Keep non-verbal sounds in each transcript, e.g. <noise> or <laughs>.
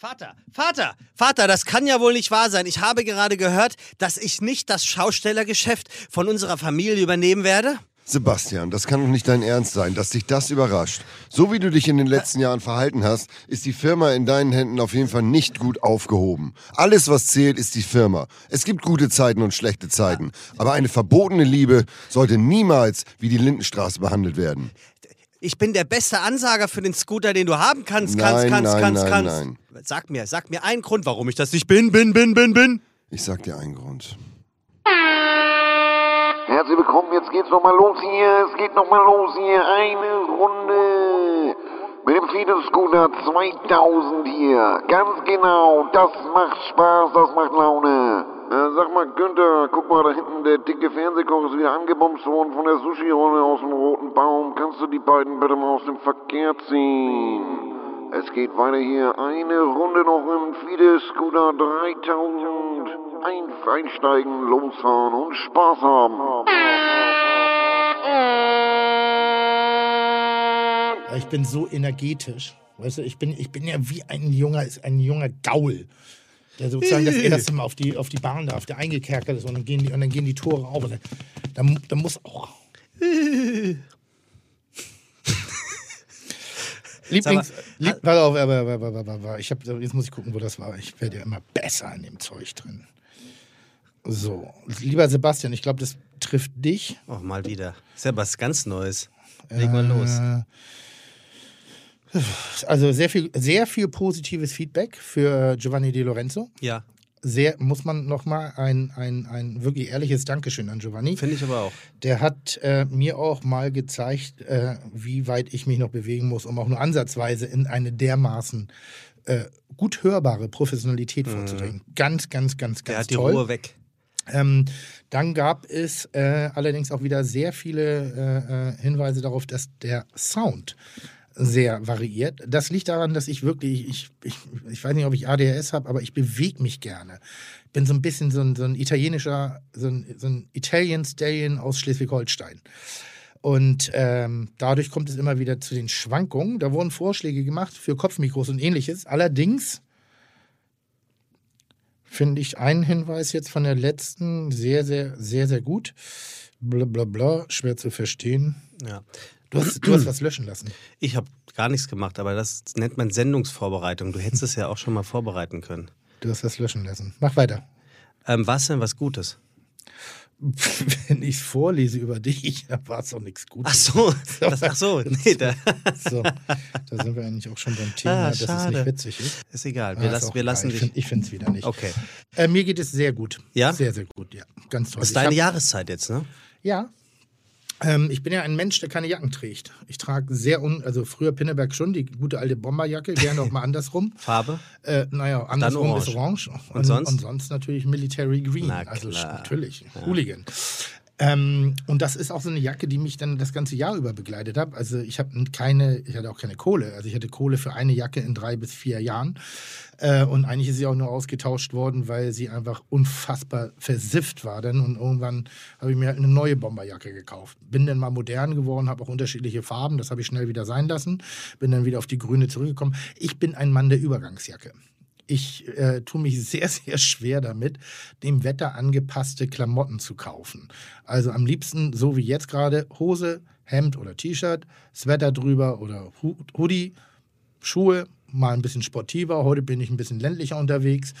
Vater, Vater, Vater, das kann ja wohl nicht wahr sein. Ich habe gerade gehört, dass ich nicht das Schaustellergeschäft von unserer Familie übernehmen werde. Sebastian, das kann doch nicht dein Ernst sein, dass dich das überrascht. So wie du dich in den letzten Jahren verhalten hast, ist die Firma in deinen Händen auf jeden Fall nicht gut aufgehoben. Alles, was zählt, ist die Firma. Es gibt gute Zeiten und schlechte Zeiten. Aber eine verbotene Liebe sollte niemals wie die Lindenstraße behandelt werden. Ich bin der beste Ansager für den Scooter, den du haben kannst, Nein, kannst, kannst, nein, kannst, nein, kannst. nein. Sag mir, sag mir einen Grund, warum ich das nicht bin, bin, bin, bin, bin. Ich sag dir einen Grund. Herzlich willkommen, jetzt geht's nochmal los hier. Es geht nochmal los hier. Eine Runde. Mit dem Fides Scooter 2000 hier. Ganz genau. Das macht Spaß, das macht Laune. Äh, sag mal, Günther, guck mal, da hinten der dicke Fernsehkoch ist wieder angebumst worden von der Sushi-Rolle aus dem roten Baum. Kannst du die beiden bitte mal aus dem Verkehr ziehen? Es geht weiter hier. Eine Runde noch im Fides Scooter 3000. Ein, einsteigen, losfahren und Spaß haben. Ich bin so energetisch. Weißt du, ich bin, ich bin ja wie ein junger, ein junger Gaul. Der sozusagen das <laughs> erste Mal auf die, auf die Bahn darf, der eingekerkert ist und dann gehen die, und dann gehen die Tore auf. Und dann, dann, dann muss auch. <laughs> Lieblings. Lieb, warte auf, warte, warte, warte, warte, warte. Ich hab, jetzt muss ich gucken, wo das war. Ich werde ja immer besser an dem Zeug drin. So, lieber Sebastian, ich glaube, das trifft dich. Oh, mal wieder. Ist ja was ganz Neues. Leg mal los. Also sehr viel, sehr viel positives Feedback für Giovanni Di Lorenzo. Ja, Sehr, muss man nochmal ein, ein, ein wirklich ehrliches Dankeschön an Giovanni. finde ich aber auch. Der hat äh, mir auch mal gezeigt, äh, wie weit ich mich noch bewegen muss, um auch nur ansatzweise in eine dermaßen äh, gut hörbare Professionalität vorzudringen. Ganz, ganz, ganz, Mhm. Der ganz hat die toll. Ruhe weg. Ähm, dann gab es äh, allerdings auch wieder sehr viele äh, äh, Hinweise darauf, dass der Sound sehr variiert. Das liegt daran, dass ich wirklich, ich, ich, ich weiß nicht, ob ich ADHS habe, aber ich bewege mich gerne. Ich bin so ein bisschen so ein, so ein italienischer, so ein, so ein Italian Stallion aus Schleswig-Holstein. Und ähm, dadurch kommt es immer wieder zu den Schwankungen. Da wurden Vorschläge gemacht für Kopfmikros und ähnliches. Allerdings finde ich einen Hinweis jetzt von der letzten sehr, sehr, sehr, sehr gut. Blablabla, schwer zu verstehen. Ja. Du hast, du hast was löschen lassen. Ich habe gar nichts gemacht, aber das nennt man Sendungsvorbereitung. Du hättest es ja auch schon mal vorbereiten können. Du hast was löschen lassen. Mach weiter. Ähm, war es denn was Gutes? <laughs> Wenn ich vorlese über dich, <laughs> da war es doch nichts Gutes. Ach so, <laughs> das, ach so, nee, da, So, da sind wir eigentlich auch schon beim Thema, Ah, dass es nicht witzig ist. ist egal. Ah, Wir, ist lassen, auch wir lassen dich. Ich finde es wieder nicht. Okay. Äh, mir geht es sehr gut. Ja? Sehr, sehr gut, ja. Ganz toll. Das ist deine hab- Jahreszeit jetzt, ne? Ja. Ähm, ich bin ja ein Mensch, der keine Jacken trägt. Ich trage sehr un, also früher Pinneberg schon, die gute alte Bomberjacke, gerne auch mal andersrum. <laughs> Farbe? Äh, naja, andersrum orange. ist orange. Und sonst? Und sonst natürlich Military Green. Na also natürlich, Hooligan. Ähm, und das ist auch so eine Jacke, die mich dann das ganze Jahr über begleitet hat. Also ich habe keine, ich hatte auch keine Kohle. Also ich hatte Kohle für eine Jacke in drei bis vier Jahren. Äh, und eigentlich ist sie auch nur ausgetauscht worden, weil sie einfach unfassbar versifft war. Dann und irgendwann habe ich mir halt eine neue Bomberjacke gekauft. Bin dann mal modern geworden, habe auch unterschiedliche Farben. Das habe ich schnell wieder sein lassen. Bin dann wieder auf die grüne zurückgekommen. Ich bin ein Mann der Übergangsjacke. Ich äh, tue mich <laughs> sehr, sehr schwer damit, dem Wetter angepasste Klamotten zu kaufen. Also am liebsten, so wie jetzt gerade, Hose, Hemd oder T-Shirt, Sweater drüber oder Hoodie, Schuhe, mal ein bisschen sportiver. Heute bin ich ein bisschen ländlicher unterwegs.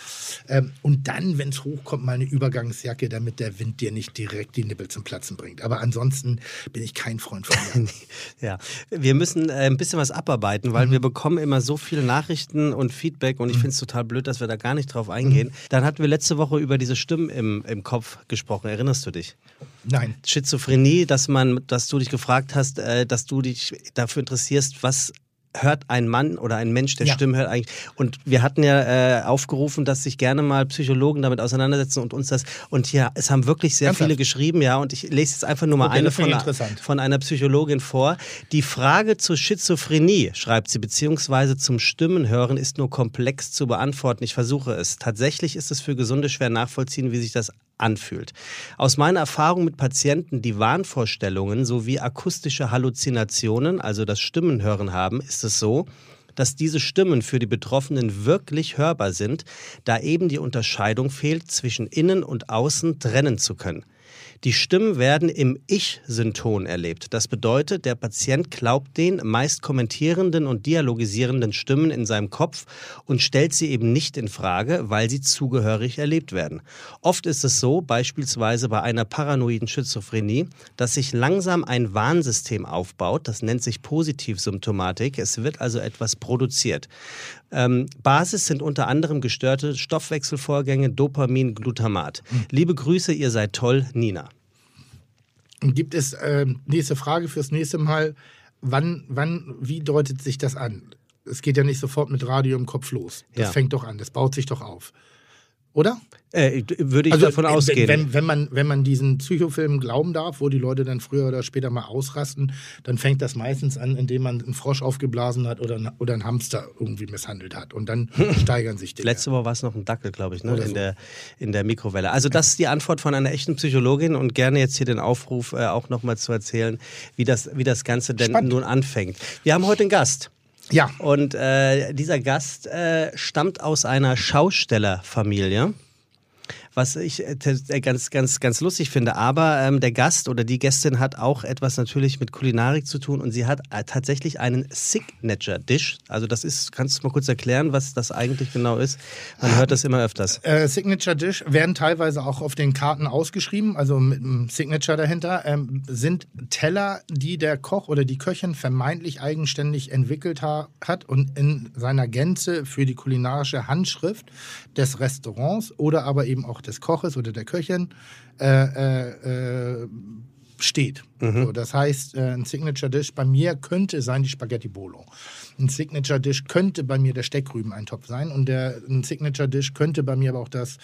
Ähm, und dann, wenn es hochkommt, mal eine Übergangsjacke, damit der Wind dir nicht direkt die Nippel zum Platzen bringt. Aber ansonsten bin ich kein Freund von <laughs> Jacken. Ja, wir müssen äh, ein bisschen was abarbeiten, weil wir bekommen immer so viele Nachrichten und Feedback und ich finde es total blöd, dass wir da gar nicht drauf eingehen. Dann hatten wir letzte Woche über diese Stimmen im, im Kopf gesprochen. Erinnerst du dich? Nein. Schizophrenie, dass man, dass du dich gefragt hast, äh, dass du dich dafür interessierst, was hört ein Mann oder ein Mensch, der Ja. Stimmen hört eigentlich. Und wir hatten ja äh, aufgerufen, dass sich gerne mal Psychologen damit auseinandersetzen und uns das. Und hier, es haben wirklich sehr Ernsthaft? viele geschrieben, ja. Und ich lese jetzt einfach nur mal Okay, eine von, von einer Psychologin vor. Die Frage zur Schizophrenie, schreibt sie, beziehungsweise zum Stimmenhören ist nur komplex zu beantworten. Ich versuche es. Tatsächlich ist es für Gesunde schwer nachvollziehen, wie sich das anfühlt. Aus meiner Erfahrung mit Patienten, die Wahnvorstellungen sowie akustische Halluzinationen, also das Stimmenhören haben, ist es so, dass diese Stimmen für die Betroffenen wirklich hörbar sind, da eben die Unterscheidung fehlt, zwischen innen und außen trennen zu können. Die Stimmen werden im Ich-Synton erlebt. Das bedeutet, der Patient glaubt den meist kommentierenden und dialogisierenden Stimmen in seinem Kopf und stellt sie eben nicht in Frage, weil sie zugehörig erlebt werden. Oft ist es so, beispielsweise bei einer paranoiden Schizophrenie, dass sich langsam ein Warnsystem aufbaut. Das nennt sich Positivsymptomatik. Es wird also etwas produziert. Ähm, Basis sind unter anderem gestörte Stoffwechselvorgänge, Dopamin, Glutamat. Liebe Grüße, ihr seid toll, Nina. Gibt es, äh, nächste Frage fürs nächste Mal, wann, wann, wie deutet sich das an? Es geht ja nicht sofort mit Radio im Kopf los. Das Ja. fängt doch an, das baut sich doch auf. Oder? Äh, würde ich Also, davon ausgehen. Wenn, wenn, man, wenn man diesen Psychofilm glauben darf, wo die Leute dann früher oder später mal ausrasten, dann fängt das meistens an, indem man einen Frosch aufgeblasen hat oder, oder einen Hamster irgendwie misshandelt hat. Und dann <laughs> steigern sich die. Letzte Woche war es noch ein Dackel, glaube ich, ne? In, so. der, in der Mikrowelle. Also das ist die Antwort von einer echten Psychologin und gerne jetzt hier den Aufruf äh, auch nochmal zu erzählen, wie das, wie das Ganze denn Spannend. nun anfängt. Wir haben heute einen Gast. Ja, Und äh, dieser Gast äh, stammt aus einer Schaustellerfamilie. Was ich äh, äh, ganz, ganz, ganz lustig finde. Aber ähm, der Gast oder die Gästin hat auch etwas natürlich mit Kulinarik zu tun und sie hat äh, tatsächlich einen Signature-Dish. Also das ist, kannst du mal kurz erklären, was das eigentlich genau ist? Man hört das immer öfters. äh, Signature Dish werden teilweise auch auf den Karten ausgeschrieben, also mit einem Signature dahinter, ähm, sind Teller, die der Koch oder die Köchin vermeintlich eigenständig entwickelt ha hat und in seiner Gänze für die kulinarische Handschrift des Restaurants oder aber eben auch des Koches oder der Köchin äh, äh, äh, steht. So, das heißt, äh, ein Signature Dish bei mir könnte sein die Spaghetti Bolo. Ein Signature Dish könnte bei mir der Steckrübeneintopf sein und der, ein Signature Dish könnte bei mir aber auch das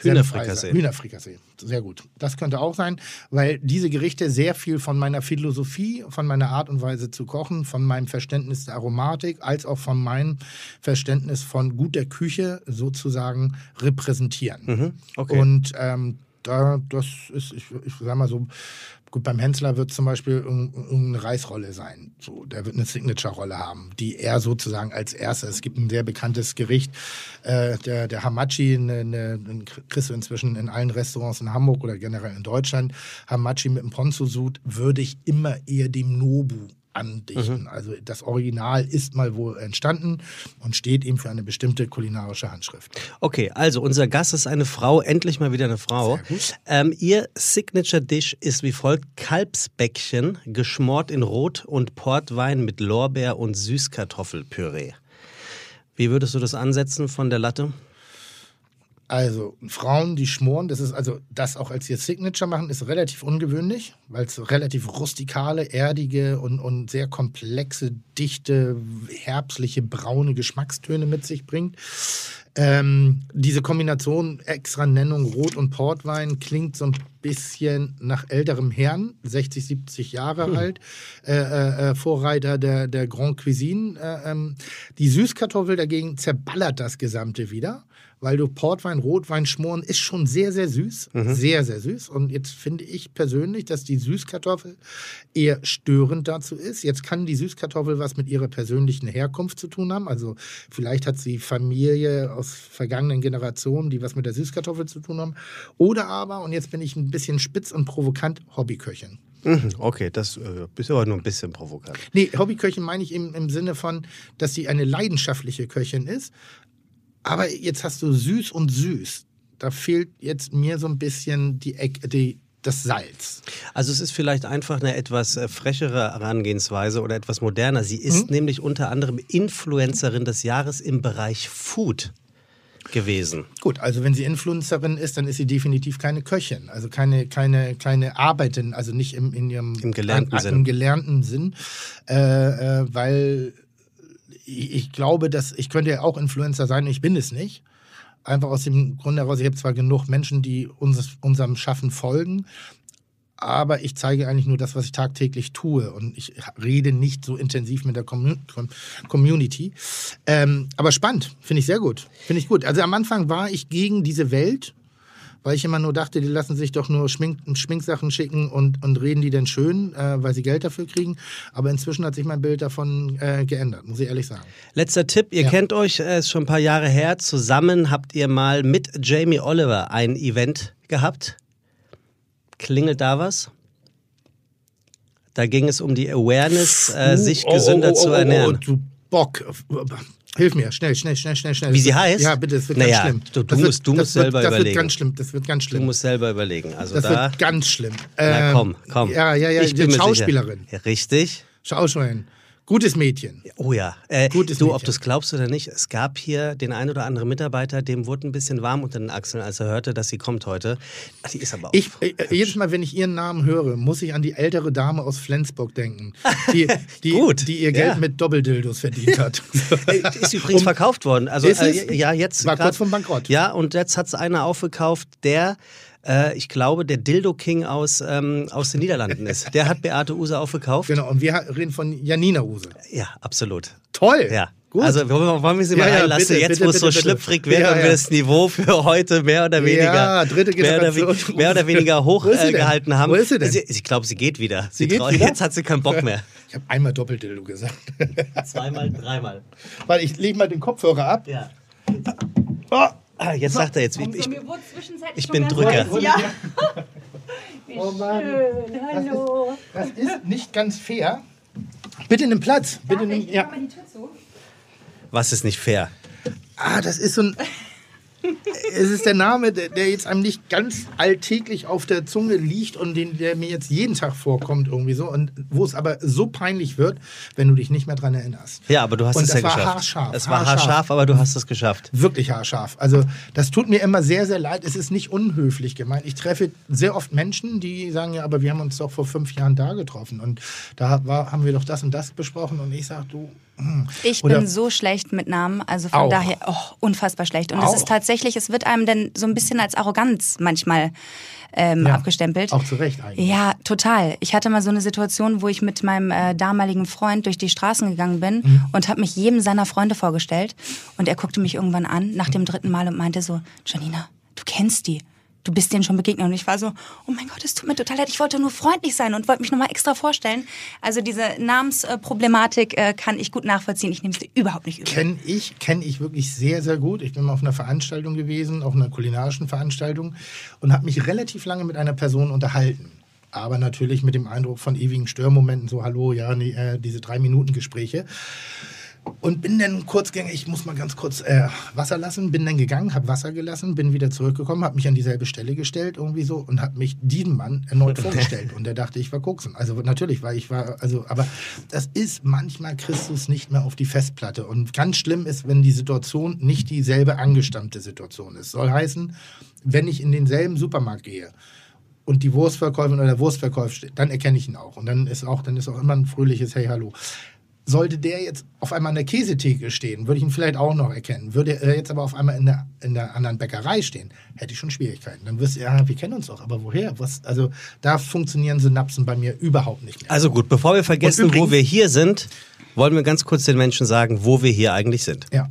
Hühnerfrikassee. Hühnerfrikassee. Sehr gut. Das könnte auch sein, weil diese Gerichte sehr viel von meiner Philosophie, von meiner Art und Weise zu kochen, von meinem Verständnis der Aromatik, als auch von meinem Verständnis von guter Küche sozusagen repräsentieren. okay. Und ähm, da, das ist, ich, ich sag mal so, gut, beim Hensler wird zum Beispiel irg- irgendeine Reisrolle sein. So, der wird eine Signature-Rolle haben, die er sozusagen als erstes. Es gibt ein sehr bekanntes Gericht, äh, der, der Hamachi, eine, den kriegst du inzwischen in allen Restaurants in Hamburg oder generell in Deutschland. Hamachi mit dem Ponzu-Sud würde ich immer eher dem Nobu andichten. Also das Original ist mal wohl entstanden und steht eben für eine bestimmte kulinarische Handschrift. Okay, also unser Gast ist eine Frau, endlich mal wieder eine Frau. Ähm, ihr Signature Dish ist wie folgt: Kalbsbäckchen, geschmort in Rot- und Portwein mit Lorbeer- und Süßkartoffelpüree. Wie würdest du das ansetzen von der Latte? Also Frauen, die schmoren, das ist also das auch als ihr Signature machen, ist relativ ungewöhnlich, weil es relativ rustikale, erdige und, und sehr komplexe, dichte, herbstliche, braune Geschmackstöne mit sich bringt. Ähm, diese Kombination extra Nennung Rot und Portwein klingt so ein bisschen nach älterem Herrn, 60, 70 Jahre alt, äh, äh, äh, Vorreiter der, der Grand Cuisine. Äh, ähm, die Süßkartoffel dagegen zerballert das Gesamte wieder, weil du Portwein, Rotwein schmoren ist schon sehr, sehr süß. Sehr, sehr süß. Und jetzt finde ich persönlich, dass die Süßkartoffel eher störend dazu ist. Jetzt kann die Süßkartoffel was mit ihrer persönlichen Herkunft zu tun haben. Also vielleicht hat sie Familie aus vergangenen Generationen, die was mit der Süßkartoffel zu tun haben. Oder aber, und jetzt bin ich ein bisschen spitz und provokant, Hobbyköchin. Mhm, Okay, das äh, bist aber nur ein bisschen provokant. Nee, Hobbyköchin meine ich im, im Sinne von, dass sie eine leidenschaftliche Köchin ist. Aber jetzt hast du süß und süß. Da fehlt jetzt mir so ein bisschen die, die, das Salz. Also es ist vielleicht einfach eine etwas äh, frechere Herangehensweise oder etwas moderner. Sie ist nämlich unter anderem Influencerin des Jahres im Bereich Food gewesen. Gut, also wenn sie Influencerin ist, dann ist sie definitiv keine Köchin. Also keine, keine, keine Arbeiterin, also nicht im, in ihrem Im gelernten an, Sinn. Im gelernten Sinn. Äh, äh, weil ich, ich glaube, dass ich könnte ja auch Influencer sein, ich bin es nicht. Einfach aus dem Grund heraus, ich habe zwar genug Menschen, die uns, unserem Schaffen folgen, aber ich zeige eigentlich nur das, was ich tagtäglich tue und ich rede nicht so intensiv mit der Commu Com Community. Ähm, aber spannend, finde ich sehr gut. Finde ich gut. Also am Anfang war ich gegen diese Welt, weil ich immer nur dachte, die lassen sich doch nur Schmink Schminksachen schicken und, und reden die denn schön, äh, weil sie Geld dafür kriegen. Aber inzwischen hat sich mein Bild davon äh, geändert, muss ich ehrlich sagen. Letzter Tipp, ihr Ja. kennt euch, äh, ist schon ein paar Jahre her, zusammen habt ihr mal mit Jamie Oliver ein Event gehabt. Klingelt da was? Da ging es um die Awareness, äh, sich Oh, gesünder oh, oh, zu oh, ernähren. Oh, du Bock. Hilf mir, schnell, schnell, schnell, schnell, schnell. Wie sie heißt? Ja, bitte, es wird Naja, ganz schlimm. du- du Das musst- wird, du das musst wird, selber das überlegen. wird ganz schlimm, das wird ganz Du schlimm. musst selber überlegen. Also das da. wird ganz schlimm. Na Ähm, komm, komm. Ja, ja, ja, ich bin Schauspielerin. Sicher. Ja, richtig. Schauspielerin. Gutes Mädchen. Oh ja. Äh, Gutes du, ob Mädchen. du es glaubst oder nicht, es gab hier den einen oder anderen Mitarbeiter, dem wurde ein bisschen warm unter den Achseln, als er hörte, dass sie kommt heute. Ach, die ist aber auch. Ich, äh, jedes Mal, wenn ich ihren Namen höre, muss ich an die ältere Dame aus Flensburg denken, die, <laughs> die, Gut, die ihr Geld ja. mit Doppeldildos verdient hat. Äh, ist übrigens verkauft worden. Also Ist es? äh, ja, jetzt War grad- kurz vom Bankrott. Ja, und jetzt hat es einer aufgekauft, der äh, ich glaube, der Dildo King aus, ähm, aus den Niederlanden ist. Der hat Beate Use aufgekauft. genau, und wir reden von Janina Use. Ja, absolut. Toll. Ja. Gut. Also wollen wir, sie mal Ja, ja, reinlassen, bitte, jetzt bitte, wo es so bitte, schlüpfrig wird Ja, und wir ja. das Niveau für heute mehr oder weniger, Ja, dritte mehr, oder, Generation. we- mehr oder weniger hoch <laughs> Wo ist sie äh, denn? gehalten haben. Wo ist sie denn? ich glaube, sie geht wieder. Sie geht trau- wieder? Jetzt hat sie keinen Bock mehr. <laughs> Ich habe einmal Doppeldildo gesagt. Zweimal, dreimal. <laughs> Weil ich lege mal den Kopfhörer ab. Ja. Oh, Ah, jetzt sagt er jetzt. Ich, ich, ich bin Drücker. Ja. <laughs> Wie Oh Mann. Hallo. das ist nicht ganz fair. Bitte nimm Platz. Bitte nimm, ja. was ist nicht fair? Ah, das ist so ein. Es ist der Name, der, jetzt einem nicht ganz alltäglich auf der Zunge liegt und den, der mir jetzt jeden Tag vorkommt irgendwie so und wo es aber so peinlich wird, wenn du dich nicht mehr dran erinnerst. Ja, aber du hast Und es ja war geschafft. haarscharf, Es war haarscharf. haarscharf, aber du hast es geschafft. Wirklich haarscharf. Also das tut mir immer sehr, sehr leid. Es ist nicht unhöflich gemeint. Ich treffe sehr oft Menschen, die sagen, ja, aber wir haben uns doch vor fünf Jahren da getroffen und da war, haben wir doch das und das besprochen und ich sage, du... Ich Oder- bin so schlecht mit Namen, also von Auch. daher oh, unfassbar schlecht. Und es ist tatsächlich, es wird einem dann so ein bisschen als Arroganz manchmal ähm, Ja, abgestempelt. Auch zu Recht eigentlich. Ja, total. Ich hatte mal so eine Situation, wo ich mit meinem äh, damaligen Freund durch die Straßen gegangen bin Mhm. und habe mich jedem seiner Freunde vorgestellt. Und er guckte mich irgendwann an nach dem dritten Mal und meinte so, Janina, du kennst die. Du bist denen schon begegnet. Und ich war so, oh mein Gott, es tut mir total leid. Ich wollte nur freundlich sein und wollte mich nochmal extra vorstellen. Also diese Namensproblematik äh, kann ich gut nachvollziehen. Ich nehme es dir überhaupt nicht übel. Kenne ich, kenne ich wirklich sehr, sehr gut. Ich bin mal auf einer Veranstaltung gewesen, auf einer kulinarischen Veranstaltung und habe mich relativ lange mit einer Person unterhalten. Aber natürlich mit dem Eindruck von ewigen Störmomenten, so hallo, ja, nee, äh, diese drei Minuten Gespräche. Und bin dann kurzgängig, ich muss mal ganz kurz äh, Wasser lassen, bin dann gegangen, habe Wasser gelassen, bin wieder zurückgekommen, habe mich an dieselbe Stelle gestellt irgendwie so und habe mich diesem Mann erneut <laughs> vorgestellt. Und der dachte, ich war Koksen. Also natürlich, weil ich war, also, aber das ist manchmal Christus nicht mehr auf die Festplatte. Und ganz schlimm ist, wenn die Situation nicht dieselbe angestammte Situation ist. Soll heißen, wenn ich in denselben Supermarkt gehe und die Wurstverkäuferin oder der Wurstverkäufer steht, dann erkenne ich ihn auch. Und dann ist auch, dann ist auch immer ein fröhliches Hey, hallo. Sollte der jetzt auf einmal an der Käsetheke stehen, würde ich ihn vielleicht auch noch erkennen. Würde er jetzt aber auf einmal in der, in der anderen Bäckerei stehen, hätte ich schon Schwierigkeiten. Dann wirst du, ja, wir kennen uns doch, aber woher? Was, also da funktionieren Synapsen bei mir überhaupt nicht mehr. Also gut, bevor wir vergessen, Und wo übrigens- wir hier sind, wollen wir ganz kurz den Menschen sagen, wo wir hier eigentlich sind. ja.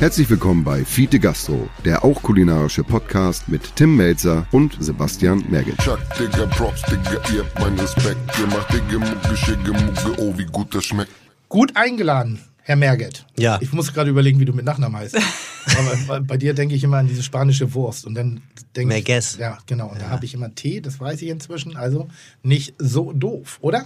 Herzlich willkommen bei Fiete Gastro, der auch kulinarische Podcast mit Tim Melzer und Sebastian Merget. Chuck, Digga, Props, Digga, ihr habt meinen Respekt. Ihr macht Digga, Mucke, Schicke, Mucke, oh, wie gut das schmeckt. Gut eingeladen, Herr Merget. Ja. Ich muss gerade überlegen, wie du mit Nachnamen heißt. <laughs> Aber bei, dir denke ich immer an diese spanische Wurst. Und dann denke ich. Ja, genau. Und da habe ich immer Tee, das weiß ich inzwischen. Also nicht so doof, oder?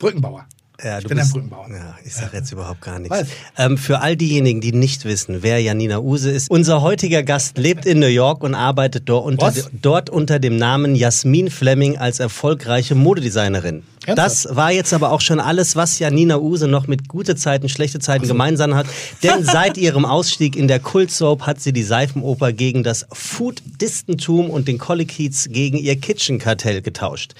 Brückenbauer. Ja, ich bin bist, ein Brückenbauer. Ja, ich sage jetzt überhaupt gar nichts. Ähm, für all diejenigen, die nicht wissen, wer Janina Use ist, unser heutiger Gast lebt in New York und arbeitet dort unter, dort unter dem Namen Jasmin Fleming als erfolgreiche Modedesignerin. Ernsthaft? Das war jetzt aber auch schon alles, was Janina Use noch mit gute Zeiten, schlechte Zeiten gemeinsam hat. Denn <laughs> seit ihrem Ausstieg in der Kultsoap hat sie die Seifenoper gegen das Food-Distentum und den Kollekiez gegen ihr Kitchen-Kartell getauscht.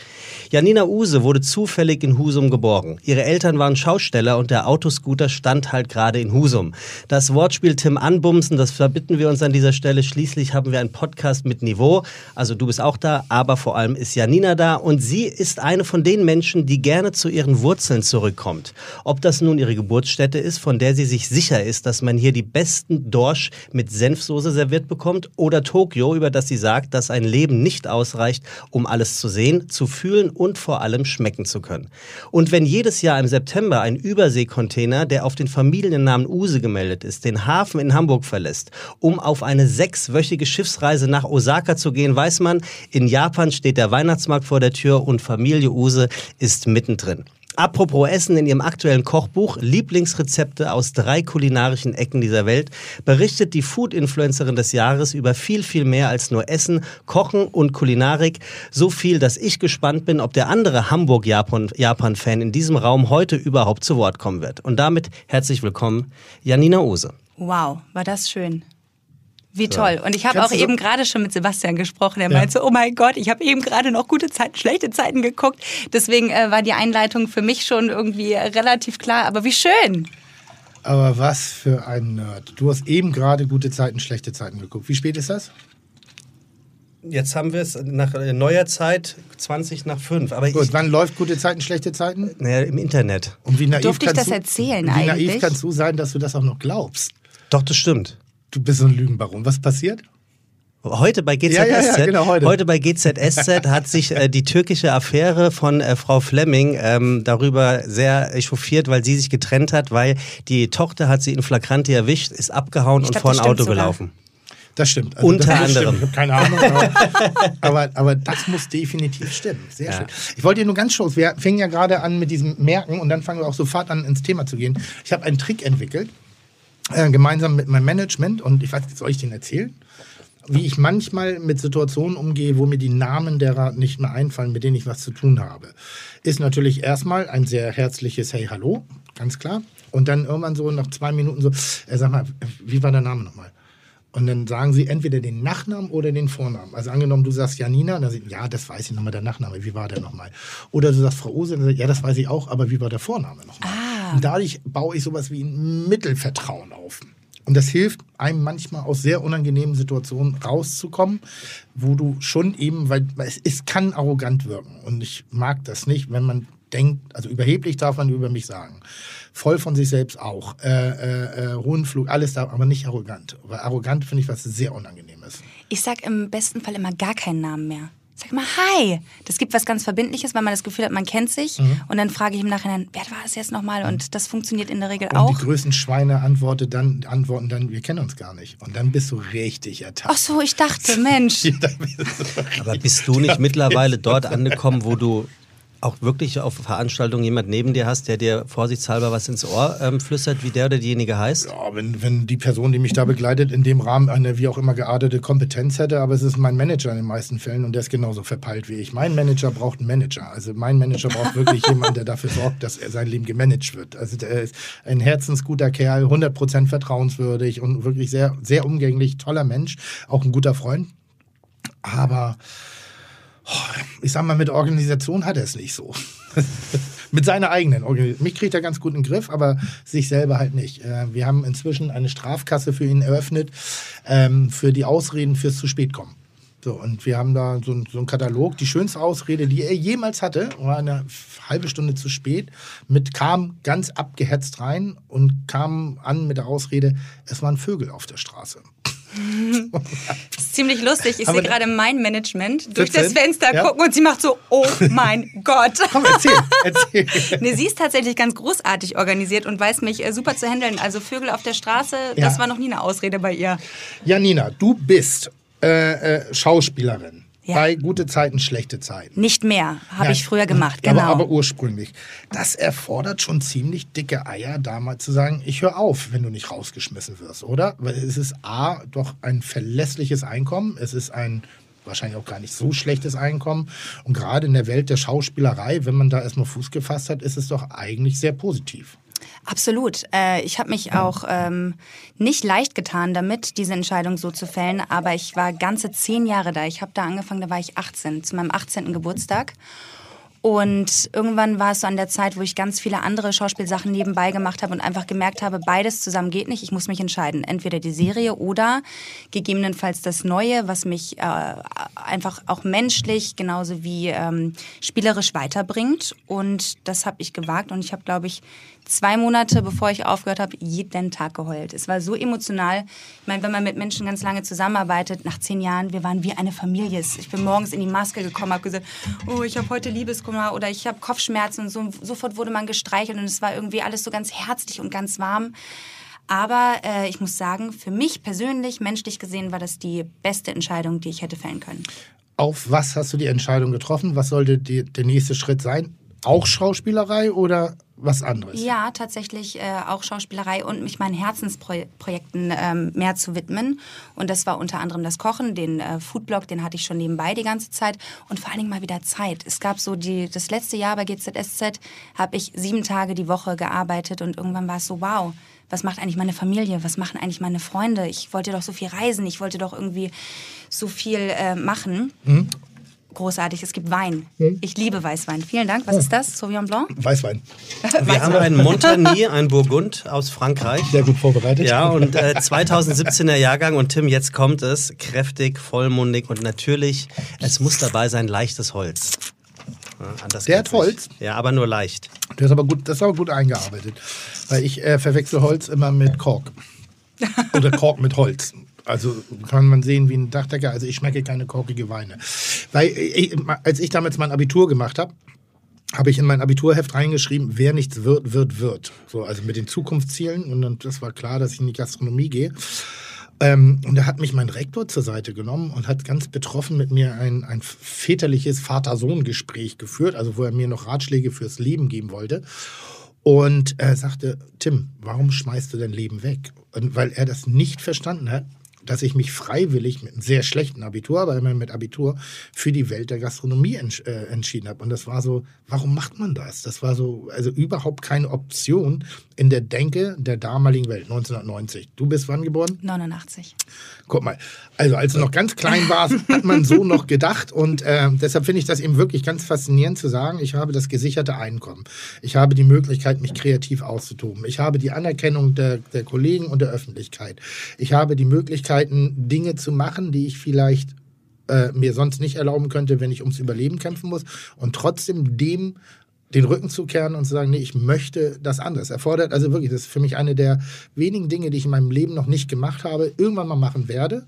Janina Use wurde zufällig in Husum geborgen. Ihre Eltern waren Schausteller und der Autoscooter stand halt gerade in Husum. Das Wortspiel Tim Anbumsen, das verbitten wir uns an dieser Stelle. Schließlich haben wir einen Podcast mit Niveau. Also du bist auch da, aber vor allem ist Janina da und sie ist eine von den Menschen, die gerne zu ihren Wurzeln zurückkommt. Ob das nun ihre Geburtsstätte ist, von der sie sich sicher ist, dass man hier die besten Dorsch mit Senfsoße serviert bekommt, oder Tokio, über dass sie sagt, dass ein Leben nicht ausreicht, um alles zu sehen, zu fühlen und vor allem schmecken zu können. Und wenn jedes Jahr im September ein Überseekontainer, der auf den Familiennamen Use gemeldet ist, den Hafen in Hamburg verlässt, um auf eine sechswöchige Schiffsreise nach Osaka zu gehen, weiß man, in Japan steht der Weihnachtsmarkt vor der Tür und Familie Use ist mittendrin. Apropos Essen in ihrem aktuellen Kochbuch Lieblingsrezepte aus drei kulinarischen Ecken dieser Welt berichtet die Food-Influencerin des Jahres über viel, viel mehr als nur Essen, Kochen und Kulinarik. So viel, dass ich gespannt bin, ob der andere Hamburg-Japan-Fan in diesem Raum heute überhaupt zu Wort kommen wird. Und damit herzlich willkommen, Janina Ose. Wow, war das schön. Wie toll. Und ich habe auch eben gerade schon mit Sebastian gesprochen. Er ja. meinte, oh mein Gott, ich habe eben gerade noch gute Zeiten, schlechte Zeiten geguckt. Deswegen äh, war die Einleitung für mich schon irgendwie relativ klar. Aber wie schön. Aber was für ein Nerd. Du hast eben gerade gute Zeiten, schlechte Zeiten geguckt. Wie spät ist das? Jetzt haben wir es nach neuer Zeit 20 nach 5. Aber Gut, ich, wann läuft gute Zeiten, schlechte Zeiten? Naja, im Internet. Und wie naiv Durfte ich das du, erzählen wie eigentlich? Wie naiv kannst du sein, dass du das auch noch glaubst? Doch, das stimmt. Du bist so ein Lügenbaron. Was passiert? Heute bei GZSZ, ja, ja, ja, genau, heute. heute. bei GZSZ hat sich äh, die türkische Affäre von äh, Frau Fleming ähm, darüber sehr echauffiert, weil sie sich getrennt hat, weil die Tochter hat sie in Flagranti erwischt, ist abgehauen ich und vor ein Auto sogar. gelaufen. Das stimmt. Also Unter das anderem. Ich habe keine Ahnung. <laughs> Aber, aber, das muss definitiv stimmen. Sehr ja. schön. Ich wollte dir nur ganz kurz, wir fingen ja gerade an mit diesem Merken und dann fangen wir auch sofort an, ins Thema zu gehen. Ich habe einen Trick entwickelt äh, gemeinsam mit meinem Management und ich weiß nicht, soll ich den erzählen? Wie ich manchmal mit Situationen umgehe, wo mir die Namen derer nicht mehr einfallen, mit denen ich was zu tun habe. Ist natürlich erstmal ein sehr herzliches Hey, hallo, ganz klar. Und dann irgendwann so nach zwei Minuten so, äh, sag mal, wie war der Name nochmal? Und dann sagen sie entweder den Nachnamen oder den Vornamen. Also angenommen, du sagst Janina, dann sie, ja, das weiß ich nochmal, der Nachname, wie war der nochmal? Oder du sagst Frau Ose, dann ja, das weiß ich auch, aber wie war der Vorname nochmal? Ah. Und dadurch baue ich sowas wie ein Mittelvertrauen auf. Und das hilft einem manchmal aus sehr unangenehmen Situationen rauszukommen, wo du schon eben, weil es, es kann arrogant wirken. Und ich mag das nicht, wenn man denkt, also überheblich darf man über mich sagen voll von sich selbst auch. Äh, äh, äh, hohen Flug, alles da, aber nicht arrogant. Weil arrogant finde ich was sehr Unangenehmes. Ich sag im besten Fall immer gar keinen Namen mehr. Sag mal Hi. Das gibt was ganz Verbindliches, weil man das Gefühl hat, man kennt sich. Mhm. Und dann frage ich im Nachhinein, wer war es jetzt nochmal? Und das funktioniert in der Regel und auch. Die größten Schweine antworten dann, antworten dann, wir kennen uns gar nicht. Und dann bist du richtig ertappt. Ach so, ich dachte, Mensch. <laughs> Aber bist du nicht <laughs> mittlerweile dort angekommen, wo du auch wirklich auf Veranstaltungen jemand neben dir hast, der dir vorsichtshalber was ins Ohr ähm, flüstert, wie der oder diejenige heißt? Ja, wenn, wenn die Person, die mich da begleitet, in dem Rahmen eine wie auch immer geartete Kompetenz hätte, aber es ist mein Manager in den meisten Fällen und der ist genauso verpeilt wie ich. Mein Manager braucht einen Manager. Also mein Manager braucht wirklich <laughs> jemanden, der dafür sorgt, dass er sein Leben gemanagt wird. Also der ist ein herzensguter Kerl, 100% vertrauenswürdig und wirklich sehr, sehr umgänglich, toller Mensch, auch ein guter Freund. Aber ich sag mal, mit Organisation hat er es nicht so. <laughs> mit seiner eigenen Organisation. Mich kriegt er ganz gut in den Griff, aber sich selber halt nicht. Äh, wir haben inzwischen eine Strafkasse für ihn eröffnet, ähm, für die Ausreden fürs zu spät kommen. So, und wir haben da so, so einen Katalog. Die schönste Ausrede, die er jemals hatte, war eine halbe Stunde zu spät, mit kam ganz abgehetzt rein und kam an mit der Ausrede, es waren Vögel auf der Straße. <laughs> Das ist ziemlich lustig. Ich sehe gerade mein Management durch das Fenster ja? gucken und sie macht so, oh <laughs> mein Gott. Komm, erzähl, erzähl. <laughs> nee, sie ist tatsächlich ganz großartig organisiert und weiß mich äh, super zu handeln. Also Vögel auf der Straße, ja. das war noch nie eine Ausrede bei ihr. Janina, du bist äh, äh, Schauspielerin. Ja. Bei gute Zeiten, schlechte Zeiten. Nicht mehr, habe ich früher gemacht, genau. Aber, aber, ursprünglich. Das erfordert schon ziemlich dicke Eier, da mal zu sagen, ich höre auf, wenn du nicht rausgeschmissen wirst, oder? Weil es ist A, doch ein verlässliches Einkommen, es ist ein wahrscheinlich auch gar nicht so schlechtes Einkommen. Und gerade in der Welt der Schauspielerei, wenn man da erstmal Fuß gefasst hat, ist es doch eigentlich sehr positiv. Absolut. Äh, ich habe mich auch ähm, nicht leicht getan damit, diese Entscheidung so zu fällen, aber ich war ganze zehn Jahre da. Ich habe da angefangen, da war ich 18, zu meinem 18. Geburtstag. Und irgendwann war es so an der Zeit, wo ich ganz viele andere Schauspielsachen nebenbei gemacht habe und einfach gemerkt habe, beides zusammen geht nicht. Ich muss mich entscheiden. Entweder die Serie oder gegebenenfalls das Neue, was mich äh, einfach auch menschlich genauso wie ähm, spielerisch weiterbringt. Und das habe ich gewagt und ich habe, glaube ich, zwei Monate, bevor ich aufgehört habe, jeden Tag geheult. Es war so emotional. Ich meine, wenn man mit Menschen ganz lange zusammenarbeitet, nach zehn Jahren, wir waren wie eine Familie. Ich bin morgens in die Maske gekommen, habe gesagt, oh, ich habe heute Liebeskummer oder ich habe Kopfschmerzen und so. sofort wurde man gestreichelt und es war irgendwie alles so ganz herzlich und ganz warm. Aber äh, ich muss sagen, für mich persönlich, menschlich gesehen, war das die beste Entscheidung, die ich hätte fällen können. Auf was hast du die Entscheidung getroffen? Was sollte die, der nächste Schritt sein? Auch Schauspielerei oder was anderes? Ja, tatsächlich äh, auch Schauspielerei und mich meinen Herzensprojekten ähm, mehr zu widmen. Und das war unter anderem das Kochen, den äh, Foodblog, den hatte ich schon nebenbei die ganze Zeit. Und vor allen Dingen mal wieder Zeit. Es gab so die, das letzte Jahr bei GZSZ habe ich sieben Tage die Woche gearbeitet und irgendwann war es so, wow, was macht eigentlich meine Familie, was machen eigentlich meine Freunde. Ich wollte doch so viel reisen, ich wollte doch irgendwie so viel äh, machen. Mhm. Großartig, es gibt Wein. Mhm. Ich liebe Weißwein. Vielen Dank. Was oh. ist das? Sauvignon Blanc? Weißwein. <laughs> Wir haben einen Montagny, einen Burgund aus Frankreich. Sehr gut vorbereitet. Ja, und äh, 2017er Jahrgang. Und Tim, jetzt kommt es. Kräftig, vollmundig und natürlich, es muss dabei sein, leichtes Holz. Ja, der hat Holz. Ja, aber nur leicht. Der ist aber gut, das ist aber gut eingearbeitet. Weil ich äh, verwechsel Holz immer mit Kork. <laughs> Oder Kork mit Holz. Also kann man sehen wie ein Dachdecker. Also ich schmecke keine korkige Weine. Weil ich, als ich damals mein Abitur gemacht habe, habe ich in mein Abiturheft reingeschrieben, wer nichts wird, wird, wird. So, also mit den Zukunftszielen. Und dann, das war klar, dass ich in die Gastronomie gehe. Ähm, und da hat mich mein Rektor zur Seite genommen und hat ganz betroffen mit mir ein, ein väterliches Vater-Sohn-Gespräch geführt, also wo er mir noch Ratschläge fürs Leben geben wollte. Und er sagte, Tim, warum schmeißt du dein Leben weg? Und weil er das nicht verstanden hat, dass ich mich freiwillig mit einem sehr schlechten Abitur, aber immer mit Abitur, für die Welt der Gastronomie ents äh, entschieden habe. Und das war so, warum macht man das? Das war so, also überhaupt keine Option in der Denke der damaligen Welt, 1990. Du bist wann geboren? 89. Guck mal, also als du noch ganz klein warst, <laughs> hat man so noch gedacht. Und äh, deshalb finde ich das eben wirklich ganz faszinierend zu sagen, ich habe das gesicherte Einkommen. Ich habe die Möglichkeit, mich kreativ auszutoben. Ich habe die Anerkennung der, der Kollegen und der Öffentlichkeit. Ich habe die Möglichkeiten, Dinge zu machen, die ich vielleicht äh, mir sonst nicht erlauben könnte, wenn ich ums Überleben kämpfen muss. Und trotzdem dem den Rücken zu kehren und zu sagen, nee, ich möchte das anders. Erfordert also wirklich, das ist für mich eine der wenigen Dinge, die ich in meinem Leben noch nicht gemacht habe, irgendwann mal machen werde,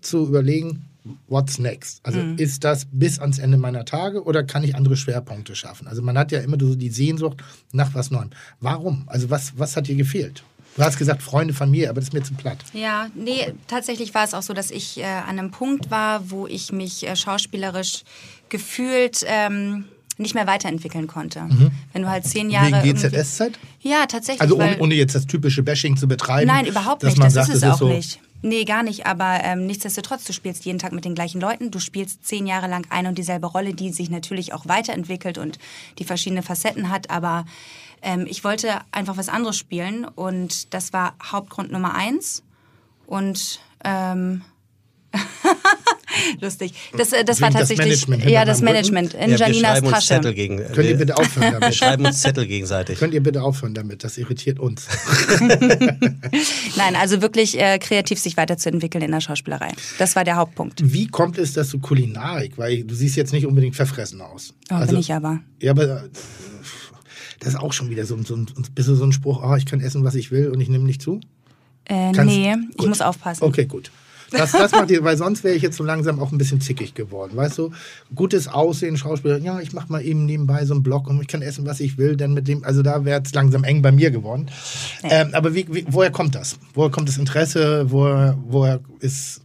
zu überlegen, what's next? Also mhm. ist das bis ans Ende meiner Tage oder kann ich andere Schwerpunkte schaffen? Also man hat ja immer so die Sehnsucht nach was Neuem. Warum? Also was, was hat dir gefehlt? Du hast gesagt Freunde, Familie, aber das ist mir zu platt. Ja, nee, tatsächlich war es auch so, dass ich äh, an einem Punkt war, wo ich mich äh, schauspielerisch gefühlt ähm, nicht mehr weiterentwickeln konnte. Mhm. Wenn du halt zehn Jahre. Wegen GZS-Zeit? Ja, tatsächlich. Also ohne, ohne, jetzt das typische Bashing zu betreiben. Nein, überhaupt nicht. Das sagt, ist es auch so nicht. Nee, gar nicht. Aber ähm, nichtsdestotrotz, du spielst jeden Tag mit den gleichen Leuten. Du spielst zehn Jahre lang eine und dieselbe Rolle, die sich natürlich auch weiterentwickelt und die verschiedene Facetten hat. Aber ähm, ich wollte einfach was anderes spielen und das war Hauptgrund Nummer eins. Und ähm, <laughs> <laughs> Lustig. Das, äh, das war tatsächlich. Das ja, das Management in ja, Janinas wir Tasche. Zettel gegen, Könnt ihr bitte aufhören damit? <laughs> Wir schreiben uns Zettel gegenseitig. Könnt ihr bitte aufhören damit? Das irritiert uns. <laughs> Nein, also wirklich äh, kreativ sich weiterzuentwickeln in der Schauspielerei. Das war der Hauptpunkt. Wie kommt es, dass du Kulinarik, weil du siehst jetzt nicht unbedingt verfressen aus. Oh, also, bin ich aber. Ja, aber äh, das ist auch schon wieder so, so, so, so ein Spruch, oh, ich kann essen, was ich will und ich nehme nicht zu? Äh, nee, ich muss aufpassen. Okay, gut. Das, das macht ihr, weil sonst wäre ich jetzt so langsam auch ein bisschen zickig geworden. Weißt du, gutes Aussehen, Schauspieler, ja, ich mache mal eben nebenbei so einen Blog und ich kann essen, was ich will, denn mit dem, also da wäre es langsam eng bei mir geworden. Ja. Ähm, aber wie, wie, woher kommt das? Woher kommt das Interesse? Woher, woher ist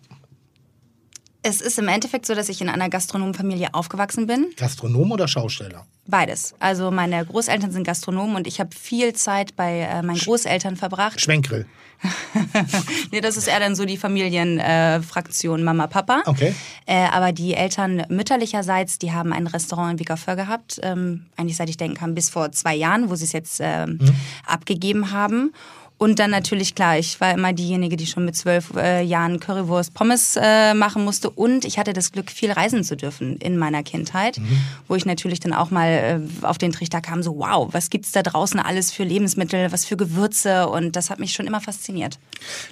es ist im Endeffekt so, dass ich in einer Gastronomenfamilie aufgewachsen bin. Gastronom oder Schausteller? Beides. Also meine Großeltern sind Gastronomen und ich habe viel Zeit bei äh, meinen Großeltern verbracht. Schwenkgrill. <laughs> nee, das ist eher dann so die Familienfraktion äh, Mama, Papa. Okay. Äh, aber die Eltern mütterlicherseits, die haben ein Restaurant in Wiegerför gehabt, ähm, eigentlich seit ich denken kann, bis vor zwei Jahren, wo sie es jetzt ähm, mhm. abgegeben haben. Und dann natürlich, klar, ich war immer diejenige, die schon mit zwölf äh, Jahren Currywurst Pommes äh, machen musste. Und ich hatte das Glück, viel reisen zu dürfen in meiner Kindheit, Mhm. wo ich natürlich dann auch mal äh, auf den Trichter kam, so wow, was gibt's da draußen alles für Lebensmittel, was für Gewürze. Und das hat mich schon immer fasziniert.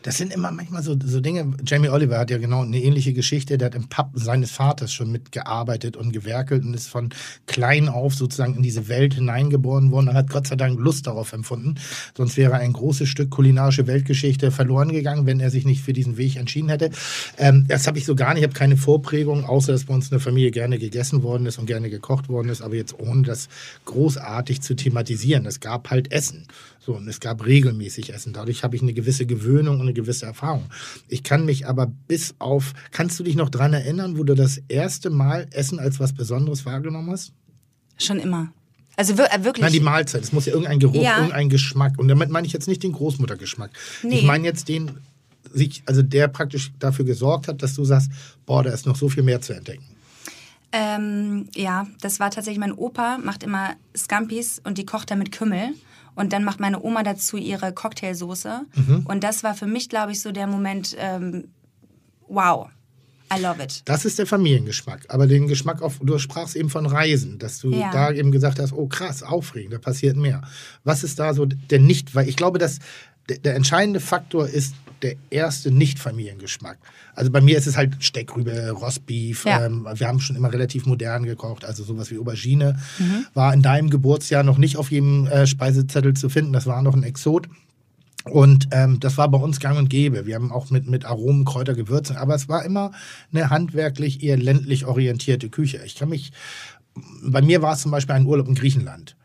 Das sind immer manchmal so, so Dinge. Jamie Oliver hat ja genau eine ähnliche Geschichte. Der hat im Pub seines Vaters schon mitgearbeitet und gewerkelt und ist von klein auf sozusagen in diese Welt hineingeboren worden und hat Gott sei Dank Lust darauf empfunden. Sonst wäre ein großes Stück kulinarische Weltgeschichte verloren gegangen, wenn er sich nicht für diesen Weg entschieden hätte. Ähm, das habe ich so gar nicht. Ich habe keine Vorprägung, außer dass bei uns in der Familie gerne gegessen worden ist und gerne gekocht worden ist, aber jetzt ohne das großartig zu thematisieren. Es gab halt Essen. So, und es gab regelmäßig Essen. Dadurch habe ich eine gewisse Gewöhnung und eine gewisse Erfahrung. Ich kann mich aber bis auf, kannst du dich noch dran erinnern, wo du das erste Mal Essen als was Besonderes wahrgenommen hast? Schon immer. Also äh, wirklich. Nein, die Mahlzeit. Es muss ja irgendein Geruch, Ja. irgendein Geschmack. Und damit meine ich jetzt nicht den Großmuttergeschmack. Nee. Ich meine jetzt den, sich, also der praktisch dafür gesorgt hat, dass du sagst, boah, da ist noch so viel mehr zu entdecken. Ähm, ja, das war tatsächlich, mein Opa macht immer Scampis und die kocht er mit Kümmel. Und dann macht meine Oma dazu ihre Cocktailsoße. Und das war für mich, glaube ich, so der Moment, ähm, wow, I love it. Das ist der Familiengeschmack. Aber den Geschmack auf, du sprachst eben von Reisen, dass du Ja. da eben gesagt hast, oh krass, aufregend, da passiert mehr. Was ist da so der nicht, weil ich glaube, dass der, der entscheidende Faktor ist der erste Nicht-Familiengeschmack. Also bei mir ist es halt Steckrübe, Rostbeef. Ja. Ähm, wir haben schon immer relativ modern gekocht, also sowas wie Aubergine. War in deinem Geburtsjahr noch nicht auf jedem äh, Speisezettel zu finden. Das war noch ein Exot. Und ähm, das war bei uns gang und gäbe. Wir haben auch mit, mit Aromen, Kräuter, Gewürzen, aber es war immer eine handwerklich eher ländlich orientierte Küche. Ich kann mich, bei mir war es zum Beispiel ein Urlaub in Griechenland,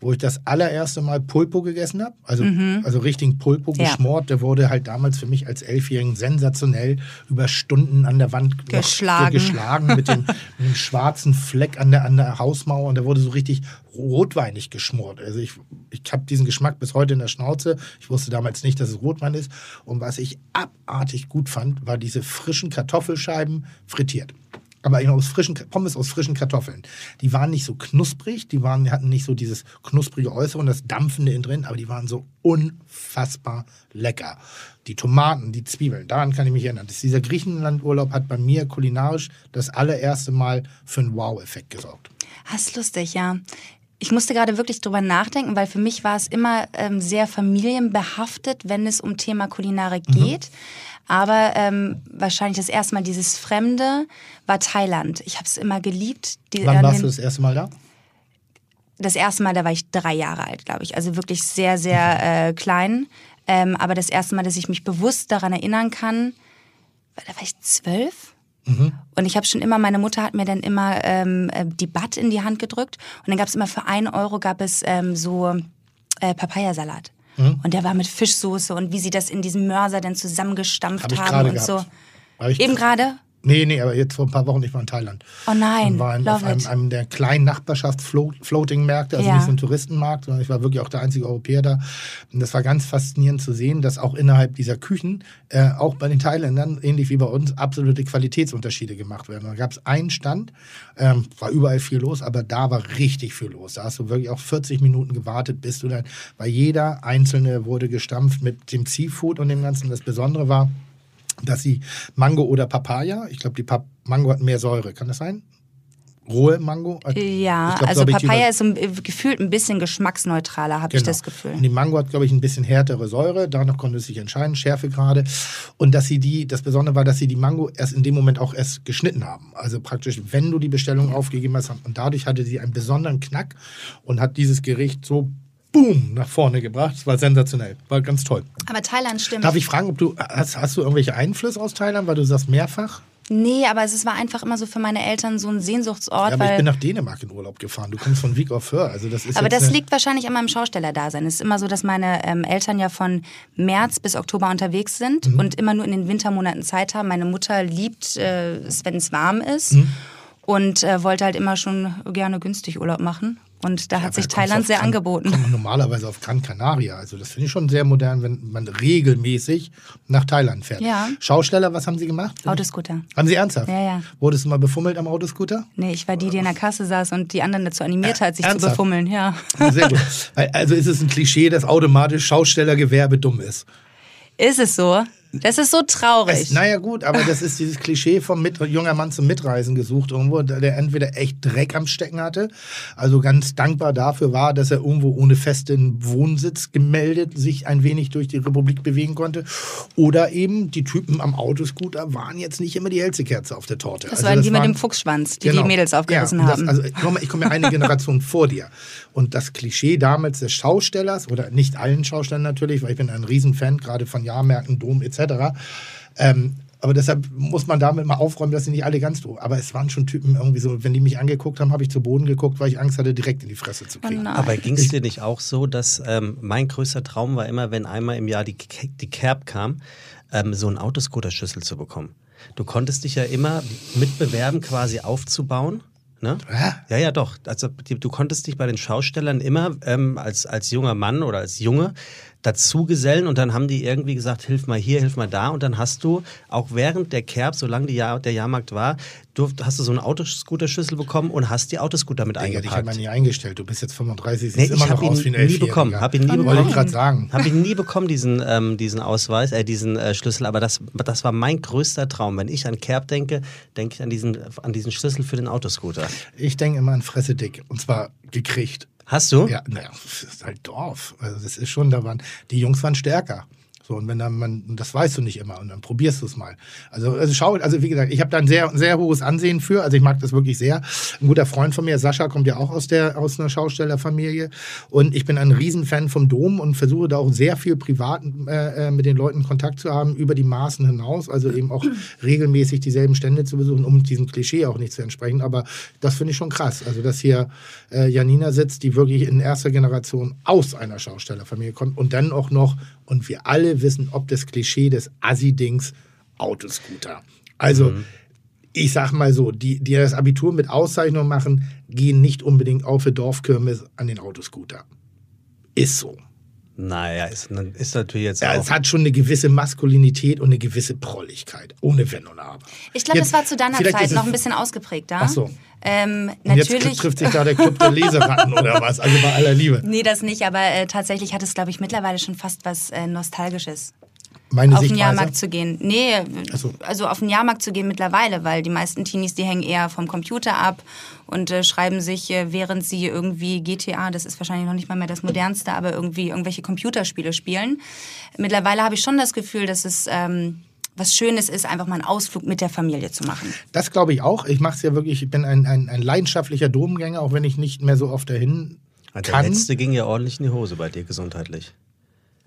wo ich das allererste Mal Pulpo gegessen habe, also, also richtigen Pulpo Ja. geschmort. Der wurde halt damals für mich als Elfjährigen sensationell über Stunden an der Wand Geschlagen. geschlagen mit dem, <laughs> mit dem schwarzen Fleck an der, an der Hausmauer und der wurde so richtig rotweinig geschmort. Also ich, ich habe diesen Geschmack bis heute in der Schnauze. Ich wusste damals nicht, dass es Rotwein ist. Und was ich abartig gut fand, war diese frischen Kartoffelscheiben frittiert. Aber aus frischen Pommes aus frischen Kartoffeln. Die waren nicht so knusprig, die waren, hatten nicht so dieses knusprige Äußere und das Dampfende innen drin, aber die waren so unfassbar lecker. Die Tomaten, die Zwiebeln, daran kann ich mich erinnern. Das, dieser Griechenlandurlaub hat bei mir kulinarisch das allererste Mal für einen Wow-Effekt gesorgt. Das ist lustig, ja. Ich musste gerade wirklich drüber nachdenken, weil für mich war es immer ähm, sehr familienbehaftet, wenn es um Thema Kulinarik Mhm. geht. Aber ähm, wahrscheinlich das erste Mal dieses Fremde war Thailand. Ich habe es immer geliebt. Die, Wann an warst du das erste Mal da? das erste Mal, da war ich drei Jahre alt, glaube ich. Also wirklich sehr, Mhm. sehr äh, klein. Ähm, aber das erste Mal, dass ich mich bewusst daran erinnern kann, da war ich zwölf. Mhm. Und ich habe schon immer, meine Mutter hat mir dann immer ähm, äh, die Butt in die Hand gedrückt. Und dann gab es immer für einen Euro gab es ähm, so äh, Papayasalat. Mhm. Und der war mit Fischsoße und wie sie das in diesem Mörser dann zusammengestampft ich haben und gehabt. so. Hab ich Eben gerade? Nee, nee, aber jetzt vor ein paar Wochen, ich war in Thailand. Oh nein, Und war in, auf einem, einem der kleinen Nachbarschafts-Floating-Märkte, also Ja. nicht so ein Touristenmarkt, sondern ich war wirklich auch der einzige Europäer da. Und das war ganz faszinierend zu sehen, dass auch innerhalb dieser Küchen, äh, auch bei den Thailändern, ähnlich wie bei uns, absolute Qualitätsunterschiede gemacht werden. Da gab es einen Stand, ähm, war überall viel los, aber da war richtig viel los. Da hast du wirklich auch 40 Minuten gewartet, bis du dann, weil jeder einzelne wurde gestampft mit dem Seafood und dem Ganzen. Das Besondere war, dass sie Mango oder Papaya, ich glaube, die Pap Mango hat mehr Säure, kann das sein? Rohe Mango? Ja, Ich glaub, so also Papaya ist äh, gefühlt ein bisschen geschmacksneutraler, habe ich das Gefühl. Und die Mango hat, glaube ich, ein bisschen härtere Säure. Danach konnte es sich entscheiden, Schärfe gerade. Und dass sie die, das Besondere war, dass sie die Mango erst in dem Moment auch erst geschnitten haben. Also praktisch, wenn du die Bestellung aufgegeben hast. Und dadurch hatte sie einen besonderen Knack und hat dieses Gericht so boom nach vorne gebracht. Es war sensationell. War ganz toll. Aber Thailand stimmt. Darf ich fragen, ob du, hast, hast du irgendwelche Einflüsse aus Thailand, weil du sagst mehrfach? Nee, aber es war einfach immer so für meine Eltern so ein Sehnsuchtsort. Ja, aber ich bin nach Dänemark in Urlaub gefahren. Du kommst von Wieg auf Föhr. Also das ist aber das liegt wahrscheinlich an meinem Schaustellerdasein. Es ist immer so, dass meine ähm, Eltern ja von März bis Oktober unterwegs sind Mhm. und immer nur in den Wintermonaten Zeit haben. Meine Mutter liebt äh, es, wenn es warm ist. Mhm. Und äh, wollte halt immer schon gerne günstig Urlaub machen. Und da hat sich Thailand sehr Gran- angeboten. kommt <laughs> normalerweise auf Gran Canaria. Also das finde ich schon sehr modern, wenn man regelmäßig nach Thailand fährt. Ja. Schausteller, was haben Sie gemacht? Autoscooter. Haben Sie ernsthaft? Ja, ja. Wurdest du mal befummelt am Autoscooter? Nee, ich war die, die in der Kasse saß und die anderen dazu animiert hat, sich zu ernsthaft? befummeln. Ja. Sehr gut. <laughs> Also ist es ein Klischee, dass automatisch Schaustellergewerbe dumm ist. Ist es so? Das ist so traurig. Es, naja gut, aber das ist dieses Klischee vom Mit junger Mann zum Mitreisen gesucht irgendwo, der der entweder echt Dreck am Stecken hatte, also ganz dankbar dafür war, dass er irgendwo ohne festen Wohnsitz gemeldet sich ein wenig durch die Republik bewegen konnte, oder eben die Typen am Autoscooter waren jetzt nicht immer die hellste Kerze auf der Torte. das waren die mit dem Fuchsschwanz, die die Mädels aufgerissen Genau. ja, und haben. Das, also komm, ich komme ja eine <laughs> Generation vor dir. Und das Klischee damals des Schaustellers, oder nicht allen Schaustellern natürlich, weil ich bin ein Riesenfan, gerade von Jahrmärkten, Dom etc. Ähm, aber deshalb muss man damit mal aufräumen, dass sie nicht alle ganz doof. Aber es waren schon Typen irgendwie so, wenn die mich angeguckt haben, habe ich zu Boden geguckt, weil ich Angst hatte, direkt in die Fresse zu Oh kriegen. nein. Aber ging es dir nicht auch so, dass ähm, mein größter Traum war immer, wenn einmal im Jahr die, die Kerb kam, ähm, so einen Autoscooter-Schlüssel zu bekommen? Du konntest dich ja immer mitbewerben, quasi aufzubauen. Ne? Ja, ja, doch. Also die, du konntest dich bei den Schaustellern immer ähm, als, als junger Mann oder als Junge dazu gesellen und dann haben die irgendwie gesagt, hilf mal hier, hilf mal da und dann hast du auch während der Kerb, solange Jahr, der Jahrmarkt war, durft, hast du so einen Autoscooter-Schlüssel bekommen und hast die Autoscooter mit Digga, dich hat eingepackt. man nie eingestellt. Du bist jetzt 35, Nee, siehst immer ich noch habe ihn aus wie ein nie Elfjähriger. bekommen. Hab ihn nie bekommen. Wollte ich gerade sagen. Habe ich nie bekommen, diesen, ähm, diesen Ausweis, äh, diesen äh, Schlüssel. Aber das, das war mein größter Traum. Wenn ich an Kerb denke, denke ich an diesen, an diesen Schlüssel für den Autoscooter. Ich denke immer an Fresse dick. Und zwar gekriegt. Hast du? Ja, naja, das ist halt Dorf. Also das ist schon, da waren, die Jungs waren stärker. So, und wenn dann man, das weißt du nicht immer und dann probierst du es mal. Also, also schau, also wie gesagt, ich habe da ein sehr, sehr hohes Ansehen für. Also ich mag das wirklich sehr. Ein guter Freund von mir, Sascha, kommt ja auch aus der, aus einer Schaustellerfamilie. Und ich bin ein Riesenfan vom Dom und versuche da auch sehr viel privat äh, äh, mit den Leuten Kontakt zu haben, über die Maßen hinaus. Also eben auch <clears throat> regelmäßig dieselben Stände zu besuchen, um diesem Klischee auch nicht zu entsprechen. Aber das finde ich schon krass. Also, dass hier äh, Janina sitzt, die wirklich in erster Generation aus einer Schaustellerfamilie kommt und dann auch noch, und wir alle wissen, ob das Klischee des Assi-Dings Autoscooter. Also, ich sag mal so, die, die das Abitur mit Auszeichnung machen, gehen nicht unbedingt auf für Dorfkirmes an den Autoscooter. Ist so. Naja, ist, ist natürlich jetzt Ja, auch. es hat schon eine gewisse Maskulinität und eine gewisse Prolligkeit. Ohne Wenn und Aber. Ich glaube, das war zu deiner Zeit es- noch ein bisschen ausgeprägter. Ach so. Ähm, Und jetzt natürlich. trifft sich da der Club der Leseratten oder was? Also bei aller Liebe. Nee, das nicht, aber äh, tatsächlich hat es, glaube ich, mittlerweile schon fast was äh, Nostalgisches. Meine auf den. Jahrmarkt zu gehen. Nee, so. also auf den Jahrmarkt zu gehen mittlerweile, weil die meisten Teenies, die hängen eher vom Computer ab und äh, schreiben sich, äh, während sie irgendwie GTA, das ist wahrscheinlich noch nicht mal mehr das modernste, aber irgendwie irgendwelche Computerspiele spielen. Mittlerweile habe ich schon das Gefühl, dass es ähm, was Schönes ist, einfach mal einen Ausflug mit der Familie zu machen. Das glaube ich auch. Ich mache es ja wirklich, ich bin ein, ein, ein leidenschaftlicher Domgänger, auch wenn ich nicht mehr so oft dahin der kann. letzte ging ja ordentlich in die Hose bei dir gesundheitlich.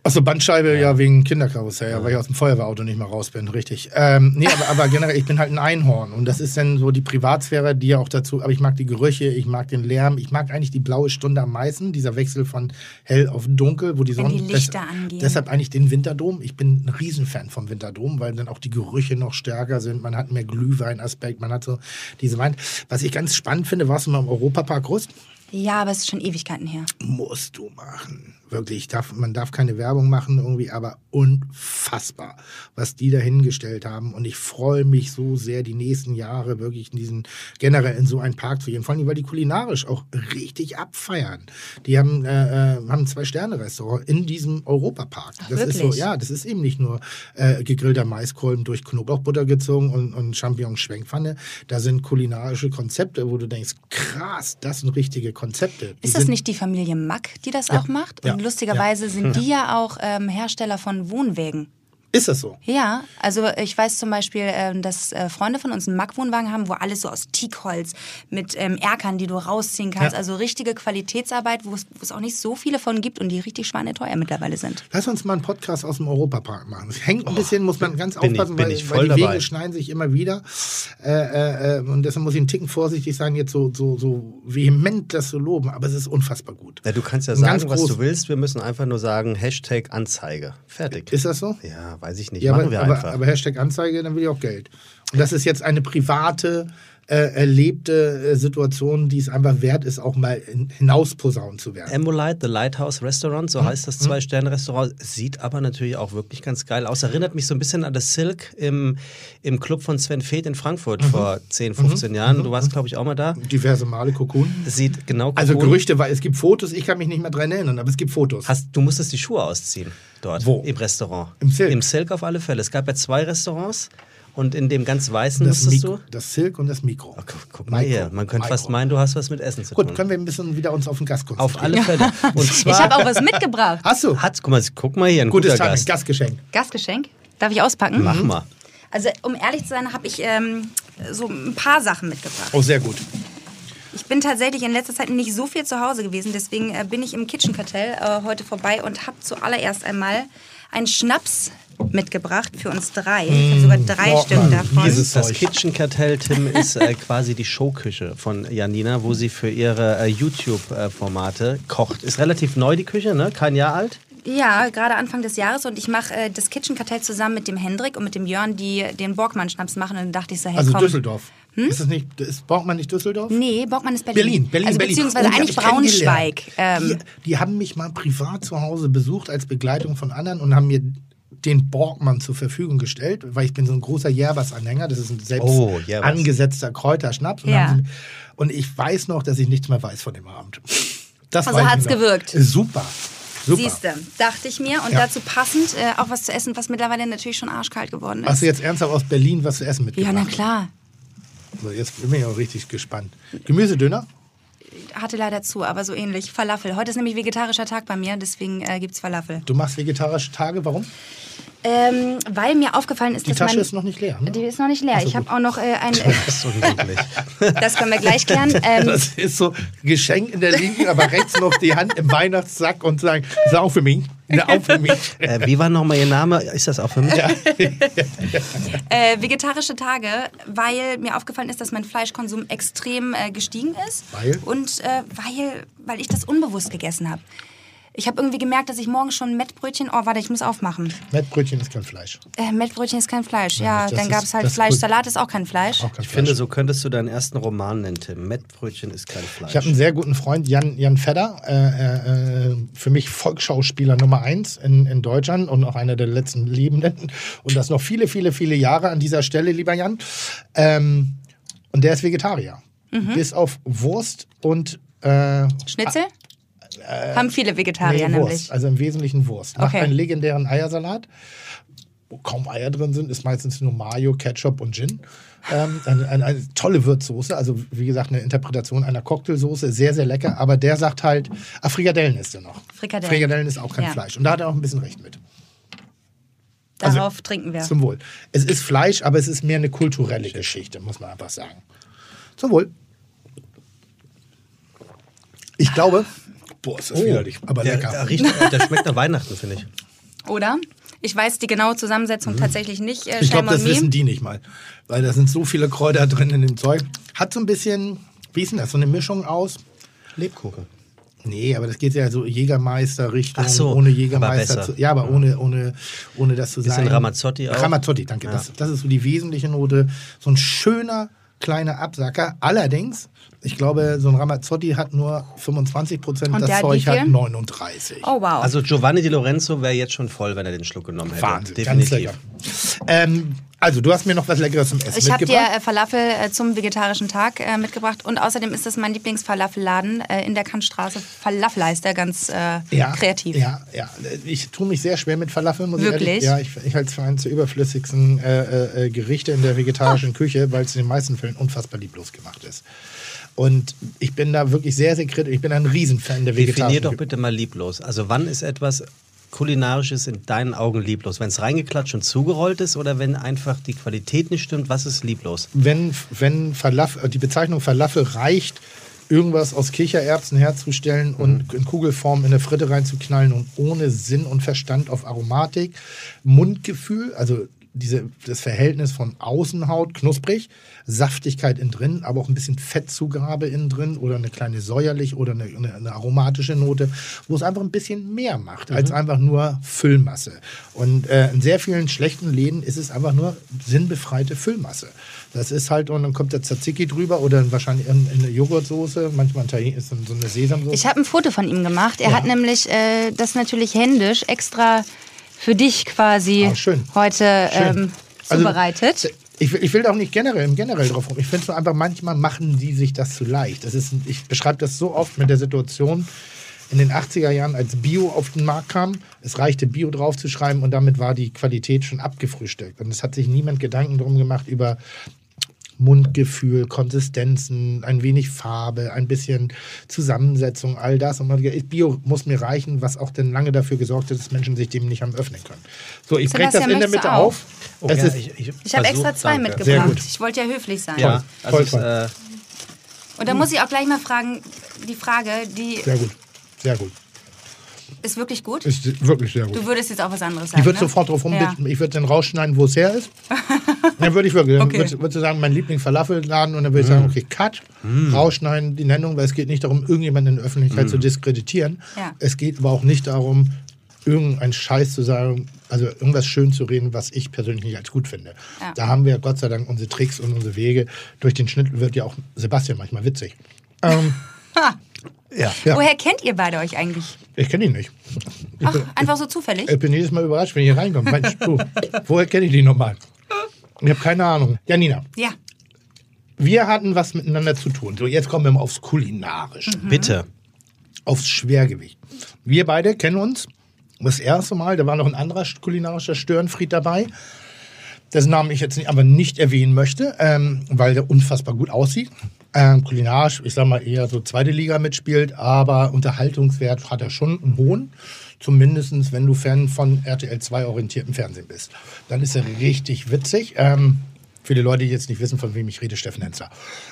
Achso, Bandscheibe, ja, wegen Kinderkarussell, ja, weil ich aus dem Feuerwehrauto nicht mehr raus bin, richtig. Ähm, nee, aber, aber generell, ich bin halt ein Einhorn und das ist dann so die Privatsphäre, die ja auch dazu, aber ich mag die Gerüche, ich mag den Lärm, ich mag eigentlich die blaue Stunde am meisten, dieser Wechsel von hell auf dunkel, wo die Wenn Sonne... die Lichter des- angehen. Deshalb eigentlich den Winterdom. Ich bin ein Riesenfan vom Winterdom, weil dann auch die Gerüche noch stärker sind, man hat mehr Glühweinaspekt, man hat so diese Wein. Was ich ganz spannend finde, warst du mal im Europapark Rust? Ja, aber es ist schon Ewigkeiten her. musst du machen. Wirklich, darf, man darf keine Werbung machen irgendwie, aber unfassbar, was die da hingestellt haben. Und ich freue mich so sehr, die nächsten Jahre wirklich in diesen, generell in so einen Park zu gehen. Vor allem, weil die kulinarisch auch richtig abfeiern. Die haben, äh, äh, haben ein Zwei-Sterne-Restaurant in diesem Europapark. Ach, das ist so, wirklich? ja, das ist eben nicht nur äh, gegrillter Maiskolben durch Knoblauchbutter gezogen und, und Champignon-Schwenkpfanne. Da sind kulinarische Konzepte, wo du denkst, krass, das sind richtige Konzepte. Die Ist das nicht die Familie Mack, die das Ja, auch macht? ja, Und lustigerweise sind die <laughs> ja auch ähm, Hersteller von Wohnwägen. Ist das so? Ja, also ich weiß zum Beispiel, ähm, dass äh, Freunde von uns einen Mack-Wohnwagen haben, wo alles so aus Teakholz mit ähm, Erkern, die du rausziehen kannst. Ja. Also richtige Qualitätsarbeit, wo es wo es auch nicht so viele von gibt und die richtig schweineteuer mittlerweile sind. Lass uns mal einen Podcast aus dem Europapark machen. Es hängt ein bisschen, muss man ganz bin ich- aufpassen, bin weil, ich weil die dabei. Wege schneiden sich immer wieder. Äh, äh, äh, und deshalb muss ich einen Ticken vorsichtig sein, jetzt so, so, so vehement das zu loben. Aber es ist unfassbar gut. Ja, du kannst ja Ein sagen, was du willst. Wir müssen einfach nur sagen, Hashtag Anzeige. Fertig. Ist das so? ja, weiß ich nicht. Ja, Machen aber, wir aber, einfach. aber Hashtag Anzeige, dann will ich auch Geld. Und das ist jetzt eine private, äh, erlebte äh, Situation, die es einfach wert ist, auch mal hin- hinausposaunen zu werden. Emolite, The Lighthouse Restaurant, Mhm. so heißt das Zwei-Sterne-Restaurant. Sieht aber natürlich auch wirklich ganz geil aus. Erinnert mich so ein bisschen an das Silk im, im Club von Sven Feth in Mhm. Frankfurt vor 10, 15 Jahren. Du warst, glaube ich, auch mal da. Diverse Male Kokon. Sieht genau Also Kokon- Gerüchte, weil es gibt Fotos, ich kann mich nicht mehr dran erinnern, aber es gibt Fotos. Hast, du musstest die Schuhe ausziehen dort Wo? im Restaurant. Im Silk? Im Silk auf alle Fälle. Es gab ja zwei Restaurants und in dem ganz weißen das, Mikro, du. das Silk und das Mikro. Oh, guck, guck mal Mikro, hier, man könnte fast Mikro. meinen, du hast was mit Essen zu Gut, tun. können wir ein bisschen wieder uns auf den Gast Auf konzentrieren. alle Fälle. Und <laughs> Ich zwar habe auch was <laughs> mitgebracht. Hast du? hat, guck mal, guck mal hier, ein Gutes guter Timing, Gast. Gastgeschenk. Gastgeschenk. Darf ich auspacken? Mach mal. Also, um ehrlich zu sein, habe ich ähm, so ein paar Sachen mitgebracht. Oh, sehr gut. Ich bin tatsächlich in letzter Zeit nicht so viel zu Hause gewesen, deswegen äh, bin ich im Kitchen Kartell äh, heute vorbei und habe zuallererst einmal einen Schnaps mitgebracht für uns drei. Ich habe sogar drei boah, Stück Mann, davon. dieses- Das Zeug. Kitchen Kartell, Tim, ist äh, quasi die Showküche von Janina, wo sie für ihre äh, YouTube-Formate kocht. Ist relativ neu, die Küche, ne? Kein Jahr alt. Ja, gerade Anfang des Jahres und ich mache äh, das Kitchen Kartell zusammen mit dem Hendrik und mit dem Jörn, die den Borgmann-Schnaps machen und dann dachte ich so, hey Also komm. Düsseldorf. Ist es nicht, ist Borgmann nicht Düsseldorf? Nee, Borgmann ist Berlin. Berlin, Berlin, also Berlin. beziehungsweise Oh, hab eigentlich. Braunschweig. Ähm, Die, die haben mich mal privat zu Hause besucht als Begleitung von anderen und haben mir den Borgmann zur Verfügung gestellt, weil ich bin so ein großer Järbers-Anhänger. Das ist ein selbst Oh, angesetzter Kräuterschnaps. Und, Ja. und ich weiß noch, dass ich nichts mehr weiß von dem Abend. Das Also hat's noch. gewirkt. Super. Super. Siehste, dachte ich mir. Und Ja. dazu passend äh, auch was zu essen, was mittlerweile natürlich schon arschkalt geworden ist. Hast du jetzt ernsthaft aus Berlin was zu essen ja, mitgebracht? na klar. So, jetzt bin ich auch richtig gespannt. Gemüsedöner? Hatte leider zu, aber so ähnlich. Falafel. Heute ist nämlich vegetarischer Tag bei mir, deswegen äh, gibt's Falafel. Du machst vegetarische Tage, warum? Ähm, weil mir aufgefallen ist, Die dass Tasche mein, ist noch nicht leer. Ne? Die ist noch nicht leer. So, ich habe auch noch äh, ein. <laughs> Das ist <laughs> das können wir gleich klären. Ähm, Das ist so Geschenk in der linken, aber rechts noch die Hand im Weihnachtssack und sagen, ist auch für mich. Ne, auch für mich. äh, wie war nochmal Ihr Name? Ist das auch für mich? <laughs> äh, vegetarische Tage, weil mir aufgefallen ist, dass mein Fleischkonsum extrem äh, gestiegen ist. Weil? Und äh, weil, weil ich das unbewusst gegessen habe. Ich habe irgendwie gemerkt, dass ich morgens schon Mettbrötchen. Oh, warte, ich muss aufmachen. Mettbrötchen ist kein Fleisch. Äh, Mettbrötchen ist kein Fleisch. Ja, das dann gab es halt Fleisch. Salat ist auch kein Fleisch. Auch kein Ich finde, Fleisch. so könntest du deinen ersten Roman nennen, Tim. Mettbrötchen ist kein Fleisch. Ich habe einen sehr guten Freund, Jan, Jan Fedder, äh, äh, für mich Volksschauspieler Nummer eins in, in Deutschland und auch einer der letzten Lebenden. Und das noch viele, viele, viele Jahre an dieser Stelle, lieber Jan. Ähm, und der ist Vegetarier. Mhm. Bis auf Wurst und äh? Haben viele Vegetarier nee, Wurst. nämlich. Also im Wesentlichen Wurst. Macht Okay. einen legendären Eiersalat, wo kaum Eier drin sind, ist meistens nur Mayo, Ketchup und Gin. Ähm, <laughs> eine, eine, eine tolle Würzsoße, also wie gesagt, eine Interpretation einer Cocktailsoße, sehr, sehr lecker. Aber der sagt halt, ah, Frikadellen ist er noch. Frikadellen. Frikadellen ist auch kein Ja. Fleisch. Und da hat er auch ein bisschen recht mit. also- Darauf trinken wir. Zum Wohl. Es ist Fleisch, aber es ist mehr eine kulturelle Geschichte, muss man einfach sagen. Zum Wohl. Ich glaube, boah, ist das widerlich, aber Oh, der, lecker. Der, riecht, der schmeckt nach Weihnachten, finde ich. Oder? Ich weiß die genaue Zusammensetzung tatsächlich nicht. Äh, Mhm. Ich glaube, das wissen die nicht mal. Weil da sind so viele Kräuter drin in dem Zeug. Hat so ein bisschen, wie ist denn das, so eine Mischung aus? Lebkuchen. Nee, aber das geht ja so Jägermeister-Richtung, Ach so, ohne Jägermeister zu. Ja, aber ohne, ohne, ohne das zu Bisschen sein. Ramazzotti auch. Ramazzotti, danke. Das, das ist so die wesentliche Note. So ein schöner kleiner Absacker. Allerdings, ich glaube, so ein Ramazzotti hat nur 25 Prozent, Und das der Zeug hat viel? 39. Oh, wow. Also Giovanni Di Lorenzo wäre jetzt schon voll, wenn er den Schluck genommen hätte. Wahnsinn, Definitiv. Ähm, also, du hast mir noch was Leckeres zum Essen ich habe dir mitgebracht. äh, Falafel äh, zum vegetarischen Tag äh, mitgebracht und außerdem ist das mein Lieblingsfalafelladen äh, in der Kantstraße. Falafeleister, ganz äh, kreativ. Ja, ja. Ich tue mich sehr schwer mit Falafel, muss ich Wirklich? ehrlich Ja, ich, ich halte es für eines der überflüssigsten äh, äh, Gerichte in der vegetarischen Küche, weil es in den meisten Fällen unfassbar lieblos gemacht ist. Und ich bin da wirklich sehr, sehr kritisch. Ich bin ein Riesenfan der Definier vegetarischen doch bitte mal lieblos. Also wann ist etwas kulinarisches in deinen Augen lieblos? Wenn es reingeklatscht und zugerollt ist oder wenn einfach die Qualität nicht stimmt, was ist lieblos? Wenn, wenn Falafel, die Bezeichnung Falafel reicht, irgendwas aus Kichererbsen herzustellen und in Kugelform in eine Fritte reinzuknallen und ohne Sinn und Verstand auf Aromatik, Mundgefühl, also diese, das Verhältnis von Außenhaut, knusprig, Saftigkeit innen drin, aber auch ein bisschen Fettzugabe innen drin oder eine kleine säuerlich oder eine, eine, eine aromatische Note, wo es einfach ein bisschen mehr macht als einfach nur Füllmasse. Und äh, in sehr vielen schlechten Läden ist es einfach nur sinnbefreite Füllmasse. Das ist halt, und dann kommt der Tzatziki drüber oder wahrscheinlich in, in eine Joghurtsoße, manchmal ein ist dann so eine Sesamsoße. Ich habe ein Foto von ihm gemacht. Er Ja. hat nämlich äh, das natürlich händisch extra für dich quasi Ah, schön. heute Schön. ähm, Also, zubereitet. Ich, will- ich will da auch nicht generell, im generell drauf rum. Ich finde so einfach, manchmal machen die sich das zu leicht. Das ist, ich beschreibe das so oft mit der Situation in den 80er Jahren, als Bio auf den Markt kam. Es reichte, Bio draufzuschreiben und damit war die Qualität schon abgefrühstückt. Und es hat sich niemand Gedanken drum gemacht über Mundgefühl, Konsistenzen, ein wenig Farbe, ein bisschen Zusammensetzung, all das. Und man hat gesagt, Bio muss mir reichen, was auch dann lange dafür gesorgt hat, dass Menschen sich dem nicht haben öffnen können. So, ich breche das in der Mitte auf. es ja, ist, ich ich, Ich habe extra zwei danke. Mitgebracht. Ich wollte ja höflich sein. Ja, also Voll, voll. äh, Und da muss ich auch gleich mal fragen, die Frage, die Sehr gut. Sehr gut. Ist wirklich gut. Ist wirklich sehr gut. Du würdest jetzt auch was anderes sagen. Ich würde ne? sofort drauf Ja. rumbitten, ich würde dann rausschneiden, wo es her ist. <laughs> dann würde ich wirklich, dann Okay. würde würd ich sagen, mein Lieblings-Falafelladen und dann würde ich sagen, okay, cut, rausschneiden die Nennung, weil es geht nicht darum, irgendjemanden in der Öffentlichkeit zu diskreditieren. Ja. Es geht aber auch nicht darum, irgendeinen Scheiß zu sagen, also irgendwas schön zu reden, was ich persönlich nicht als gut finde. Ja. Da haben wir Gott sei Dank unsere Tricks und unsere Wege. Durch den Schnitt wird ja auch Sebastian manchmal witzig. Ähm, <laughs> ja. ja, Woher kennt ihr beide euch eigentlich? ich kenne ihn nicht. Ich Ach, bin, einfach so zufällig? ich bin jedes Mal überrascht, wenn ich hier reinkomme. Mensch, du, woher kenne ich die nochmal? Ich habe keine Ahnung. Janina, Ja. wir hatten was miteinander zu tun. So, jetzt kommen wir mal aufs Kulinarische, Bitte. aufs Schwergewicht. Wir beide kennen uns das erste Mal, da war noch ein anderer kulinarischer Störenfried dabei, dessen Namen ich jetzt nicht, aber nicht erwähnen möchte, ähm, weil der unfassbar gut aussieht. Ähm, kulinarisch, ich sag mal eher so zweite Liga mitspielt, aber Unterhaltungswert hat er schon einen hohen. Zumindest wenn du Fan von RTL 2 orientiertem Fernsehen bist. Dann ist er richtig witzig. Ähm, viele Leute, die jetzt nicht wissen, von wem ich rede, Steffen Hensler.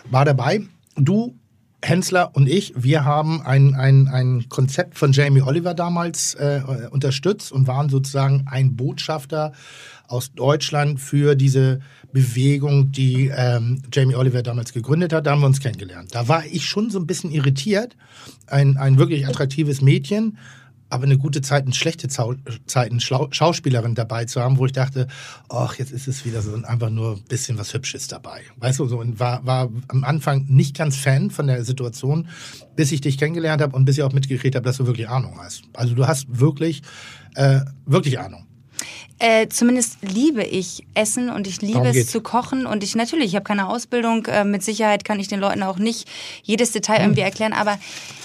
War dabei. Du, Hensler und ich, wir haben ein, ein, ein Konzept von Jamie Oliver damals äh, unterstützt und waren sozusagen ein Botschafter aus Deutschland für diese Bewegung, die ähm, Jamie Oliver damals gegründet hat. Da haben wir uns kennengelernt. Da war ich schon so ein bisschen irritiert. Ein, ein wirklich attraktives Mädchen, aber eine gute Zeit und schlechte Zeiten Schauspielerin dabei zu haben, wo ich dachte, ach, jetzt ist es wieder so ein- einfach nur ein bisschen was Hübsches dabei. Weißt du, so und war, war am Anfang nicht ganz Fan von der Situation, bis ich dich kennengelernt habe und bis ich auch mitgekriegt habe, dass du wirklich Ahnung hast. Also du hast wirklich, äh, wirklich Ahnung. Äh, zumindest liebe ich Essen und ich liebe Darum es geht's. zu kochen und ich natürlich, ich habe keine Ausbildung, äh, mit Sicherheit kann ich den Leuten auch nicht jedes Detail Hm. irgendwie erklären, aber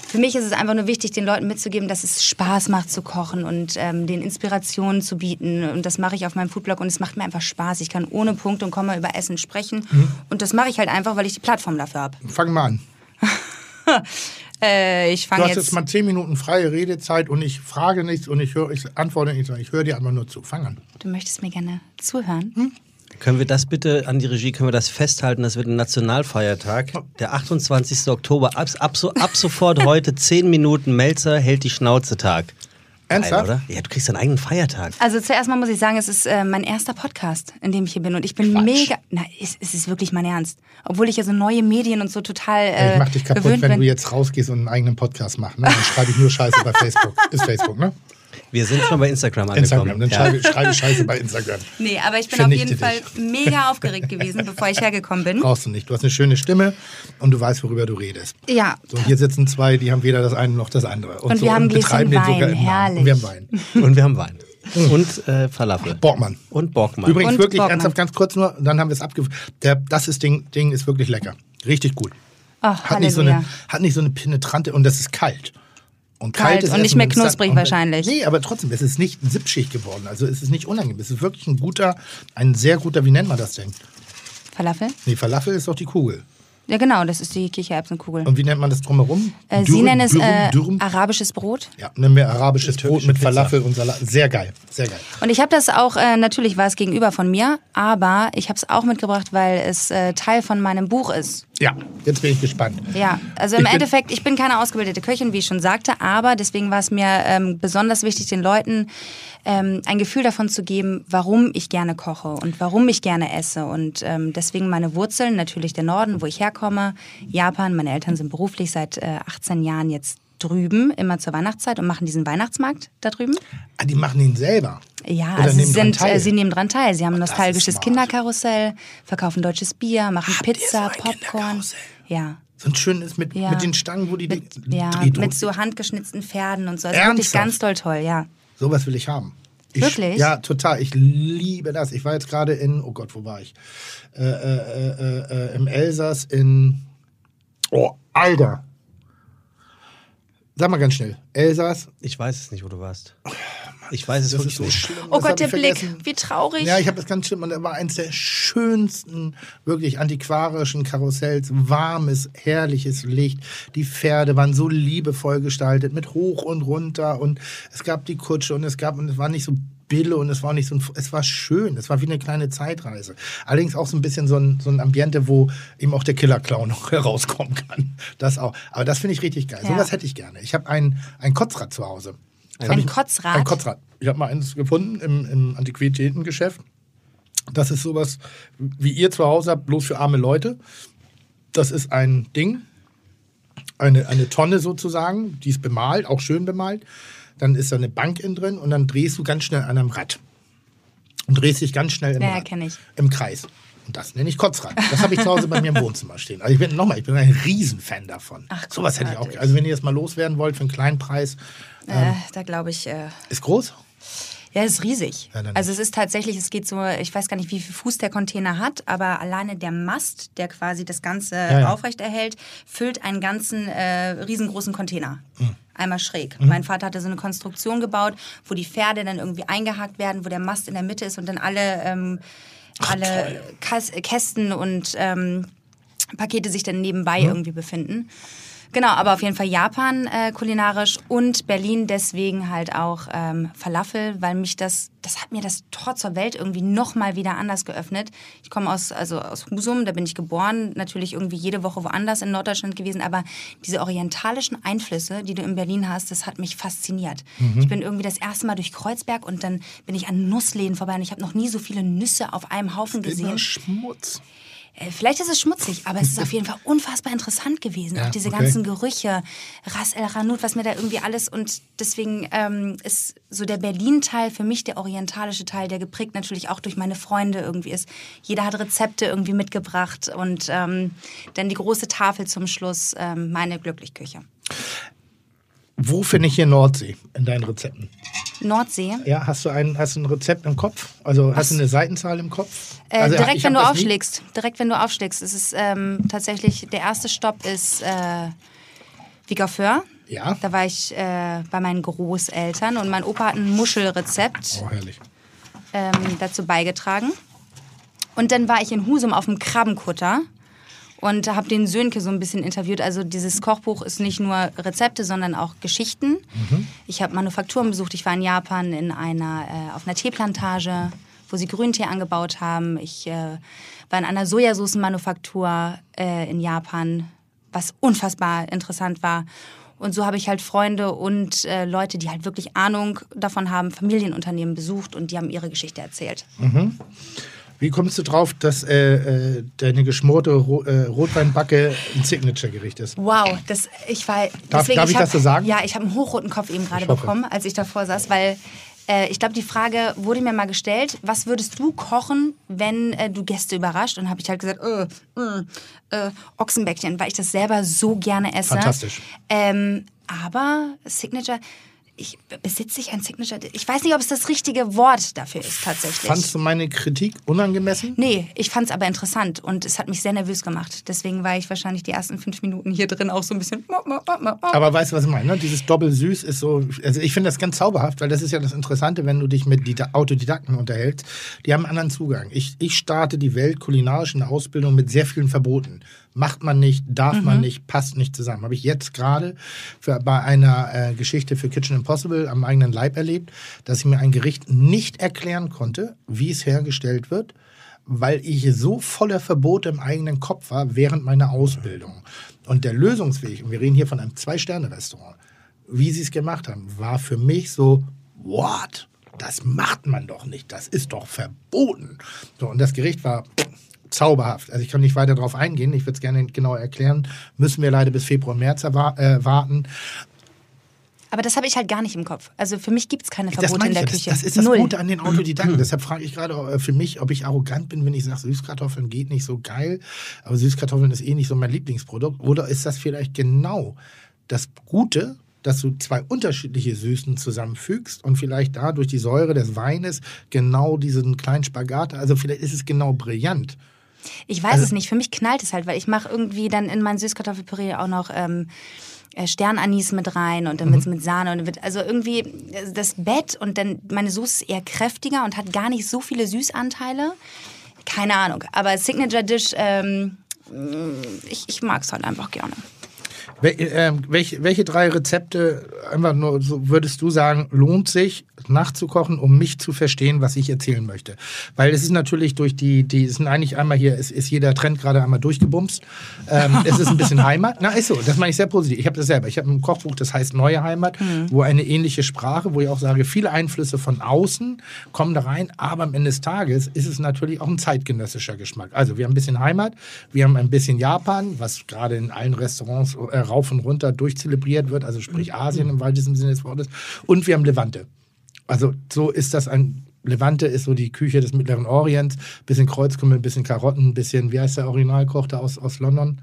für mich ist es einfach nur wichtig, den Leuten mitzugeben, dass es Spaß macht zu kochen und ähm, den Inspirationen zu bieten und das mache ich auf meinem Foodblog und es macht mir einfach Spaß. Ich kann ohne Punkt und Komma über Essen sprechen Hm. und das mache ich halt einfach, weil ich die Plattform dafür habe. Fang mal an. <laughs> Äh, ich Du fange hast jetzt, jetzt mal zehn Minuten freie Redezeit und ich frage nichts und ich höre, ich antworte nichts, sondern ich höre dir einfach nur zu. Fang an. du möchtest mir gerne zuhören. Hm? Können wir das bitte an die Regie, können wir das festhalten? Das wird ein Nationalfeiertag. Der 28. Oktober. Ab, ab, so, ab sofort heute 10 Minuten Melzer hält die Schnauze Tag. Geil, Ernsthaft? oder? Ja, du kriegst deinen eigenen Feiertag. Also zuerst mal muss ich sagen, es ist äh, mein erster Podcast, in dem ich hier bin und ich bin Quatsch. mega. Na, es, es ist wirklich mein Ernst. Obwohl ich ja so neue Medien und so total äh, ich mach dich kaputt, wenn bin. du jetzt rausgehst und einen eigenen Podcast machst. Ne? Dann schreibe ich nur Scheiße bei Facebook. Ist Facebook, ne? Wir sind schon bei Instagram angekommen. Instagram. Dann Ja. schreibe, schreibe ich Scheiße bei Instagram. Nee, aber ich bin Vernichte auf jeden Fall mega aufgeregt gewesen, bevor ich hergekommen bin. Brauchst du nicht. Du hast eine schöne Stimme und du weißt, worüber du redest. Ja. So, und hier sitzen zwei, die haben weder das eine noch das andere. Und so wir haben betreiben Gläschen den sogar Wein. im. Herrlich. <laughs> Und wir haben Wein. Und wir haben Wein. Und äh, Falafel. Borgmann. Und Borgmann. Übrigens Und wirklich Borgmann. ernsthaft ganz kurz nur, dann haben wir es abge... Der, das ist Ding, Ding ist wirklich lecker. Richtig gut. Ach, Hat nicht, so eine, hat nicht so eine penetrante und das ist kalt. Und Kalt kaltes und nicht mehr dann- knusprig und- wahrscheinlich. Nee, aber trotzdem, es ist nicht sippschicht geworden. Also es ist nicht unangenehm. Es ist wirklich ein guter, ein sehr guter, wie nennt man das denn? Falafel? Nee, Falafel ist doch die Kugel. Ja, genau, das ist die Kichererbsenkugel. Und wie nennt man das drumherum? Äh, Sie Dürüm, nennen es Dürüm, äh, Dürüm? arabisches Brot. Ja, nennen wir arabisches Brot mit Pizza. Falafel und Salat. Sehr geil, sehr geil. Und ich habe das auch, äh, natürlich war es gegenüber von mir, aber ich habe es auch mitgebracht, weil es äh, Teil von meinem Buch ist. Ja, jetzt bin ich gespannt. Ja, also im Ich Endeffekt, ich bin keine ausgebildete Köchin, wie ich schon sagte, aber deswegen war es mir ähm, besonders wichtig, den Leuten ähm, ein Gefühl davon zu geben, warum ich gerne koche und warum ich gerne esse. Und ähm, deswegen meine Wurzeln, natürlich der Norden, wo ich herkomme, Japan. Meine Eltern sind beruflich seit äh, 18 Jahren jetzt drüben, immer zur Weihnachtszeit und machen diesen Weihnachtsmarkt da drüben. Ah, die machen ihn selber. Ja, also sie, nehmen dran sind, teil. äh, sie nehmen dran teil. Sie haben ein nostalgisches. Kinderkarussell, verkaufen deutsches Bier, machen Habt Pizza, so Popcorn. Ja. So ein schönes mit, Ja. mit den Stangen, wo die Mit, die ja, mit so handgeschnitzten Pferden und so. Also wirklich Ernsthaft? ganz doll toll, ja. Sowas will ich haben. Ich, Wirklich? Ja, total. Ich liebe das. Ich war jetzt gerade in, oh Gott, wo war ich? Äh, äh, äh, äh, Im Elsass in, oh, Alter. Sag mal ganz schnell. Elsass. Ich weiß es nicht, wo du warst. Ich weiß es Das wirklich ist so nicht. schlimm. Oh das Gott, der Blick, vergessen. wie traurig. Ja, ich habe das ganz schlimm. Und er war eins der schönsten, wirklich antiquarischen Karussells. Warmes, herrliches Licht. Die Pferde waren so liebevoll gestaltet mit hoch und runter. Und es gab die Kutsche und es gab, und es war nicht so Bille und es war nicht so ein, es war schön. Es war wie eine kleine Zeitreise. Allerdings auch so ein bisschen so ein, so ein Ambiente, wo eben auch der Killer-Clown <laughs> noch herauskommen kann. Das auch. Aber das finde ich richtig geil. Ja. Sowas hätte ich gerne. Ich habe ein, ein Kotzrad zu Hause. Ein ich- Kotzrad? Ein Kotzrad. Ich habe mal eins gefunden im, im Antiquitätengeschäft. Das ist sowas, wie ihr zu Hause habt, bloß für arme Leute. Das ist ein Ding, eine, eine Tonne sozusagen, die ist bemalt, auch schön bemalt. Dann ist da eine Bank innen drin und dann drehst du ganz schnell an einem Rad. Und drehst dich ganz schnell im, Ja, Rad, im Kreis. Und das nenne ich Kotzrad. Das habe ich zu Hause bei mir im Wohnzimmer stehen. Also ich bin nochmal, ich bin ein Riesenfan davon. Ach, Sowas hätte ich auch. Also wenn ihr das mal loswerden wollt für einen kleinen Preis, äh, da glaube ich, äh, ist groß. Ja, ist riesig. Ja, also es ist tatsächlich, es geht so, ich weiß gar nicht, wie viel Fuß der Container hat, aber alleine der Mast, der quasi das Ganze ja. aufrechterhält, füllt einen ganzen äh, riesengroßen Container. Hm. Einmal schräg. Mein Vater hatte so eine Konstruktion gebaut, wo die Pferde dann irgendwie eingehakt werden, wo der Mast in der Mitte ist und dann alle, ähm, alle Kas Kästen und ähm, Pakete sich dann nebenbei Mhm. irgendwie befinden. Genau, aber auf jeden Fall Japan äh, kulinarisch und Berlin deswegen halt auch ähm, Falafel, weil mich das, das hat mir das Tor zur Welt irgendwie nochmal wieder anders geöffnet. Ich komme aus, also aus Husum, da bin ich geboren, natürlich irgendwie jede Woche woanders in Norddeutschland gewesen, aber diese orientalischen Einflüsse, die du in Berlin hast, das hat mich fasziniert. Ich bin irgendwie das erste Mal durch Kreuzberg und dann bin ich an Nussläden vorbei und ich habe noch nie so viele Nüsse auf einem Haufen gesehen. Immer Schmutz. Äh, Vielleicht ist es schmutzig, aber es ist auf jeden Fall unfassbar interessant gewesen. Ja, auch diese okay. ganzen Gerüche, Ras El Hanout, was mir da irgendwie alles und deswegen ähm, ist so der Berlin-Teil für mich der orientalische Teil, der geprägt natürlich auch durch meine Freunde irgendwie ist. Jeder hat Rezepte irgendwie mitgebracht und ähm, dann die große Tafel zum Schluss, ähm, meine Glücklichküche. Wo finde ich hier Nordsee in deinen Rezepten? Nordsee. Ja, hast du ein, hast du ein Rezept im Kopf? Also hast du eine Seitenzahl im Kopf? Äh, also, direkt, wenn du aufschlägst. Direkt, wenn du aufschlägst. Es ist ähm, tatsächlich, der erste Stopp ist äh, Vigafeur. Ja. Da war ich äh, bei meinen Großeltern und mein Opa hat ein Muschelrezept Oh, herrlich. ähm, dazu beigetragen. Und dann war ich in Husum auf dem Krabbenkutter und habe den Sönke so ein bisschen interviewt. Also dieses Kochbuch ist nicht nur Rezepte, sondern auch Geschichten. Ich habe Manufakturen besucht. Ich war in Japan in einer, äh, auf einer Teeplantage, wo sie Grüntee angebaut haben. Ich äh, war in einer Sojasoßenmanufaktur äh, in Japan, was unfassbar interessant war. Und so habe ich halt Freunde und äh, Leute, die halt wirklich Ahnung davon haben, Familienunternehmen besucht und die haben ihre Geschichte erzählt. Wie kommst du drauf, dass äh, äh, deine geschmorte Ro äh, Rotweinbacke ein Signature-Gericht ist? Wow, das ich war. Darf- darf ich hab, das so sagen? Ja, ich habe einen hochroten Kopf eben gerade Ich bekommen, als ich davor saß, weil äh, ich glaube, die Frage wurde mir mal gestellt: Was würdest du kochen, wenn äh, du Gäste überrascht? Und habe ich halt gesagt: äh, mh, äh, Ochsenbäckchen, weil ich das selber so gerne esse. Fantastisch. Ähm, aber Signature. Ich, besitze ich ein Signature? Ich weiß nicht, ob es das richtige Wort dafür ist, tatsächlich. Fandst du meine Kritik unangemessen? Nee, ich fand es aber interessant und es hat mich sehr nervös gemacht. Deswegen war ich wahrscheinlich die ersten fünf Minuten hier drin auch so ein bisschen. Aber weißt du, was ich meine? ne? Dieses Doppelsüß ist so, also ich finde das ganz zauberhaft, weil das ist ja das Interessante, wenn du dich mit Dida- Autodidakten unterhältst. Die haben einen anderen Zugang. Ich, ich starte die Welt kulinarisch in der Ausbildung mit sehr vielen Verboten. Macht man nicht, darf man nicht, passt nicht zusammen. Habe ich jetzt gerade bei einer äh, Geschichte für Kitchen Impossible am eigenen Leib erlebt, dass ich mir ein Gericht nicht erklären konnte, wie es hergestellt wird weil ich so voller Verbote im eigenen Kopf war während meiner Ausbildung. Und der Lösungsweg, und wir reden hier von einem Zwei-Sterne-Restaurant, wie sie es gemacht haben, war für mich so, what? Das macht man doch nicht, das ist doch verboten. So, und das Gericht war zauberhaft. Also ich kann nicht weiter darauf eingehen, ich würde es gerne genauer erklären. Müssen wir leider bis Februar, März erwa- äh, warten. Aber das habe ich halt gar nicht im Kopf. Also für mich gibt es keine Verbote meine in ich der ja, Küche. Das, das ist das Null. Gute an den Autodidakten. Deshalb frage ich gerade äh, für mich, ob ich arrogant bin, wenn ich sage, Süßkartoffeln geht nicht so geil, aber Süßkartoffeln ist eh nicht so mein Lieblingsprodukt. Oder ist das vielleicht genau das Gute, dass du zwei unterschiedliche Süßen zusammenfügst und vielleicht da durch die Säure des Weines genau diesen kleinen Spagat, also vielleicht ist es genau brillant. Ich weiß Also es nicht. Für mich knallt es halt, weil ich mache irgendwie dann in mein Süßkartoffelpüree auch noch ähm, äh, Sternanis mit rein und dann Mhm. wird's mit Sahne und dann wird also irgendwie äh, das Bett und dann meine Soße ist eher kräftiger und hat gar nicht so viele Süßanteile. Keine Ahnung. Aber Signature Dish, ähm, ich, ich mag es halt einfach gerne. Wel ähm, welche, welche drei Rezepte, einfach nur so würdest du sagen, lohnt sich nachzukochen, um mich zu verstehen, was ich erzählen möchte? Weil es ist natürlich durch die, die sind eigentlich einmal hier, ist, ist jeder Trend gerade einmal durchgebumst. Ähm, <laughs> es ist ein bisschen Heimat. Na, ist so, das meine ich sehr positiv. Ich habe das selber. Ich habe ein Kochbuch, das heißt Neue Heimat, wo eine ähnliche Sprache, wo ich auch sage, viele Einflüsse von außen kommen da rein, aber am Ende des Tages ist es natürlich auch ein zeitgenössischer Geschmack. Also wir haben ein bisschen Heimat, wir haben ein bisschen Japan, was gerade in allen Restaurants äh, rauf und runter durchzelebriert wird, also sprich Asien im weitesten Sinne des Wortes, und wir haben Levante. Also so ist das ein Levante ist so die Küche des Mittleren Orients, bisschen Kreuzkümmel, bisschen Karotten, bisschen, wie heißt der Originalkoch da aus, aus London?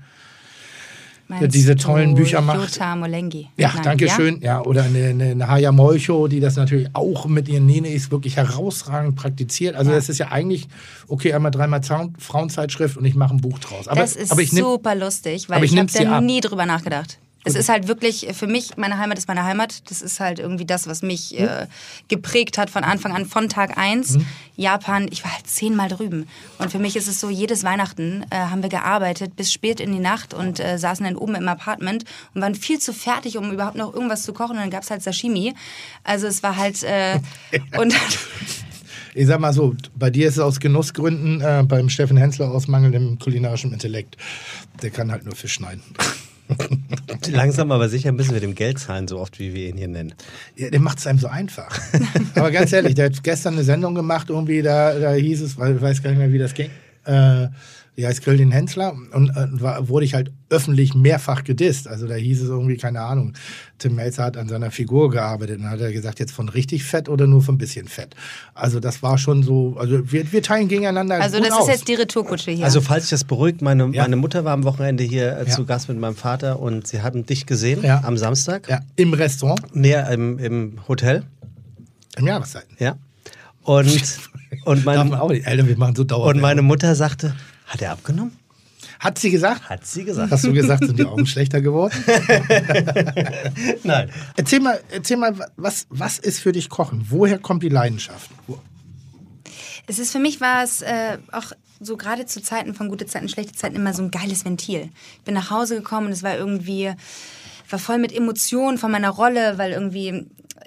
Meinst diese tollen Bücher macht. Jota Molengi. Ja, Nein, danke schön. Ja, oder eine, eine, Haya Molcho, die das natürlich auch mit ihren Nenes wirklich herausragend praktiziert. Also Ja. das ist ja eigentlich, okay, einmal dreimal Frauenzeitschrift und ich mache ein Buch draus. Aber, das ist aber ich nehm, super lustig, weil ich ich, habe da ab. nie drüber nachgedacht. Es ist halt wirklich, für mich, meine Heimat ist meine Heimat. Das ist halt irgendwie das, was mich äh, geprägt hat von Anfang an, von Tag eins. Japan, ich war halt zehnmal drüben. Und für mich ist es so, jedes Weihnachten äh, haben wir gearbeitet bis spät in die Nacht und äh, saßen dann oben im Apartment und waren viel zu fertig, um überhaupt noch irgendwas zu kochen. Und dann gab es halt Sashimi. Also es war halt... Äh, <laughs> und <laughs> ich sag mal so, bei dir ist es aus Genussgründen, äh, beim Steffen Hensler aus mangelndem kulinarischem Intellekt. Der kann halt nur Fisch schneiden. Langsam aber sicher müssen wir dem Geld zahlen, so oft wie wir ihn hier nennen. Ja, der macht es einem so einfach. <laughs> Aber ganz ehrlich, der hat gestern eine Sendung gemacht, irgendwie, da, da hieß es, weil ich weiß gar nicht mehr, wie das ging. Äh, die heißt Grill den Hensler und äh, war, wurde ich halt öffentlich mehrfach gedisst. Also da hieß es irgendwie, keine Ahnung, Tim Melzer hat an seiner Figur gearbeitet und hat er gesagt, jetzt von richtig fett oder nur von bisschen Fett. Also das war schon so, also wir, wir teilen gegeneinander also gut das aus. ist jetzt die Retourkutsche hier. Also falls sich das beruhigt, meine, Ja. meine Mutter war am Wochenende hier äh, Ja. zu Gast mit meinem Vater und sie haben dich gesehen Ja. am Samstag. ja, im Restaurant, Näher im, im Hotel. im Jahreszeiten. Ja. Und, <laughs> und, Darf man mein, auch nicht. Alter, wir machen so Dauer. und meine Mutter sagte, hat er abgenommen? Hat sie gesagt? Hat sie gesagt. Hast du gesagt, sind die Augen <laughs> schlechter geworden? <laughs> Nein. Erzähl mal, erzähl mal was, was ist für dich Kochen? Woher kommt die Leidenschaft? Wo- Es ist für mich war es äh, auch so gerade zu Zeiten von gute Zeiten, schlechte Zeiten immer so ein geiles Ventil. Ich bin nach Hause gekommen und es war irgendwie war voll mit Emotionen von meiner Rolle, weil irgendwie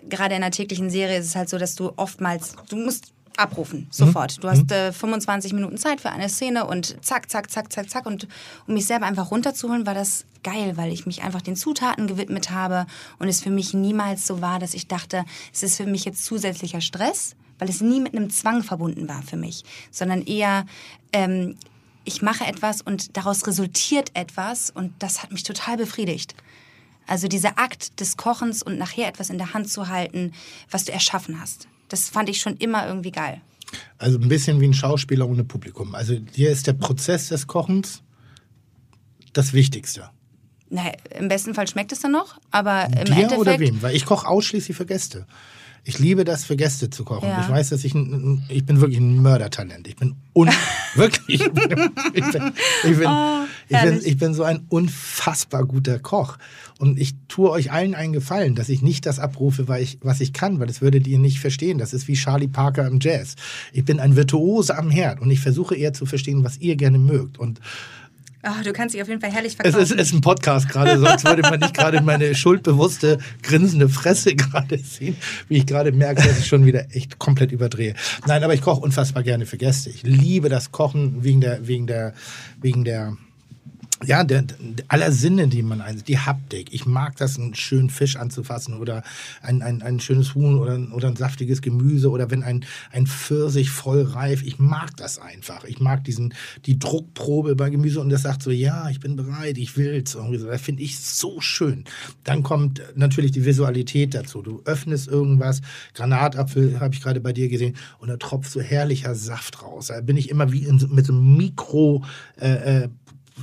gerade in einer täglichen Serie ist es halt so, dass du oftmals du musst abrufen sofort. Du hast äh, 25 Minuten Zeit für eine Szene und zack, zack, zack, zack, zack und um mich selber einfach runterzuholen, war das geil, weil ich mich einfach den Zutaten gewidmet habe und es für mich niemals so war, dass ich dachte, es ist für mich jetzt zusätzlicher Stress, weil es nie mit einem Zwang verbunden war für mich, sondern eher ähm, ich mache etwas und daraus resultiert etwas und das hat mich total befriedigt. Also dieser Akt des Kochens und nachher etwas in der Hand zu halten, was du erschaffen hast. Das fand ich schon immer irgendwie geil. Also ein bisschen wie ein Schauspieler ohne Publikum. Also dir ist der Prozess des Kochens das Wichtigste. Naja, Im besten Fall schmeckt es dann noch, aber im Dir Endeffekt. oder wem? Weil ich koche ausschließlich für Gäste. Ich liebe das, für Gäste zu kochen. Ja. Ich weiß, dass ich ein, ich bin wirklich ein Mördertalent. Ich bin un <laughs> wirklich. Ich bin, ich bin, ich bin, ich bin, ich bin so ein unfassbar guter Koch. Und ich tue euch allen einen Gefallen, dass ich nicht das abrufe, weil ich, was ich kann, weil das würdet ihr nicht verstehen. Das ist wie Charlie Parker im Jazz. Ich bin ein Virtuose am Herd und ich versuche eher zu verstehen, was ihr gerne mögt. Und Oh, du kannst dich auf jeden Fall herrlich Es verkaufen. ist, es ist ein Podcast gerade, sonst würde man nicht gerade meine schuldbewusste, grinsende Fresse <laughs> gerade sehen, wie ich gerade merke, dass ich schon wieder echt komplett überdrehe. Nein, aber ich koche unfassbar gerne für Gäste. Ich liebe das Kochen wegen der, wegen der, wegen der, ja, der, der, aller Sinne, die man einsetzt, die Haptik. Ich mag das, einen schönen Fisch anzufassen oder ein, ein, ein schönes Huhn oder, oder ein saftiges Gemüse oder wenn ein, ein Pfirsich voll reif. Ich mag das einfach. Ich mag diesen, die Druckprobe bei Gemüse und das sagt so, ja, ich bin bereit, ich will's. Irgendwie so. Das finde ich so schön. Dann kommt natürlich die Visualität dazu. Du öffnest irgendwas, Granatapfel habe ich gerade bei dir gesehen und da tropft so herrlicher Saft raus. Da bin ich immer wie in, mit so einem Mikro, äh, äh,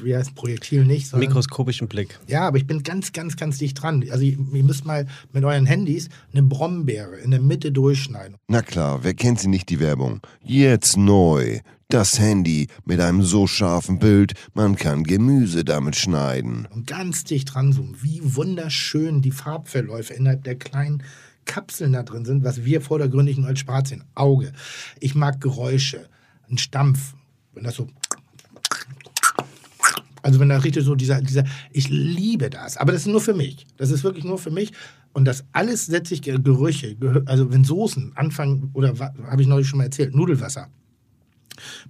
wie heißt Projektil nicht, sondern Mikroskopischen Blick. ja, aber ich bin ganz, ganz, ganz dicht dran. Also ihr, ihr müsst mal mit euren Handys eine Brombeere in der Mitte durchschneiden. Na klar, wer kennt sie nicht, die Werbung? Jetzt neu. Das Handy mit einem so scharfen Bild, man kann Gemüse damit schneiden. Und ganz dicht dran zoomen. Wie wunderschön die Farbverläufe innerhalb der kleinen Kapseln da drin sind, was wir vordergründig nur als Spaß sehen. Auge. Ich mag Geräusche. Ein Stampf. Wenn das so Also wenn da richtig so dieser, dieser, ich liebe das, aber das ist nur für mich. Das ist wirklich nur für mich. Und das alles setze ich Ge- Gerüche, also wenn Soßen anfangen, oder habe ich neulich schon mal erzählt, Nudelwasser.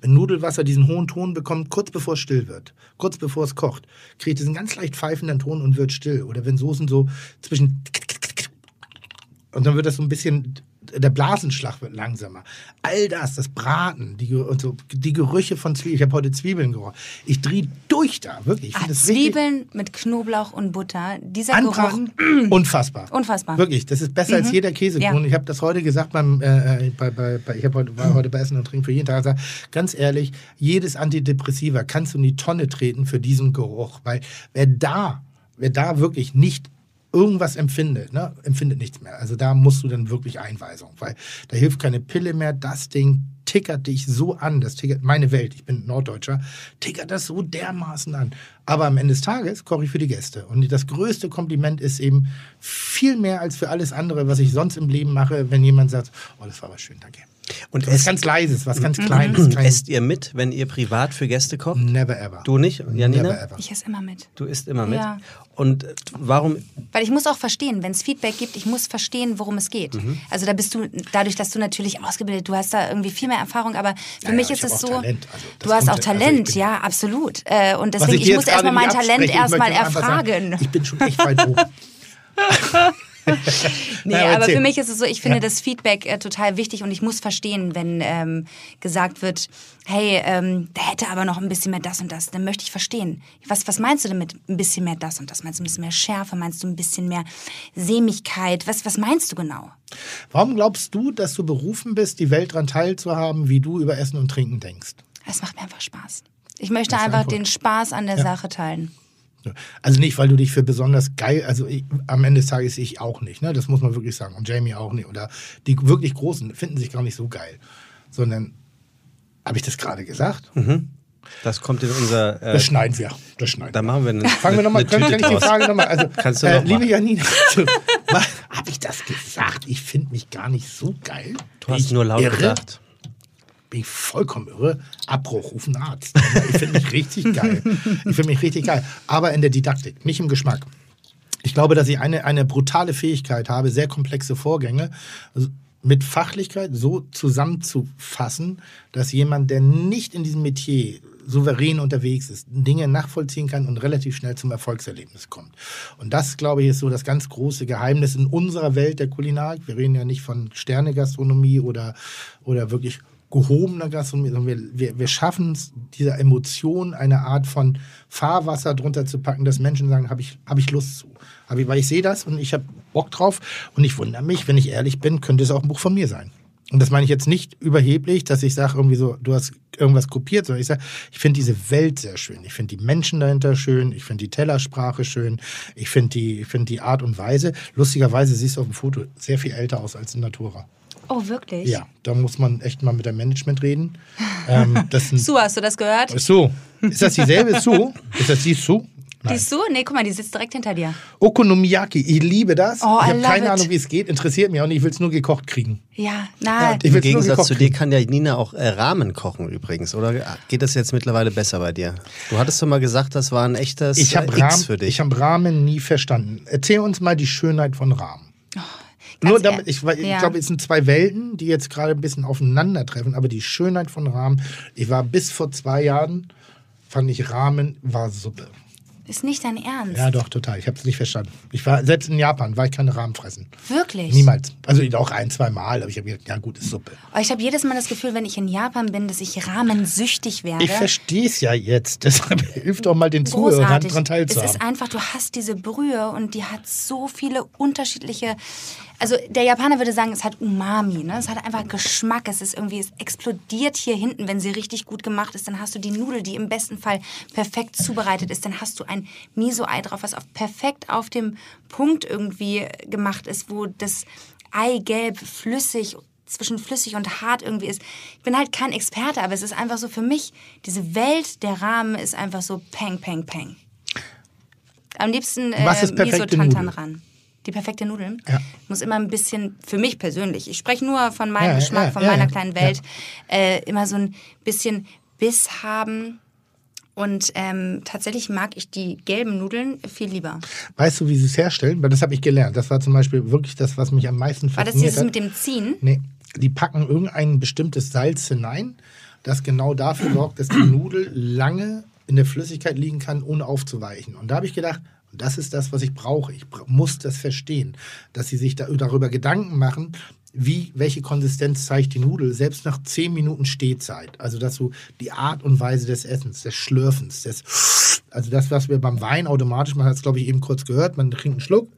Wenn Nudelwasser diesen hohen Ton bekommt, kurz bevor es still wird, kurz bevor es kocht, kriegt es einen ganz leicht pfeifenden Ton und wird still. Oder wenn Soßen so zwischen und dann wird das so ein bisschen, der Blasenschlag wird langsamer. All das, das Braten, die, und so, die Gerüche von Zwiebeln. Ich habe heute Zwiebeln gerochen. Ich drehe durch da, wirklich. Ich Ah, Zwiebeln mit Knoblauch und Butter. Dieser Geruch. anbraten. <clears throat> Unfassbar. Unfassbar. Wirklich, das ist besser als jeder Käsekuchen. Ja. Ich habe das heute gesagt beim, äh, äh, bei, bei, bei, ich heute, war heute bei Essen und Trinken für jeden Tag gesagt, ganz ehrlich, jedes Antidepressiva kannst du in die Tonne treten für diesen Geruch. Weil wer da, wer da wirklich nicht irgendwas empfindet, ne, empfindet nichts mehr. Also da musst du dann wirklich Einweisung, weil da hilft keine Pille mehr. Das Ding tickert dich so an, das tickert meine Welt, ich bin Norddeutscher, tickert das so dermaßen an. Aber am Ende des Tages koche ich für die Gäste. Und das größte Kompliment ist eben viel mehr als für alles andere, was ich sonst im Leben mache, wenn jemand sagt, oh, das war aber schön, danke. Und Was ganz Leises, was ganz Kleines. Kein, esst ihr mit, wenn ihr privat für Gäste kocht? never ever. Du nicht, Janina? Never ever. Ich esse immer mit. Du isst immer mit. Ja. Und äh, warum? Weil ich muss auch verstehen, wenn es Feedback gibt, ich muss verstehen, worum es geht. Mhm. Also da bist du, dadurch, dass du natürlich ausgebildet, du hast da irgendwie viel mehr Erfahrung, aber für Ja, mich ja, ist ich es so, Talent. Also, du hast auch also ich Talent, bin- ja, absolut. Äh, und deswegen, ich, jetzt muss erstmal mein Talent ich erstmal einfach sagen, erfragen. Ich bin schon echt weit oben. <laughs> <laughs> Nee, Na, aber für mich ist es so, ich finde Ja. das Feedback äh, total wichtig und ich muss verstehen, wenn ähm, gesagt wird, hey, ähm, da hätte aber noch ein bisschen mehr das und das, dann möchte ich verstehen. Was, was meinst du damit ein bisschen mehr das und das? Meinst du ein bisschen mehr Schärfe? Meinst du ein bisschen mehr Sämigkeit? Was, was meinst du genau? Warum glaubst du, dass du berufen bist, die Welt daran teilzuhaben, wie du über Essen und Trinken denkst? Es macht mir einfach Spaß. Ich möchte einfach einfach- den Spaß an der Sache teilen. Also nicht, weil du dich für besonders geil, also ich, am Ende des Tages ich auch nicht, ne? Das muss man wirklich sagen. Und Jamie auch nicht. Oder die wirklich Großen finden sich gar nicht so geil. Sondern, habe ich das gerade gesagt? Das kommt in unser. Äh, Das schneiden wir. Das schneiden da wir. machen wir eine, Fangen wir nochmal, können, kann ich die. Frage nochmal, also, Kannst du äh, noch liebe machen. Janina, <laughs> habe ich das gesagt? Ich finde mich gar nicht so geil. Du hast ich nur laut irre? gedacht. Bin ich vollkommen irre. Abbruch, ruf einen Arzt. Ich finde mich richtig geil. Ich finde mich richtig geil. Aber in der Didaktik, nicht im Geschmack. Ich glaube, dass ich eine, eine brutale Fähigkeit habe, sehr komplexe Vorgänge also mit Fachlichkeit so zusammenzufassen, dass jemand, der nicht in diesem Metier souverän unterwegs ist, Dinge nachvollziehen kann und relativ schnell zum Erfolgserlebnis kommt. Und das, glaube ich, ist so das ganz große Geheimnis in unserer Welt der Kulinarik. Wir reden ja nicht von Sternegastronomie oder, oder wirklich gehobener Gastronomie, sondern wir, wir, wir schaffen es, dieser Emotion eine Art von Fahrwasser drunter zu packen, dass Menschen sagen, habe ich, hab ich Lust zu. Hab ich, weil ich sehe das und ich habe Bock drauf und ich wundere mich, wenn ich ehrlich bin, könnte es auch ein Buch von mir sein. Und das meine ich jetzt nicht überheblich, dass ich sage, irgendwie so, du hast irgendwas kopiert, sondern ich sage, ich finde diese Welt sehr schön. Ich finde die Menschen dahinter schön. Ich finde die Tellersprache schön. Ich finde die, ich finde die Art und Weise. Lustigerweise siehst du auf dem Foto sehr viel älter aus als in Natura. Oh, wirklich? Ja, da muss man echt mal mit dem Management reden. ähm, <laughs> Su, hast du das gehört? Sue. Ist das dieselbe Sue? Ist das die Sue? Nein. Siehst du? Nee, guck mal, die sitzt direkt hinter dir. Okonomiyaki, ich liebe das. Oh, ich habe keine it. Ahnung, wie es geht, interessiert mich auch nicht, ich will es nur gekocht kriegen. Ja, nein. ich Im Gegensatz gekocht zu dir kann ja Nina auch äh, Rahmen kochen übrigens, oder geht das jetzt mittlerweile besser bei dir? Du hattest doch mal gesagt, das war ein echtes Ich habe äh, X Rahmen, für dich. ich hab Rahmen nie verstanden. Erzähl uns mal die Schönheit von Rahmen. Nur damit, ich, ich ja. glaube, es sind zwei Welten, die jetzt gerade ein bisschen aufeinandertreffen, aber die Schönheit von Rahmen, ich war bis vor zwei Jahren, fand ich Rahmen war Suppe. Ist nicht dein Ernst. Ja, doch, total. Ich habe es nicht verstanden. Ich war, selbst in Japan war ich keine Rahmen fressen. Wirklich? Niemals. Also auch ein, zwei Mal, aber ich habe gedacht, ja gut, ist Suppe. Aber ich habe jedes Mal das Gefühl, wenn ich in Japan bin, dass ich rahmensüchtig werde. Ich verstehe es ja jetzt. Deshalb <laughs> hilft doch mal den Zuhörern, daran Es teilzuhaben. ist einfach, du hast diese Brühe und die hat so viele unterschiedliche. Also der Japaner würde sagen, es hat Umami, ne? Es hat einfach Geschmack. Es ist irgendwie, es explodiert hier hinten, wenn sie richtig gut gemacht ist. Dann hast du die Nudel, die im besten Fall perfekt zubereitet ist. Dann hast du ein Miso-Ei drauf, was auf, perfekt auf dem Punkt irgendwie gemacht ist, wo das Eigelb flüssig zwischen flüssig und hart irgendwie ist. Ich bin halt kein Experte, aber es ist einfach so für mich, diese Welt der Rahmen ist einfach so peng, peng, peng. Am liebsten äh, Miso-Tantan ran. Die perfekte Nudeln Ja. muss immer ein bisschen, für mich persönlich, ich spreche nur von meinem Ja, Geschmack, ja, von meiner kleinen Welt, äh, immer so ein bisschen Biss haben. Und ähm, tatsächlich mag ich die gelben Nudeln viel lieber. Weißt du, wie sie es herstellen? Weil das habe ich gelernt. Das war zum Beispiel wirklich das, was mich am meisten War das fasziniert dieses hat. mit dem Ziehen? Nee, die packen irgendein bestimmtes Salz hinein, das genau dafür sorgt, dass die Nudel lange in der Flüssigkeit liegen kann, ohne aufzuweichen. Und da habe ich gedacht, das ist das, was ich brauche. Ich muss das verstehen, dass sie sich da, darüber Gedanken machen, wie, welche Konsistenz zeigt die Nudel, selbst nach 10 Minuten Stehzeit. Also, dass du die Art und Weise des Essens, des Schlürfens, des, also das, was wir beim Wein automatisch, man hat es, glaube ich, eben kurz gehört, man trinkt einen Schluck,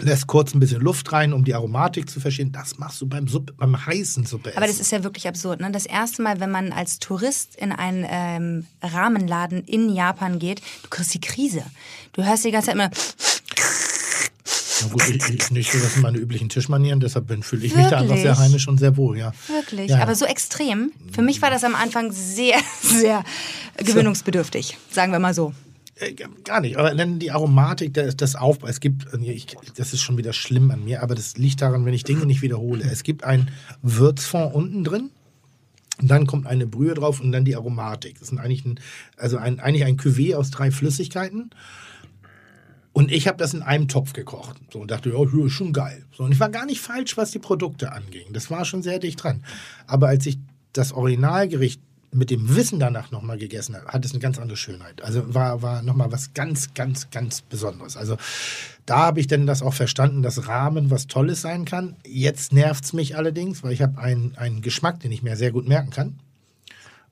lässt kurz ein bisschen Luft rein, um die Aromatik zu verstehen. Das machst du beim, Suppe, beim heißen Suppe. Aber das ist ja wirklich absurd. Ne? Das erste Mal, wenn man als Tourist in einen ähm, Rahmenladen in Japan geht, du kriegst die Krise. Du hörst die ganze Zeit immer, Na gut, ich, ich nicht so, das sind meine üblichen Tischmanieren, deshalb bin- fühle ich mich da einfach sehr Wirklich? heimisch und sehr wohl, ja. wirklich, Ja, ja. aber so extrem. Für mich war das am Anfang sehr, <laughs> sehr gewöhnungsbedürftig, sagen wir mal so. Äh, Gar nicht, aber dann die Aromatik, das, das Aufbau. Es gibt, äh, ich, das ist schon wieder schlimm an mir, aber das liegt daran, wenn ich Dinge nicht wiederhole. Es gibt ein Würzfond unten drin. Und dann kommt eine Brühe drauf und dann die Aromatik. Das ist eigentlich ein, also ein, eigentlich ein Cuvée aus drei Flüssigkeiten. Und ich habe das in einem Topf gekocht. So und dachte, ja, ist schon geil. So, und ich war gar nicht falsch, was die Produkte anging. Das war schon sehr dicht dran. Aber als ich das Originalgericht mit dem Wissen danach nochmal gegessen habe, hat es eine ganz andere Schönheit. Also war, war nochmal was ganz, ganz, ganz Besonderes. Also da habe ich dann das auch verstanden, dass Rahmen was Tolles sein kann. Jetzt nervt es mich allerdings, weil ich habe einen, einen Geschmack, den ich mir sehr gut merken kann.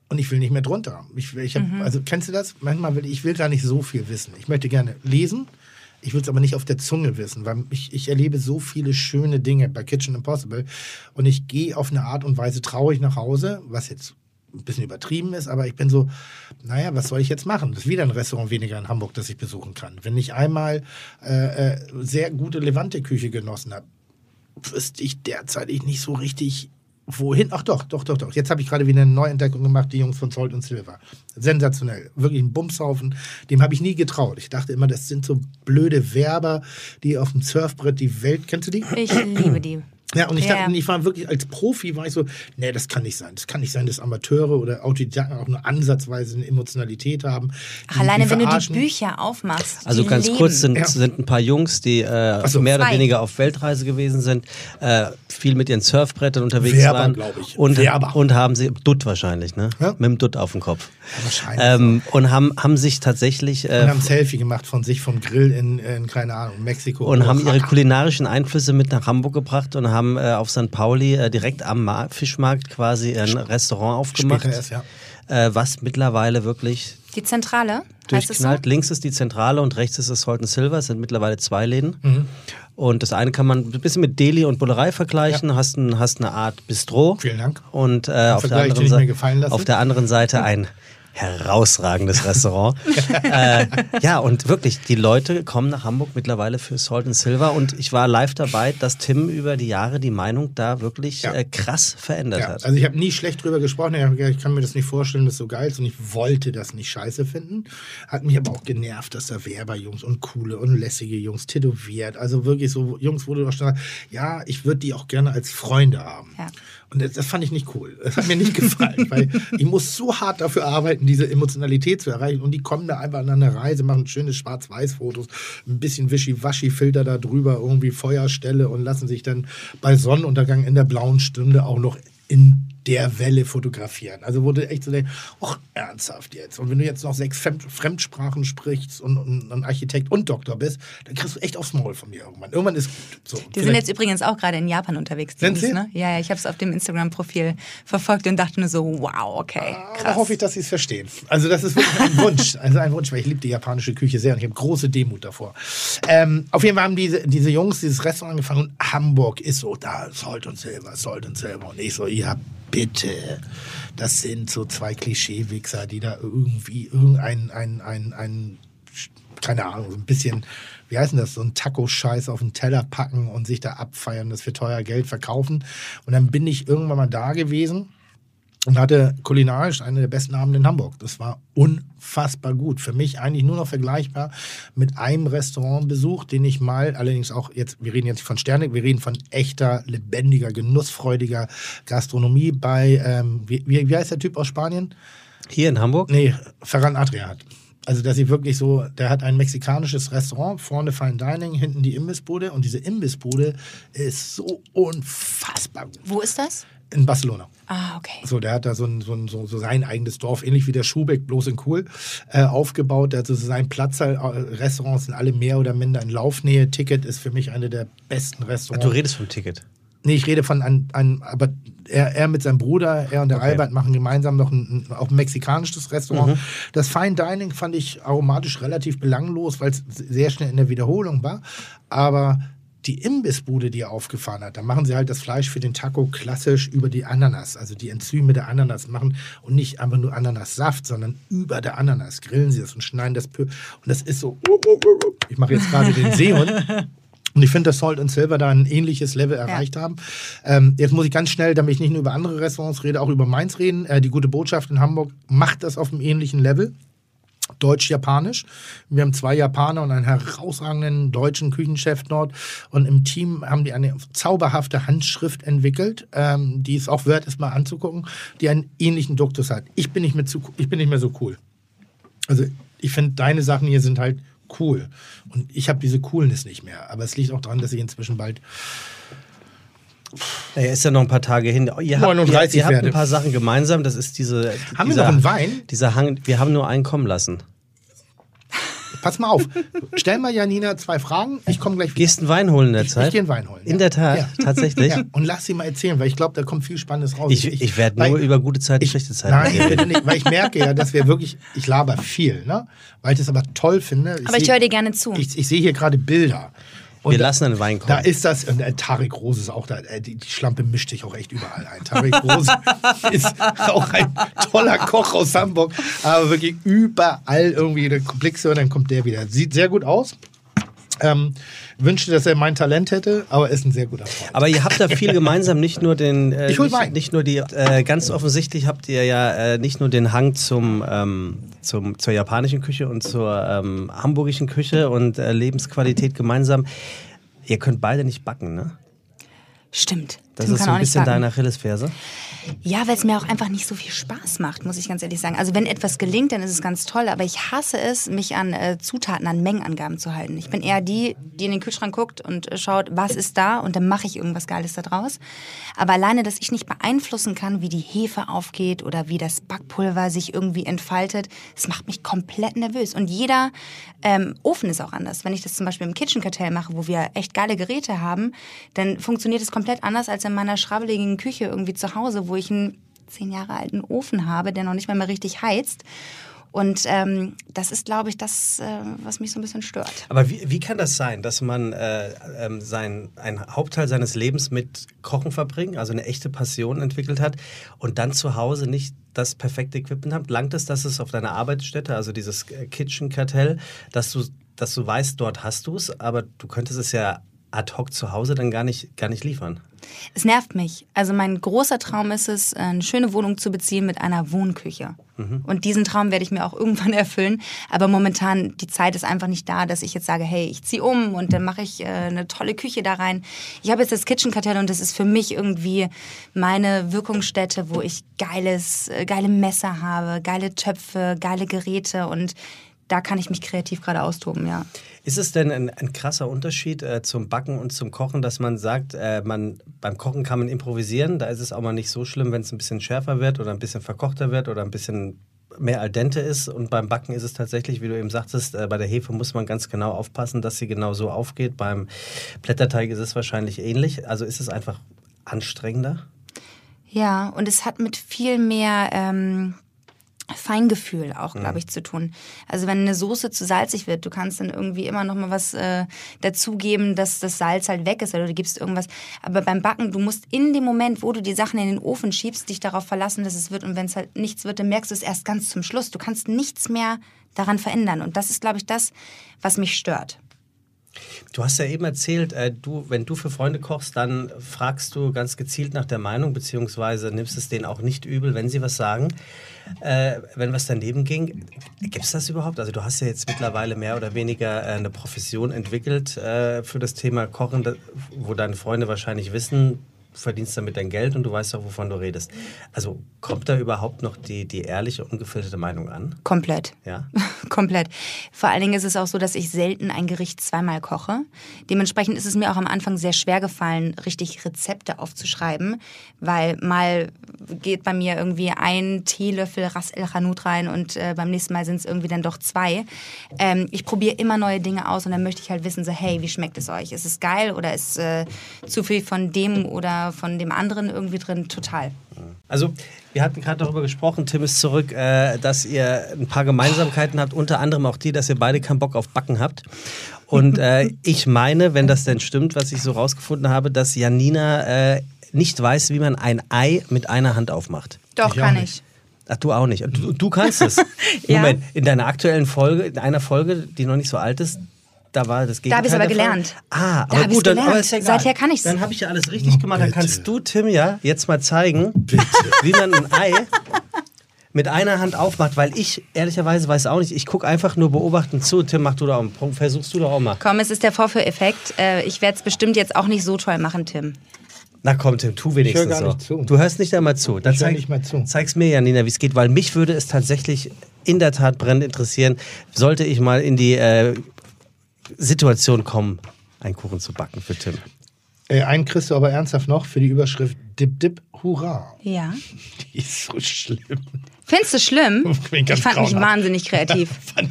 Und ich will nicht mehr drunter. Ich, ich hab, Also kennst du das? Manchmal will ich will gar nicht so viel wissen. Ich möchte gerne lesen. Ich will es aber nicht auf der Zunge wissen, weil ich, ich erlebe so viele schöne Dinge bei Kitchen Impossible. Und ich gehe auf eine Art und Weise traurig nach Hause, was jetzt ein bisschen übertrieben ist, aber ich bin so, naja, was soll ich jetzt machen? Das ist wieder ein Restaurant weniger in Hamburg, das ich besuchen kann. Wenn ich einmal äh, äh, sehr gute Levante-Küche genossen habe, wüsste ich derzeitig nicht so richtig, wohin. Ach doch, doch, doch, doch. Jetzt habe ich gerade wieder eine Neuentdeckung gemacht, die Jungs von Salt und Silver. Sensationell. Wirklich ein Bumshaufen. Dem habe ich nie getraut. Ich dachte immer, das sind so blöde Werber, die auf dem Surfbrett die Welt. Kennst du die? Ich liebe die. Ja, und ich Ja, dachte, ich war wirklich als Profi, war ich so, nee, das kann nicht sein. Das kann nicht sein, dass Amateure oder Autodidakten auch nur ansatzweise eine Emotionalität haben. Ach, alleine wenn du die. Bücher aufmachst. Also ganz leben. kurz sind, Ja. sind ein paar Jungs, die äh, so. mehr oder Zwei. weniger auf Weltreise gewesen sind, äh, viel mit ihren Surfbrettern unterwegs Werber, waren. ich. Und, Werber. und haben sie, Dutt wahrscheinlich, ne? Ja. Mit dem Dutt auf dem Kopf. wahrscheinlich Ähm, und haben, haben sich tatsächlich Und äh, haben ein Selfie gemacht von sich vom Grill in, in keine Ahnung, Mexiko. und haben ihre Oaxaca. kulinarischen Einflüsse mit nach Hamburg gebracht und haben äh, auf St. Pauli äh, direkt am Ma Fischmarkt quasi ein Restaurant aufgemacht, erst, ja. äh, was mittlerweile wirklich Die Zentrale, heißt es so? durchknallt. Links ist die Zentrale und rechts ist das Salt and Silver. Es sind mittlerweile zwei Läden. Mhm. Und das eine kann man ein bisschen mit Deli und Bullerei vergleichen. Hast, ein, hast eine Art Bistro. Vielen Dank. Und äh, auf, der Vergleich, den anderen ich mir Seite, auf der anderen Seite ein <laughs> herausragendes Restaurant. <laughs> äh, ja, und wirklich, die Leute kommen nach Hamburg mittlerweile für Salt and Silver und ich war live dabei, dass Tim über die Jahre die Meinung da wirklich Ja. äh, krass verändert Ja, hat. also ich habe nie schlecht drüber gesprochen. Ich, hab gesagt, ich kann mir das nicht vorstellen, dass es so geil ist und ich wollte das nicht scheiße finden. Hat mich aber auch genervt, dass da Werberjungs und coole und lässige Jungs tätowiert. Also wirklich so Jungs, wo du auch schon sagst, ja, ich würde die auch gerne als Freunde haben. Ja. Und das, fand ich nicht cool. Das hat mir nicht <laughs> gefallen, weil ich muss so hart dafür arbeiten, diese Emotionalität zu erreichen. Und die kommen da einfach an eine Reise, machen schöne Schwarz-Weiß-Fotos, ein bisschen Wischi-Waschi-Filter da drüber, irgendwie Feuerstelle und lassen sich dann bei Sonnenuntergang in der blauen Stunde auch noch in der Welle fotografieren. Also wurde echt so der, ach, ernsthaft jetzt. Und wenn du jetzt noch sechs Fremd Fremdsprachen sprichst und, und, und Architekt und Doktor bist, dann kriegst du echt aufs Maul von mir irgendwann. Irgendwann ist gut. So, Die sind jetzt übrigens auch gerade in Japan unterwegs. die Sind sie? Ne? Ja, ja, ich habe es auf dem Instagram-Profil verfolgt und dachte nur so, wow, okay, Da krass. hoffe ich, dass sie es verstehen. Also das ist wirklich ein Wunsch. <laughs> Also ein Wunsch, weil ich liebe die japanische Küche sehr und ich habe große Demut davor. Ähm, auf jeden Fall haben diese, diese Jungs dieses Restaurant angefangen und Hamburg ist so, da Salt und Silber, Salt und Silber. Und ich so, ja bitte. Das sind so zwei Klischee-Wichser, die da irgendwie irgendein, ein, ein, ein, keine Ahnung, so ein bisschen, wie heißt denn das, so ein Taco-Scheiß auf den Teller packen und sich da abfeiern, das für teuer Geld verkaufen. Und dann bin ich irgendwann mal da gewesen und hatte kulinarisch eine der besten Abende in Hamburg. Das war unfassbar gut. Für mich eigentlich nur noch vergleichbar mit einem Restaurantbesuch, den ich mal, allerdings auch jetzt, wir reden jetzt nicht von Sterne, wir reden von echter, lebendiger, genussfreudiger Gastronomie bei, ähm, wie, wie, wie heißt der Typ aus Spanien? Hier in Hamburg? Nee, Ferran Adria hat. Also, dass sie wirklich so, der hat ein mexikanisches Restaurant, vorne Fine Dining, hinten die Imbissbude und diese Imbissbude ist so unfassbar gut. Wo ist das? In Barcelona. Ah, okay. So, der hat da so, ein, so, ein, so, so sein eigenes Dorf, ähnlich wie der Schubeck, bloß in cool, äh, aufgebaut. Der hat so sein Platz, äh, Restaurants sind alle mehr oder minder in Laufnähe. Ticket ist für mich eine der besten Restaurants. Du redest vom Ticket. Nee, ich rede von einem, ein, aber er, er mit seinem Bruder, er und der Okay. Albert machen gemeinsam noch ein, ein, auch ein mexikanisches Restaurant. Das Fine Dining fand ich aromatisch relativ belanglos, weil es sehr schnell in der Wiederholung war. Aber die Imbissbude, die er aufgefahren hat, da machen sie halt das Fleisch für den Taco klassisch über die Ananas, also die Enzyme der Ananas machen und nicht einfach nur Ananassaft, sondern über der Ananas grillen sie das und schneiden das Pö. Und das ist so, ich mache jetzt gerade den Seehund. Und ich finde, dass Salt und Silver da ein ähnliches Level erreicht haben. Ähm, jetzt muss ich ganz schnell, damit ich nicht nur über andere Restaurants rede, auch über meins reden. Äh, die gute Botschaft in Hamburg macht das auf einem ähnlichen Level. Deutsch-Japanisch. Wir haben zwei Japaner und einen herausragenden deutschen Küchenchef dort. Und im Team haben die eine zauberhafte Handschrift entwickelt, ähm, die es auch wert ist, mal anzugucken, die einen ähnlichen Duktus hat. Ich bin nicht mehr, zu, ich bin nicht mehr so cool. Also ich finde, deine Sachen hier sind halt cool. Und ich habe diese Coolness nicht mehr. Aber es liegt auch daran, dass ich inzwischen bald Naja, ist ja noch ein paar Tage hin. Ihr habt, 39 ihr, ihr habt werde. ein paar Sachen gemeinsam. Das ist diese. Haben wir dieser, noch einen Wein? Dieser Hang. Wir haben nur einen kommen lassen. Pass mal auf. Stell mal Janina zwei Fragen. Ich komme gleich wieder. Gehst einen Wein holen in der Ich, Zeit? ich gehe einen Wein holen. In ja. der Tat, Ja. tatsächlich. Ja. Und lass sie mal erzählen, weil ich glaube, da kommt viel Spannendes raus. Ich, ich werde weil- nur über gute Zeiten, ich, schlechte Zeiten Nein, reden. bitte nicht, weil ich merke ja, dass wir wirklich, ich laber viel, ne? Weil ich das aber toll finde. Aber ich höre dir gerne zu. Ich, ich sehe hier gerade Bilder. Wir da- lassen einen Wein kommen. Da ist das, und der Tarek Rose ist auch da, äh, die, die Schlampe mischt sich auch echt überall ein. Tarek Rose <laughs> ist auch ein toller Koch aus Hamburg, aber wirklich überall irgendwie, blickst du und dann kommt der wieder. Sieht sehr gut aus. Ähm, wünschte, dass er mein Talent hätte, aber ist ein sehr guter Freund. Aber ihr habt da viel <laughs> gemeinsam, nicht nur den, äh, Ich hol nicht, Wein. nicht nur die, äh, ganz offensichtlich habt ihr ja äh, nicht nur den Hang zum, ähm, zum zur japanischen Küche und zur ähm, hamburgischen Küche und äh, Lebensqualität gemeinsam. Ihr könnt beide nicht backen, ne? Stimmt. Das Tim ist so ein bisschen backen. deine Achillesferse. Ja, weil es mir auch einfach nicht so viel Spaß macht, muss ich ganz ehrlich sagen. Also wenn etwas gelingt, dann ist es ganz toll, aber ich hasse es, mich an äh, Zutaten, an Mengenangaben zu halten. Ich bin eher die, die in den Kühlschrank guckt und äh, schaut, was ist da und dann mache ich irgendwas Geiles da draus. Aber alleine, dass ich nicht beeinflussen kann, wie die Hefe aufgeht oder wie das Backpulver sich irgendwie entfaltet, das macht mich komplett nervös. Und jeder ähm, Ofen ist auch anders. Wenn ich das zum Beispiel im Kitchen Cartel mache, wo wir echt geile Geräte haben, dann funktioniert es komplett anders als in meiner schrabbeligen Küche irgendwie zu Hause, wo ich einen zehn Jahre alten Ofen habe, der noch nicht mal mehr richtig heizt. Und ähm, das ist, glaube ich, das, äh, was mich so ein bisschen stört. Aber wie, wie kann das sein, dass man äh, ähm, sein, einen Hauptteil seines Lebens mit Kochen verbringt, also eine echte Passion entwickelt hat und dann zu Hause nicht das perfekte Equipment hat? Langt es, dass es auf deiner Arbeitsstätte, also dieses äh, Kitchen-Kartell, dass du, dass du weißt, dort hast du es, aber du könntest es ja ad hoc zu Hause dann gar nicht, gar nicht liefern? Es nervt mich. Also mein großer Traum ist es, eine schöne Wohnung zu beziehen mit einer Wohnküche. Und diesen Traum werde ich mir auch <laughs> irgendwann erfüllen. Aber momentan, die Zeit ist einfach nicht da, dass ich jetzt sage, hey, ich ziehe um und dann mache ich äh, eine tolle Küche da rein. Ich habe jetzt das Kitchen Kartell und das ist für mich irgendwie meine Wirkungsstätte, wo ich geiles, äh, geile Messer habe, geile Töpfe, geile Geräte und da kann ich mich kreativ gerade austoben, ja. Ist es denn ein, ein krasser Unterschied äh, zum Backen und zum Kochen, dass man sagt, äh, man, beim Kochen kann man improvisieren, da ist es auch mal nicht so schlimm, wenn es ein bisschen schärfer wird oder ein bisschen verkochter wird oder ein bisschen mehr al dente ist und beim Backen ist es tatsächlich, wie du eben sagtest, äh, bei der Hefe muss man ganz genau aufpassen, dass sie genau so aufgeht. Beim Blätterteig ist es wahrscheinlich ähnlich. Also ist es einfach anstrengender? Ja, und es hat mit viel mehr ähm, Feingefühl auch, glaube ich, zu tun. Also wenn eine Soße zu salzig wird, du kannst dann irgendwie immer noch mal was äh, dazugeben, dass das Salz halt weg ist oder du gibst irgendwas. Aber beim Backen, du musst in dem Moment, wo du die Sachen in den Ofen schiebst, dich darauf verlassen, dass es wird. Und wenn es halt nichts wird, dann merkst du es erst ganz zum Schluss. Du kannst nichts mehr daran verändern. Und das ist, glaube ich, das, was mich stört. Du hast ja eben erzählt, äh, du, wenn du für Freunde kochst, dann fragst du ganz gezielt nach der Meinung, beziehungsweise nimmst es denen auch nicht übel, wenn sie was sagen. Äh, wenn was daneben ging, gibt es das überhaupt? Also du hast ja jetzt mittlerweile mehr oder weniger äh, eine Profession entwickelt äh, für das Thema Kochen, wo deine Freunde wahrscheinlich wissen, verdienst damit dein Geld und du weißt auch, wovon du redest. Also kommt da überhaupt noch die, die ehrliche, ungefilterte Meinung an? Komplett. Ja. <laughs> Komplett. Vor allen Dingen ist es auch so, dass ich selten ein Gericht zweimal koche. Dementsprechend ist es mir auch am Anfang sehr schwer gefallen, richtig Rezepte aufzuschreiben, weil mal geht bei mir irgendwie ein Teelöffel Ras El Hanout rein und äh, beim nächsten Mal sind es irgendwie dann doch zwei. Ähm, ich probiere immer neue Dinge aus und dann möchte ich halt wissen, so hey, wie schmeckt es euch? Ist es geil oder ist äh, zu viel von dem oder von dem anderen irgendwie drin? Total. Also, wir hatten gerade darüber gesprochen, Tim ist zurück, äh, dass ihr ein paar Gemeinsamkeiten habt, unter anderem auch die, dass ihr beide keinen Bock auf Backen habt. Und äh, <laughs> ich meine, wenn das denn stimmt, was ich so rausgefunden habe, dass Janina äh, nicht weiß, wie man ein Ei mit einer Hand aufmacht. Doch, Ich kann nicht. ich. Ach, du auch nicht. Du, du kannst es. <laughs> Ja. Moment, in deiner aktuellen Folge, in einer Folge, die noch nicht so alt ist, da war das Gegenteil. hab ich's aber der Fall. gelernt. Ah, Da aber gut, dann, gelernt. aber ist ja egal. Seither kann ich's. Dann habe ich ja alles richtig gemacht. Dann bitte. kannst du, Tim, ja, jetzt mal zeigen, <laughs> wie man ein Ei mit einer Hand aufmacht, weil ich ehrlicherweise weiß auch nicht. Ich gucke einfach nur beobachtend zu. Tim, mach du da auch, einen- versuchst du doch auch mal. Komm, es ist der Vorführeffekt. Äh, ich werde es bestimmt jetzt auch nicht so toll machen, Tim. Na komm, Tim, tu wenigstens gar so. nicht zu. Du hörst nicht einmal zu. Dann Ich hör zeig, nicht mal zu. Zeig's mir, Janina, wie es geht, weil mich würde es tatsächlich in der Tat brennend interessieren, sollte ich mal in die äh, Situation kommen, einen Kuchen zu backen für Tim. Äh, einen kriegst du aber ernsthaft noch für die Überschrift Dip Dip Hurra. Ja. Die ist so schlimm. Findest du schlimm? <laughs> Ich Ich fand mich wahnsinnig kreativ. <laughs> Fand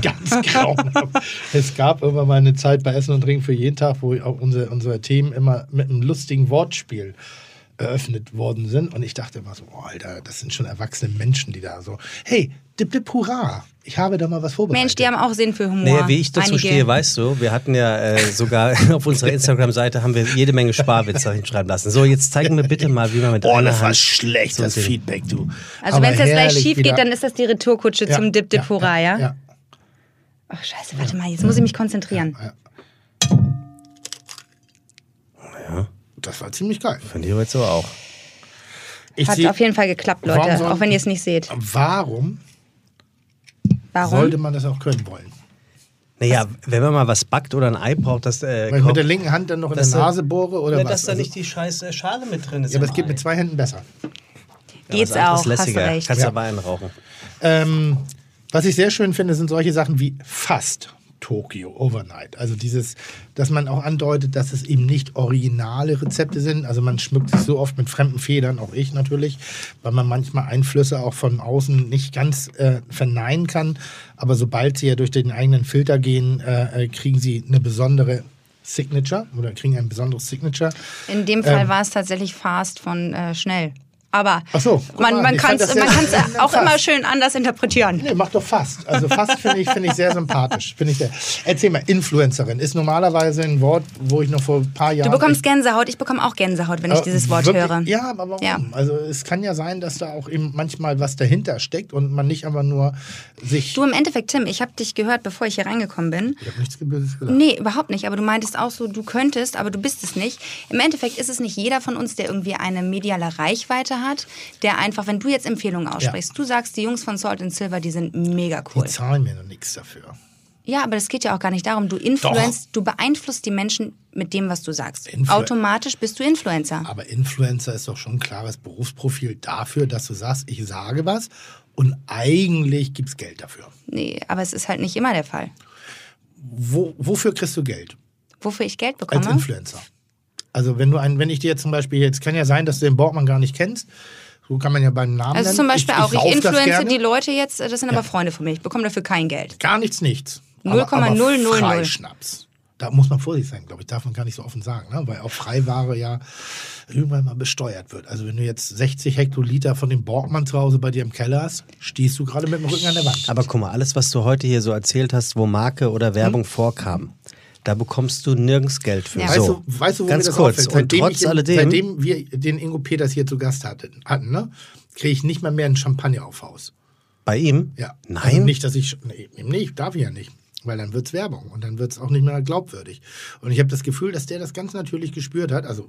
ganz grauenhaft. es gab irgendwann mal eine Zeit bei Essen und Trinken für jeden Tag, wo auch unser, unser Team immer mit einem lustigen Wortspiel eröffnet worden sind. Und ich dachte immer so, oh, Alter, das sind schon erwachsene Menschen, die da so, hey, Dip Dip Hurra, ich habe da mal was vorbereitet. Mensch, die haben auch Sinn für Humor. Naja, wie ich dazu Einige. stehe, weißt du, wir hatten ja äh, sogar <laughs> <laughs> auf unserer Instagram-Seite haben wir jede Menge Sparwitze hinschreiben lassen. So, jetzt zeig mir bitte mal, wie man mit Oh, einer das war Hand schlecht, so das Feedback, du. Also wenn es jetzt gleich schief wieder- geht, dann ist das die Retourkutsche Ja, zum Dip Dip Hurra, ja? ja. Ach, scheiße, warte mal, jetzt muss ich mich konzentrieren. Das war ziemlich geil. Fand ich aber jetzt so auch. Ich Hat auf jeden Fall geklappt, Leute, soll- auch wenn ihr es nicht seht. Warum, Warum? sollte man das auch können wollen? Naja, wenn man mal was backt oder ein Ei braucht, das äh, Weil ich mit der linken Hand dann noch in der Nase bohre oder Na, was? dass da Also- nicht die scheiß äh, Schale mit drin ist. ja, aber es geht Ei. mit zwei Händen besser. Geht's was anderes auch, hast du lässiger. recht. Kannst Ja. aber einen rauchen. Ähm, was ich sehr schön finde, sind solche Sachen wie fast Tokyo Overnight. Also dieses, dass man auch andeutet, dass es eben nicht originale Rezepte sind. Also man schmückt sich so oft mit fremden Federn, auch ich natürlich, weil man manchmal Einflüsse auch von außen nicht ganz äh, verneinen kann. Aber sobald sie ja durch den eigenen Filter gehen, äh, äh, kriegen sie eine besondere Signature oder kriegen ein besonderes Signature. In dem Fall Ähm. war es tatsächlich Fast von äh, Schnell. Aber so, man, man kann es <laughs> auch Fast. immer schön anders interpretieren. Nee, mach doch fast. Also fast finde ich, finde ich sehr sympathisch. Ich sehr. Erzähl mal, Influencerin ist normalerweise ein Wort, wo ich noch vor ein paar Jahren. Du bekommst Gänsehaut, ich bekomme auch Gänsehaut, wenn ich dieses Wort wirklich- höre. Ja, aber warum? Ja. Also es kann ja sein, dass da auch eben manchmal was dahinter steckt und man nicht einfach nur sich. Du im Endeffekt, Tim, ich habe dich gehört, bevor ich hier reingekommen bin. ich habe nichts Böses gesagt. Nee, überhaupt nicht. Aber du meintest auch so, du könntest, aber du bist es nicht. Im Endeffekt ist es nicht jeder von uns, der irgendwie eine mediale Reichweite hat, der einfach, wenn du jetzt Empfehlungen aussprichst, du sagst, die Jungs von Salt and Silver, die sind mega cool. Die zahlen mir noch nichts dafür. Ja, aber das geht ja auch gar nicht darum. Du influenzt, du beeinflusst die Menschen mit dem, was du sagst. Influ- Automatisch bist du Influencer. Aber Influencer ist doch schon ein klares Berufsprofil dafür, dass du sagst, ich sage was und eigentlich gibt es Geld dafür. Nee, aber es ist halt nicht immer der Fall. Wo, wofür kriegst du Geld Wofür ich Geld als bekomme? Influencer? Also wenn du ein, wenn ich dir jetzt zum Beispiel, jetzt kann ja sein, dass du den Borgmann gar nicht kennst. So kann man ja beim Namen Also zum Beispiel auch, ich sauf das influenze gerne. die Leute jetzt, das sind Ja. aber Freunde von mir. Ich bekomme dafür kein Geld. Gar nichts, nichts. 0,000. Freischnaps. Da muss man vorsichtig sein, glaube ich. Darf man gar nicht so offen sagen, ne? weil auch Freiware ja irgendwann mal besteuert wird. Also wenn du jetzt 60 Hektoliter von dem Borgmann zu Hause bei dir im Keller hast, stehst du gerade mit dem Rücken an der Wand. Aber guck mal, alles, was du heute hier so erzählt hast, wo Marke oder Hm? Werbung vorkam, da bekommst du nirgends Geld für. Ja. Weißt, So, du, weißt du, wo ganz mir das kurz. auffällt? Und Seitdem, trotz ich, alledem, seitdem wir den Ingo Peters hier zu Gast hatten, hatten ne, kriege ich nicht mal mehr einen Champagner auf Haus. bei ihm? Ja. Nein. Also nicht, dass ich. Nee, nicht, darf ich ja nicht. Weil dann wird es Werbung und dann wird es auch nicht mehr glaubwürdig. Und ich habe das Gefühl, dass der das ganz natürlich gespürt hat. Also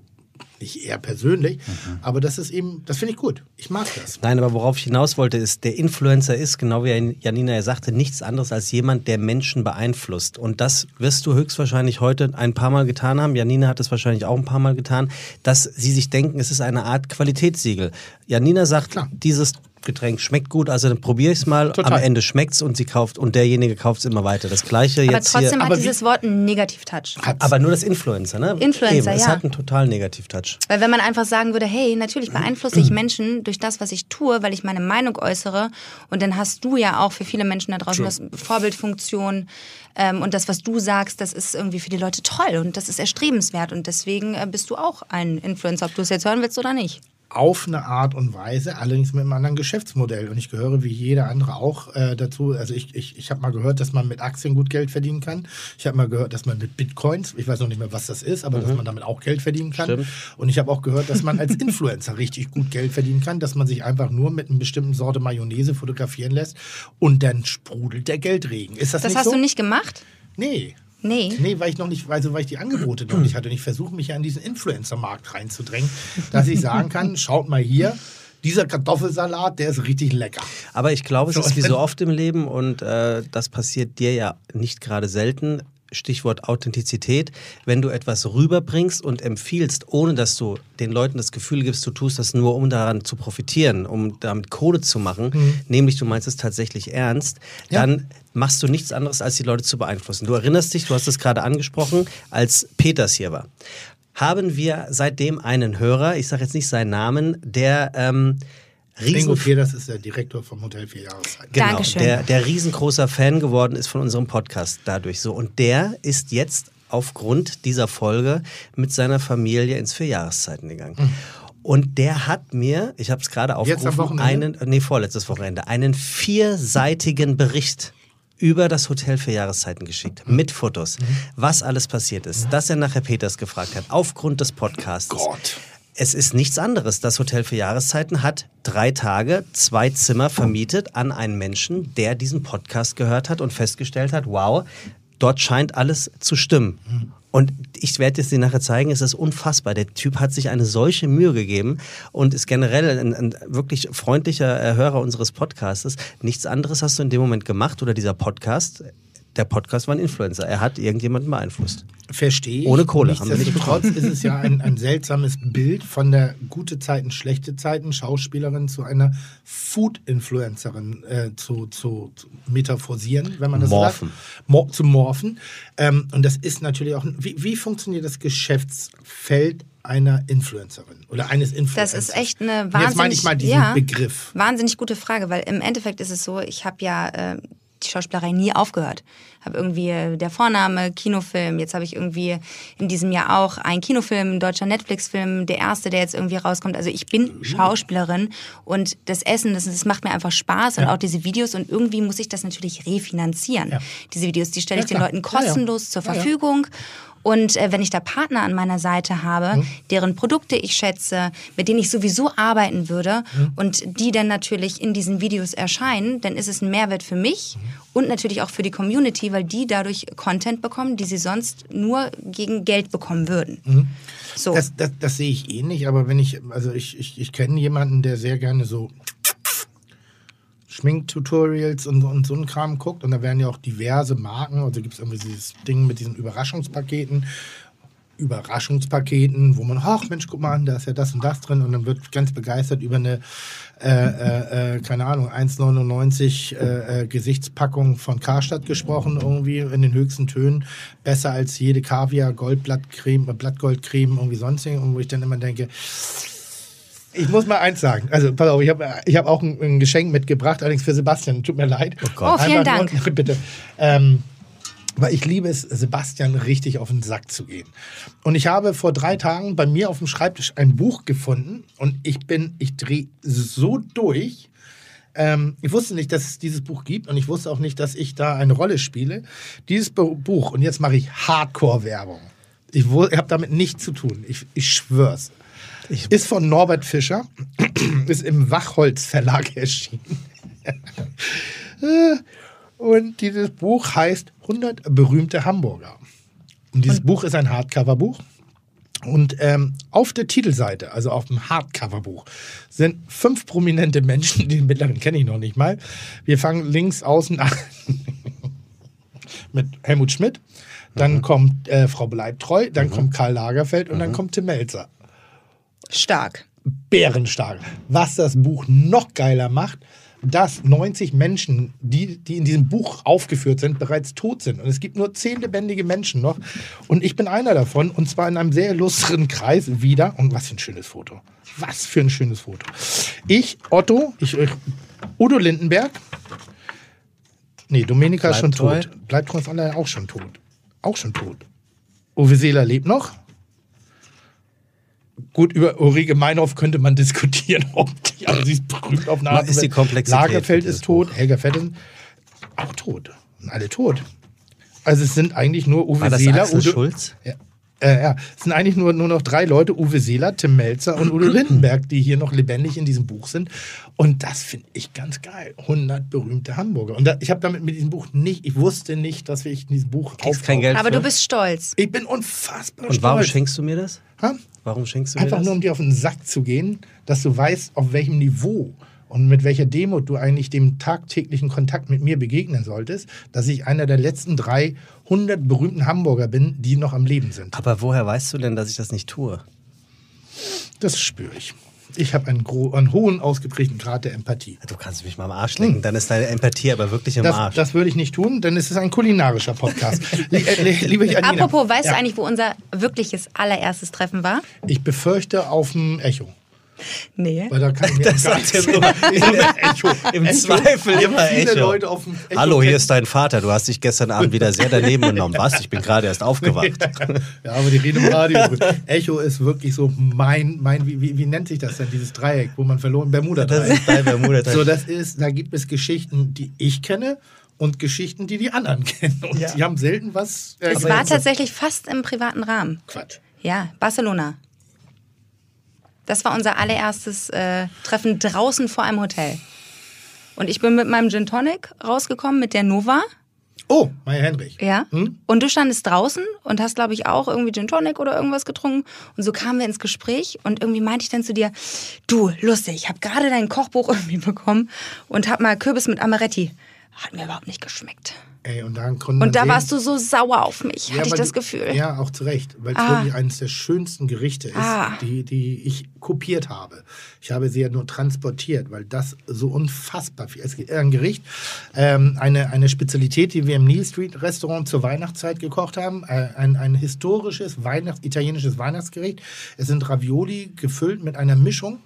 nicht er persönlich, Mhm. aber das ist eben, das finde ich gut. Ich mag das. Nein, aber worauf ich hinaus wollte, ist, der Influencer ist, genau wie Janina ja sagte, nichts anderes als jemand, der Menschen beeinflusst. Und das wirst du höchstwahrscheinlich heute ein paar Mal getan haben. Janina hat es wahrscheinlich auch ein paar Mal getan, dass sie sich denken, es ist eine Art Qualitätssiegel. Janina sagt, Klar. dieses Getränk schmeckt gut, also dann probiere ich es mal. Total. Am Ende schmeckt's und sie kauft und derjenige kauft es immer weiter. Das gleiche Aber jetzt trotzdem hier. hat Aber dieses Wort einen Negativ-Touch. Aber nur das Influencer, ne? Influencer, Eben, Es ja. hat einen total Negativ-Touch. Weil wenn man einfach sagen würde, hey, natürlich beeinflusse ich Menschen durch das, was ich tue, weil ich meine Meinung äußere und dann hast du ja auch für viele Menschen da draußen das Vorbildfunktion ähm, und das, was du sagst, das ist irgendwie für die Leute toll und das ist erstrebenswert und deswegen äh, bist du auch ein Influencer, ob du es jetzt hören willst oder nicht. Auf eine Art und Weise, allerdings mit einem anderen Geschäftsmodell. Und ich gehöre wie jeder andere auch äh, dazu. Also ich, ich, ich habe mal gehört, dass man mit Aktien gut Geld verdienen kann. Ich habe mal gehört, dass man mit Bitcoins, ich weiß noch nicht mehr, was das ist, aber dass man damit auch Geld verdienen kann. Stimmt. Und ich habe auch gehört, dass man als Influencer richtig gut Geld verdienen kann, dass man sich einfach nur mit einer bestimmten Sorte Mayonnaise fotografieren lässt und dann sprudelt der Geldregen. Ist das, Das nicht hast so? du nicht gemacht? Nee. Nee. Nee, weil ich noch nicht, also weil ich die Angebote noch nicht hatte. Und ich versuche mich ja in diesen Influencer-Markt reinzudrängen, dass ich sagen kann, <laughs> schaut mal hier, dieser Kartoffelsalat, der ist richtig lecker. Aber ich glaube, es ist wie so oft im Leben und äh, das passiert dir ja nicht gerade selten. Stichwort Authentizität. Wenn du etwas rüberbringst und empfiehlst, ohne dass du den Leuten das Gefühl gibst, du tust das nur, um daran zu profitieren, um damit Kohle zu machen, nämlich du meinst es tatsächlich ernst, Ja. dann machst du nichts anderes, als die Leute zu beeinflussen. Du erinnerst dich, du hast es gerade angesprochen, als Peters hier war. Haben wir seitdem einen Hörer, ich sage jetzt nicht seinen Namen, der ähm, riesen Ingo Peters ist der Direktor vom Hotel Vier Jahreszeiten. Genau, Dankeschön. Der, der riesengroßer Fan geworden ist von unserem Podcast dadurch so. Und der ist jetzt aufgrund dieser Folge mit seiner Familie ins Vierjahreszeiten gegangen. Und der hat mir, ich habe es gerade aufgerufen, einen, nee, vorletztes Wochenende, einen vierseitigen Bericht über das Hotel für Jahreszeiten geschickt, Hm. mit Fotos, was alles passiert ist, dass er nachher Peters gefragt hat, aufgrund des Podcasts. Gott. Es ist nichts anderes. Das Hotel für Jahreszeiten hat drei Tage, zwei Zimmer vermietet an einen Menschen, der diesen Podcast gehört hat und festgestellt hat, wow, dort scheint alles zu stimmen. Und ich werde es dir nachher zeigen, es ist unfassbar. Der Typ hat sich eine solche Mühe gegeben und ist generell ein, ein wirklich freundlicher äh, Hörer unseres Podcastes. Nichts anderes hast du in dem Moment gemacht oder dieser Podcast. Der Podcast war ein Influencer. Er hat irgendjemanden beeinflusst. Verstehe ich. Ohne Kohle, haben wir nicht Nichtsdestotrotz ist es ja ein, ein seltsames Bild von der gute Zeiten, schlechte Zeiten Schauspielerin zu einer Food-Influencerin äh, zu, zu, zu metaphorisieren, wenn man das Morphen. sagt. Mo zu morphen. Ähm, und das ist natürlich auch, wie, wie funktioniert das Geschäftsfeld einer Influencerin oder eines Influencers? Das ist echt eine wahnsinnig, Jetzt meine ich mal diesen ja, Begriff. Wahnsinnig gute Frage, weil im Endeffekt ist es so, ich habe ja äh, die Schauspielerei nie aufgehört. Habe irgendwie äh, der Vorname, Kinofilm, jetzt habe ich irgendwie in diesem Jahr auch einen Kinofilm, ein deutscher Netflix-Film, der erste, der jetzt irgendwie rauskommt. Also ich bin Schauspielerin und das Essen, das, das macht mir einfach Spaß und auch diese Videos und irgendwie muss ich das natürlich refinanzieren. Ja. Diese Videos, die stelle ich Ja, den. Leuten Ja, ja. kostenlos zur Ja, ja. Verfügung. Und äh, wenn ich da Partner an meiner Seite habe, Mhm. deren Produkte ich schätze, mit denen ich sowieso arbeiten würde Mhm. und die dann natürlich in diesen Videos erscheinen, dann ist es ein Mehrwert für mich Mhm. und natürlich auch für die Community, weil die dadurch Content bekommen, die sie sonst nur gegen Geld bekommen würden. So. Mhm. Das, das, das sehe ich ähnlich, aber wenn ich, also ich, ich, ich kenne jemanden, der sehr gerne so Schminktutorials und, und so einen Kram guckt. Und da werden ja auch diverse Marken, also gibt es irgendwie dieses Ding mit diesen Überraschungspaketen, Überraschungspaketen, wo man, ach Mensch, guck mal an, da ist ja das und das drin. Und dann wird ganz begeistert über eine, äh, äh, äh, keine Ahnung, 1,99 äh, äh, Gesichtspackung von Karstadt gesprochen, irgendwie in den höchsten Tönen, besser als jede Kaviar, Goldblattcreme, Blattgoldcreme, irgendwie sonstig, und wo ich dann immer denke, ich muss mal eins sagen. Also, pass auf, ich habe ich hab auch ein, ein Geschenk mitgebracht, allerdings für Sebastian. Tut mir leid. Oh Gott. Oh, vielen Dank. Nur, <laughs> bitte. Ähm, weil ich liebe es, Sebastian richtig auf den Sack zu gehen. Und ich habe vor drei Tagen bei mir auf dem Schreibtisch ein Buch gefunden und ich bin, ich drehe so durch. Ähm, ich wusste nicht, dass es dieses Buch gibt und ich wusste auch nicht, dass ich da eine Rolle spiele. Dieses Bu- Buch, und jetzt mache ich Hardcore-Werbung. Ich, ich habe damit nichts zu tun. Ich, ich schwör's. Ist von Norbert Fischer, <clears throat> ist im Wachholz Verlag erschienen. <laughs> Und dieses Buch heißt 100 berühmte Hamburger. Und dieses Buch ist ein Hardcover-Buch. Und ähm, auf der Titelseite, also auf dem Hardcover-Buch, sind fünf prominente Menschen, die mittleren kenne ich noch nicht mal. Wir fangen links außen an <laughs> mit Helmut Schmidt. Dann kommt äh, Frau Bleibtreu, dann kommt Karl Lagerfeld und dann kommt Tim Melzer Stark. bärenstark. Was das Buch noch geiler macht, dass 90 Menschen, die, die in diesem Buch aufgeführt sind, bereits tot sind. Und es gibt nur 10 lebendige Menschen noch. Und ich bin einer davon, und zwar in einem sehr illustren Kreis wieder. Und was für ein schönes Foto. Was für ein schönes Foto. Ich, Otto, ich, ich Udo Lindenberg. Nee, Domenica ist schon tot. Bleibtreu ist alle auch schon tot. Auch schon tot. Uwe Seeler lebt noch. Gut, über Ulrike Meinhoff könnte man <laughs> diskutieren, ob die, aber sie ist berühmt auf eine Art. ist die Komplexität Lagerfeld ist tot, Helga Fetten auch tot. Sind alle tot. Also es sind eigentlich nur Uwe War das Seeler, Axel Udo, Schulz? ja, äh, ja, es sind eigentlich nur, nur noch drei Leute, Uwe Seeler, Tim Melzer und Udo <clears throat> Lindenberg, die hier noch lebendig in diesem Buch sind. Und das finde ich ganz geil. 100 berühmte Hamburger. Und da, ich habe damit mit diesem Buch nicht, ich wusste nicht, dass ich in diesem Buch Kriegst kein Geld Aber für? du bist stolz. Ich bin unfassbar Und warum stolz. schenkst du mir das? Ha? Warum schenkst du mir Einfach das? nur, um dir auf den Sack zu gehen, dass du weißt, auf welchem Niveau und mit welcher Demut du eigentlich dem tagtäglichen Kontakt mit mir begegnen solltest, dass ich einer der letzten drei 100 berühmten Hamburger bin, die noch am Leben sind. Aber woher weißt du denn, dass ich das nicht tue? Das spüre ich. Ich habe einen, einen hohen, ausgeprägten Grad der Empathie. Du kannst mich mal am Arsch lecken, dann ist deine Empathie aber wirklich im Das, Arsch. das würde ich nicht tun, denn es ist ein kulinarischer Podcast. <laughs> Äh, Liebe Janina, Apropos, weißt ja, du eigentlich, wo unser wirkliches allererstes Treffen war? Ich befürchte auf dem Echo. Nee. Weil da kann ich mir <laughs> Das gar sagt nichts er <laughs> immer. <laughs> Echo. Im Echo. Zweifel immer viele Echo. Leute auf dem Echo Hallo, hier ist dein Vater. Du hast dich gestern Abend wieder sehr daneben genommen. Was? Ich bin gerade erst aufgewacht. Ja, aber die reden im Radio. Echo ist wirklich so mein, mein wie, wie, wie nennt sich das denn, dieses Dreieck, wo man verloren, Das Bermuda-Dreieck. ist dein Bermuda. So, das ist, da gibt es Geschichten, die ich kenne und Geschichten, die die anderen kennen. Und Ja. die haben selten was. Äh, Es war tatsächlich fast im privaten Rahmen. Quatsch. Ja, Barcelona. Das war unser allererstes äh, Treffen draußen vor einem Hotel. Und ich bin mit meinem Gin Tonic rausgekommen, mit der Nova. Oh, Meier Henrich. Ja. Hm? Und du standest draußen und hast, glaube ich, auch irgendwie Gin Tonic oder irgendwas getrunken. Und so kamen wir ins Gespräch und irgendwie meinte ich dann zu dir, du, lustig, ich habe gerade dein Kochbuch <laughs> irgendwie bekommen und hab mal Kürbis mit Amaretti. Hat mir überhaupt nicht geschmeckt. Ey, und, Und da sehen, warst du so sauer auf mich, Ja, hatte ich das du- Gefühl. Ja, auch zu Recht, weil es Ah. wirklich eines der schönsten Gerichte ist, Ah. die, die ich kopiert habe. Ich habe sie ja nur transportiert, weil das so unfassbar viel ist. Ein Gericht, ähm, eine, eine Spezialität, die wir im Neil Street Restaurant zur Weihnachtszeit gekocht haben. Äh, ein, ein historisches Weihnachts-, italienisches Weihnachtsgericht. Es sind Ravioli gefüllt mit einer Mischung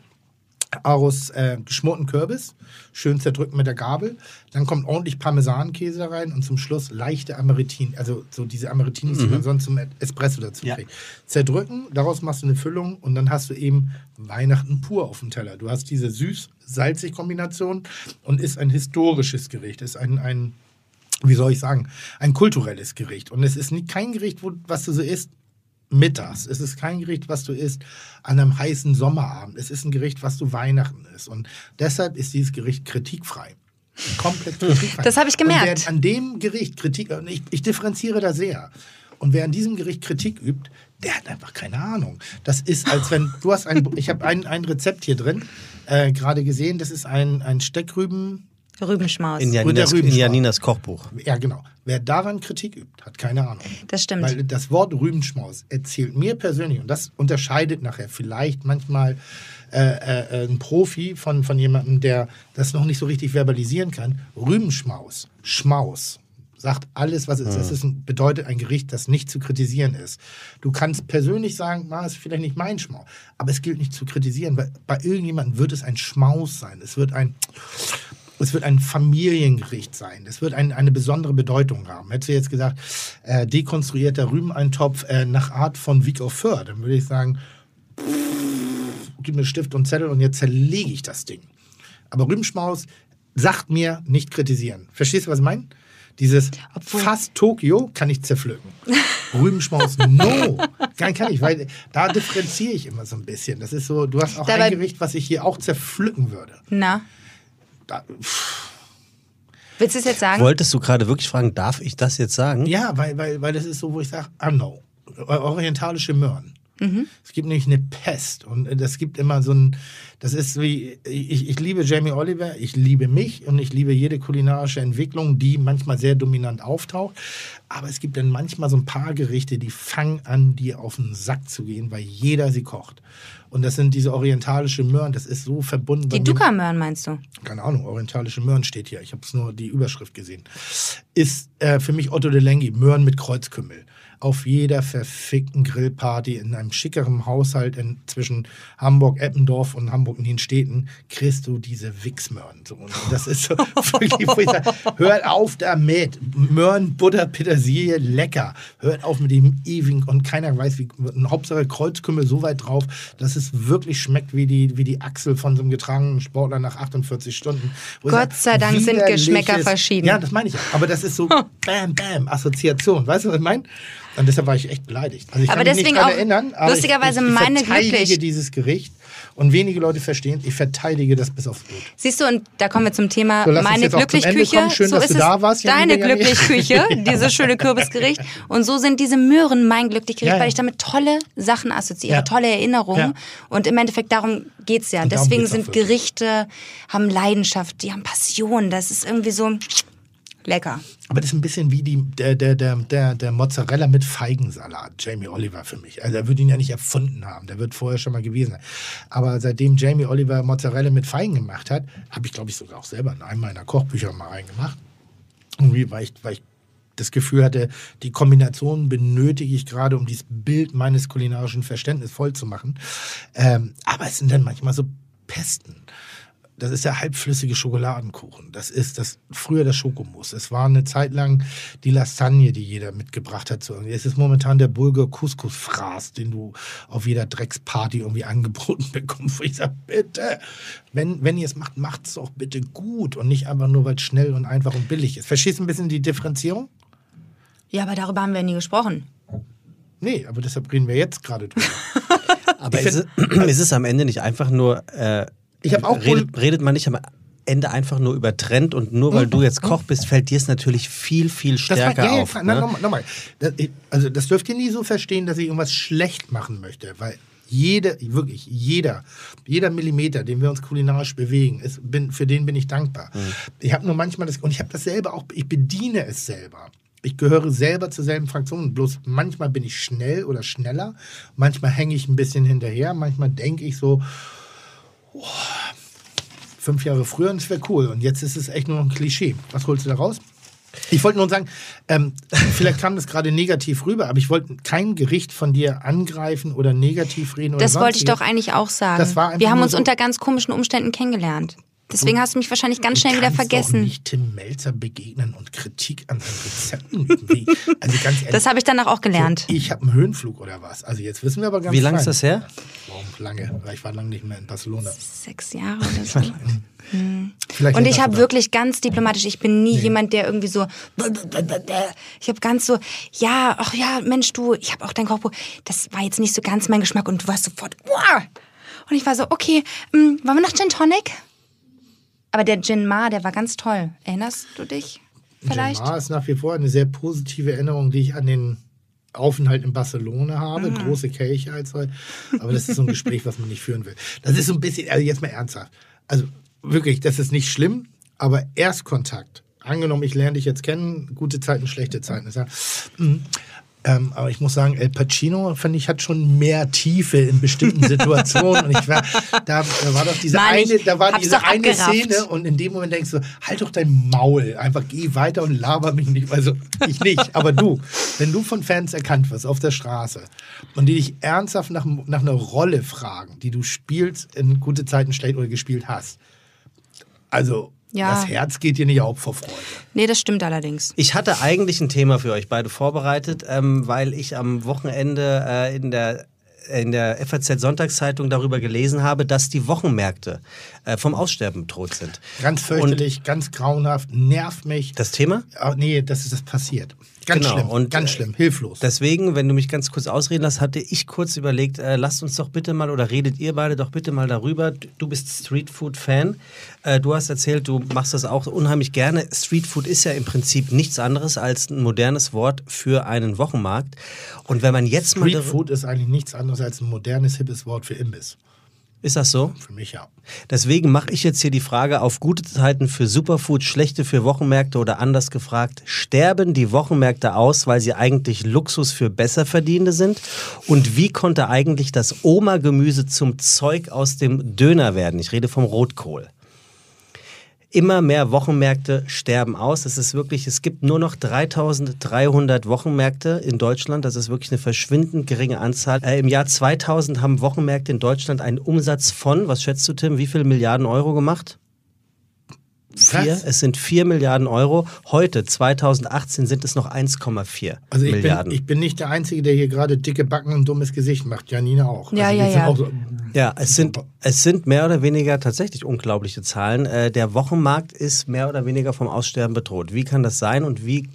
aus äh, geschmorten Kürbis, schön zerdrückt mit der Gabel. Dann kommt ordentlich Parmesankäse rein und zum Schluss leichte Amarettin, also so diese Amaretinis, die man sonst zum Espresso dazu Ja. kriegt. Zerdrücken, daraus machst du eine Füllung und dann hast du eben Weihnachten pur auf dem Teller. Du hast diese süß-salzig Kombination und ist ein historisches Gericht, ist ein, ein wie soll ich sagen, ein kulturelles Gericht. Und es ist nie, kein Gericht, wo, was du so isst mittags. Es ist kein Gericht, was du isst an einem heißen Sommerabend. Es ist ein Gericht, was du Weihnachten isst. Und deshalb ist dieses Gericht kritikfrei. Komplett kritikfrei. Das habe ich Und gemerkt. wer an dem Gericht Kritik, und ich, ich differenziere da sehr. Und wer an diesem Gericht Kritik übt, der hat einfach keine Ahnung. Das ist, als wenn du hast ein, ich habe ein, ein Rezept hier drin, äh, gerade gesehen, das ist ein, ein Steckrüben, Rübenschmaus. In der Janinas, in. Janinas Kochbuch. ja, genau. Wer daran Kritik übt, hat keine Ahnung. Das stimmt. Weil das Wort Rübenschmaus erzählt mir persönlich, und das unterscheidet nachher vielleicht manchmal äh, äh, ein Profi von, von jemandem, der das noch nicht so richtig verbalisieren kann. Rübenschmaus, Schmaus, sagt alles, was es ist. Es ist ein, bedeutet ein Gericht, das nicht zu kritisieren ist. Du kannst persönlich sagen, na, ist vielleicht nicht mein Schmaus, aber es gilt nicht zu kritisieren, weil bei irgendjemandem wird es ein Schmaus sein. Es wird ein es wird ein Familiengericht sein. Es wird ein, eine besondere Bedeutung haben. Hättest du jetzt gesagt, äh, dekonstruierter Rübeneintopf äh, nach Art von Wieg auf Föhr, dann würde ich sagen, pff, gib mir Stift und Zettel und jetzt zerlege ich das Ding. Aber Rübenschmaus sagt mir nicht kritisieren. Verstehst du, was ich meine? Dieses Obwohl- fast Tokio kann ich zerpflücken. Rübenschmaus, <laughs> no. Kann, kann ich, weil da differenziere ich immer so ein bisschen. Das ist so, du hast auch Dabei- ein Gericht, was ich hier auch zerpflücken würde. Na, Da, willst du es jetzt sagen? Wolltest du gerade wirklich fragen, darf ich das jetzt sagen? Ja, weil, weil, weil das ist so, wo ich sage, ah no, orientalische Möhren. Es gibt nämlich eine Pest und das gibt immer so ein, das ist wie, ich, ich liebe Jamie Oliver, ich liebe mich und ich liebe jede kulinarische Entwicklung, die manchmal sehr dominant auftaucht. Aber es gibt dann manchmal so ein paar Gerichte, die fangen an, dir auf den Sack zu gehen, weil jeder sie kocht. Und das sind diese orientalische Möhren, das ist so verbunden. Die Dukamöhren meinst du? keine Ahnung, orientalische Möhren steht hier. Ich habe es nur die Überschrift gesehen. Ist äh, für mich Otto de Lengi, Möhren mit Kreuzkümmel. Auf jeder verfickten Grillparty in einem schickeren Haushalt in, zwischen Hamburg-Eppendorf und Hamburg-Nienstädten kriegst du diese Wichsmöhren. So, und das ist so <laughs> wirklich, wo ich sage, hört auf damit. Möhren, Butter, Petersilie, lecker. Hört auf mit dem ewigen und keiner weiß, wie, Hauptsache Kreuzkümmel so weit drauf, dass es wirklich schmeckt wie die, wie die Achsel von so einem getragenen Sportler nach 48 Stunden. Wo Gott sei Dank sind Geschmäcker verschieden. Ja, das meine ich. Aber das ist so <laughs> bam, bam, Assoziation. Weißt du, was ich meine? Und deshalb war ich echt beleidigt. Also ich Aber kann mich deswegen nicht auch erinnern, aber lustigerweise ich, ich meine verteidige glücklich- dieses Gericht und wenige Leute verstehen, ich verteidige das bis aufs Blut. Siehst du, und da kommen wir zum Thema So, meine Glücklichküche. Schön, so dass ist du es da warst, deine. Glücklichküche, <laughs> <laughs> dieses schöne Kürbisgericht. Und so sind diese Möhren mein Glücklichgericht, Ja, ja. weil ich damit tolle Sachen assoziiere, Ja. tolle Erinnerungen. Ja. Und im Endeffekt darum geht's ja. Und darum Deswegen sind. Gerichte, haben Leidenschaft, die haben Passion. Das ist irgendwie so lecker. Aber das ist ein bisschen wie die, der, der, der, der, Mozzarella mit Feigensalat, Jamie Oliver für mich. Also er wird ihn ja nicht erfunden haben, der wird vorher schon mal gewesen sein. Aber seitdem Jamie Oliver Mozzarella mit Feigen gemacht hat, habe ich, glaube ich, sogar auch selber in einem meiner Kochbücher mal reingemacht. Irgendwie, weil ich, weil ich das Gefühl hatte, die Kombination benötige ich gerade, um dieses Bild meines kulinarischen Verständnisses voll zu machen. Ähm, aber es sind dann manchmal so Pesten. Das ist der halbflüssige Schokoladenkuchen. Das ist das früher das Schokomus. Es war eine Zeit lang die Lasagne, die jeder mitgebracht hat. Es ist momentan der Bulgur Couscous Fraß, den du auf jeder Drecksparty irgendwie angeboten <laughs> bekommst. Wo ich sage, bitte, wenn, wenn ihr es macht, macht es auch bitte gut und nicht einfach nur, weil es schnell und einfach und billig ist. Verstehst du ein bisschen die Differenzierung? Ja, aber darüber haben wir nie gesprochen. Nee, aber deshalb reden wir jetzt gerade drüber. <laughs> Aber ist <clears throat> es, ist es am Ende nicht einfach nur, äh, Ich hab auch redet, redet man nicht am Ende einfach nur über Trend und nur weil du jetzt Koch bist, fällt dir es natürlich viel, viel stärker war, ja, auf. ne? Nochmal, nochmal. Also das dürft ihr nie so verstehen, dass ich irgendwas schlecht machen möchte, weil jede, wirklich jeder, jeder Millimeter, den wir uns kulinarisch bewegen, ist, bin, für den bin ich dankbar. Mhm. Ich habe nur manchmal das, und ich habe das selber auch, ich bediene es selber. Ich gehöre selber zur selben Fraktion, bloß manchmal bin ich schnell oder schneller, manchmal hänge ich ein bisschen hinterher, manchmal denke ich so, oh, fünf Jahre früher und es wäre cool und jetzt ist es echt nur noch ein Klischee. Was holst du da raus? Ich wollte nur sagen, ähm, <laughs> vielleicht kam das gerade negativ rüber, aber ich wollte kein Gericht von dir angreifen oder negativ reden. Oder Das wollte ich doch eigentlich auch sagen. Das war einfach Wir haben uns so- unter ganz komischen Umständen kennengelernt. Deswegen hast du mich wahrscheinlich ganz schnell wieder kannst Doch vergessen. nicht Tim Melzer begegnen und Kritik an seinen Rezepten Also ganz ehrlich. Das habe ich danach auch gelernt. Ich habe einen Höhenflug oder was? Also jetzt wissen wir aber ganz Wie lange ist das her? Warum lange? Weil ich war lange nicht mehr in Barcelona. Sechs Jahre oder so. Vielleicht Und ich das habe wirklich ganz diplomatisch, ich bin nie jemand, der irgendwie so, ich habe ganz so, ja, ach ja, Mensch, du, ich habe auch dein Kochbuch, das war jetzt nicht so ganz mein Geschmack und du warst sofort, wow. Und ich war so, okay, mm, wollen wir noch Gin Tonic? Aber der Gin Ma, der war ganz toll. Erinnerst du dich vielleicht? Gemar ist nach wie vor eine sehr positive Erinnerung, die ich an den Aufenthalt in Barcelona habe. Ah. Große Kelche als heute. Aber das ist so ein Gespräch, was man nicht führen will. Das ist so ein bisschen, also jetzt mal ernsthaft. Also wirklich, das ist nicht schlimm, aber Erstkontakt. Angenommen, ich lerne dich jetzt kennen, gute Zeiten, schlechte Zeiten. Ähm, aber ich muss sagen, El Pacino, fand ich, hat schon mehr Tiefe in bestimmten Situationen. Und ich war, da, da war doch diese Mann, eine, da war diese eine abgerafft. Szene und in dem Moment denkst du, halt doch dein Maul, einfach geh weiter und laber mich nicht. Also ich nicht, aber du, wenn du von Fans erkannt wirst auf der Straße und die dich ernsthaft nach, nach einer Rolle fragen, die du spielst in gute Zeiten schlecht oder gespielt hast, also Ja. das Herz geht dir nicht auf vor Freude. Nee, das stimmt allerdings. Ich hatte eigentlich ein Thema für euch beide vorbereitet, ähm, weil ich am Wochenende äh, in der in der FAZ Sonntagszeitung darüber gelesen habe, dass die Wochenmärkte äh, vom Aussterben bedroht sind. Ganz fürchterlich, ganz grauenhaft, nervt mich. Das Thema? Ah, nee, dass ist das passiert. Ganz Genau, schlimm, und, ganz äh, schlimm, hilflos. Deswegen, wenn du mich ganz kurz ausreden lässt, hatte ich kurz überlegt, äh, lasst uns doch bitte mal oder redet ihr beide doch bitte mal darüber. Du bist Streetfood-Fan. Äh, du hast erzählt, du machst das auch unheimlich gerne. Streetfood ist ja im Prinzip nichts anderes als ein modernes Wort für einen Wochenmarkt. Und wenn man jetzt mal. Street Food ist eigentlich nichts anderes als ein modernes, hippes Wort für Imbiss. Ist das so? Für mich ja. Deswegen mache ich jetzt hier die Frage auf gute Zeiten für Superfood, schlechte für Wochenmärkte oder anders gefragt, sterben die Wochenmärkte aus, weil sie eigentlich Luxus für Besserverdienende sind? Und wie konnte eigentlich das Oma-Gemüse zum Zeug aus dem Döner werden? Ich rede vom Rotkohl. Immer mehr Wochenmärkte sterben aus. Es ist wirklich, es gibt nur noch 3300 Wochenmärkte in Deutschland. Das ist wirklich eine verschwindend geringe Anzahl. Äh, Im Jahr 2000 haben Wochenmärkte in Deutschland einen Umsatz von, was schätzt du, Tim, wie viel Milliarden Euro gemacht? Vier. Was? Es sind 4 Milliarden Euro. Heute, 2018, sind es noch 1,4 Also ich Milliarden. bin, ich bin nicht der Einzige, der hier gerade dicke Backen und dummes Gesicht macht. Janina auch. Ja, also ja, ja. Auch so, Ja, es sind, es sind mehr oder weniger tatsächlich unglaubliche Zahlen. Äh, der Wochenmarkt ist mehr oder weniger vom Aussterben bedroht. Wie kann das sein und wie,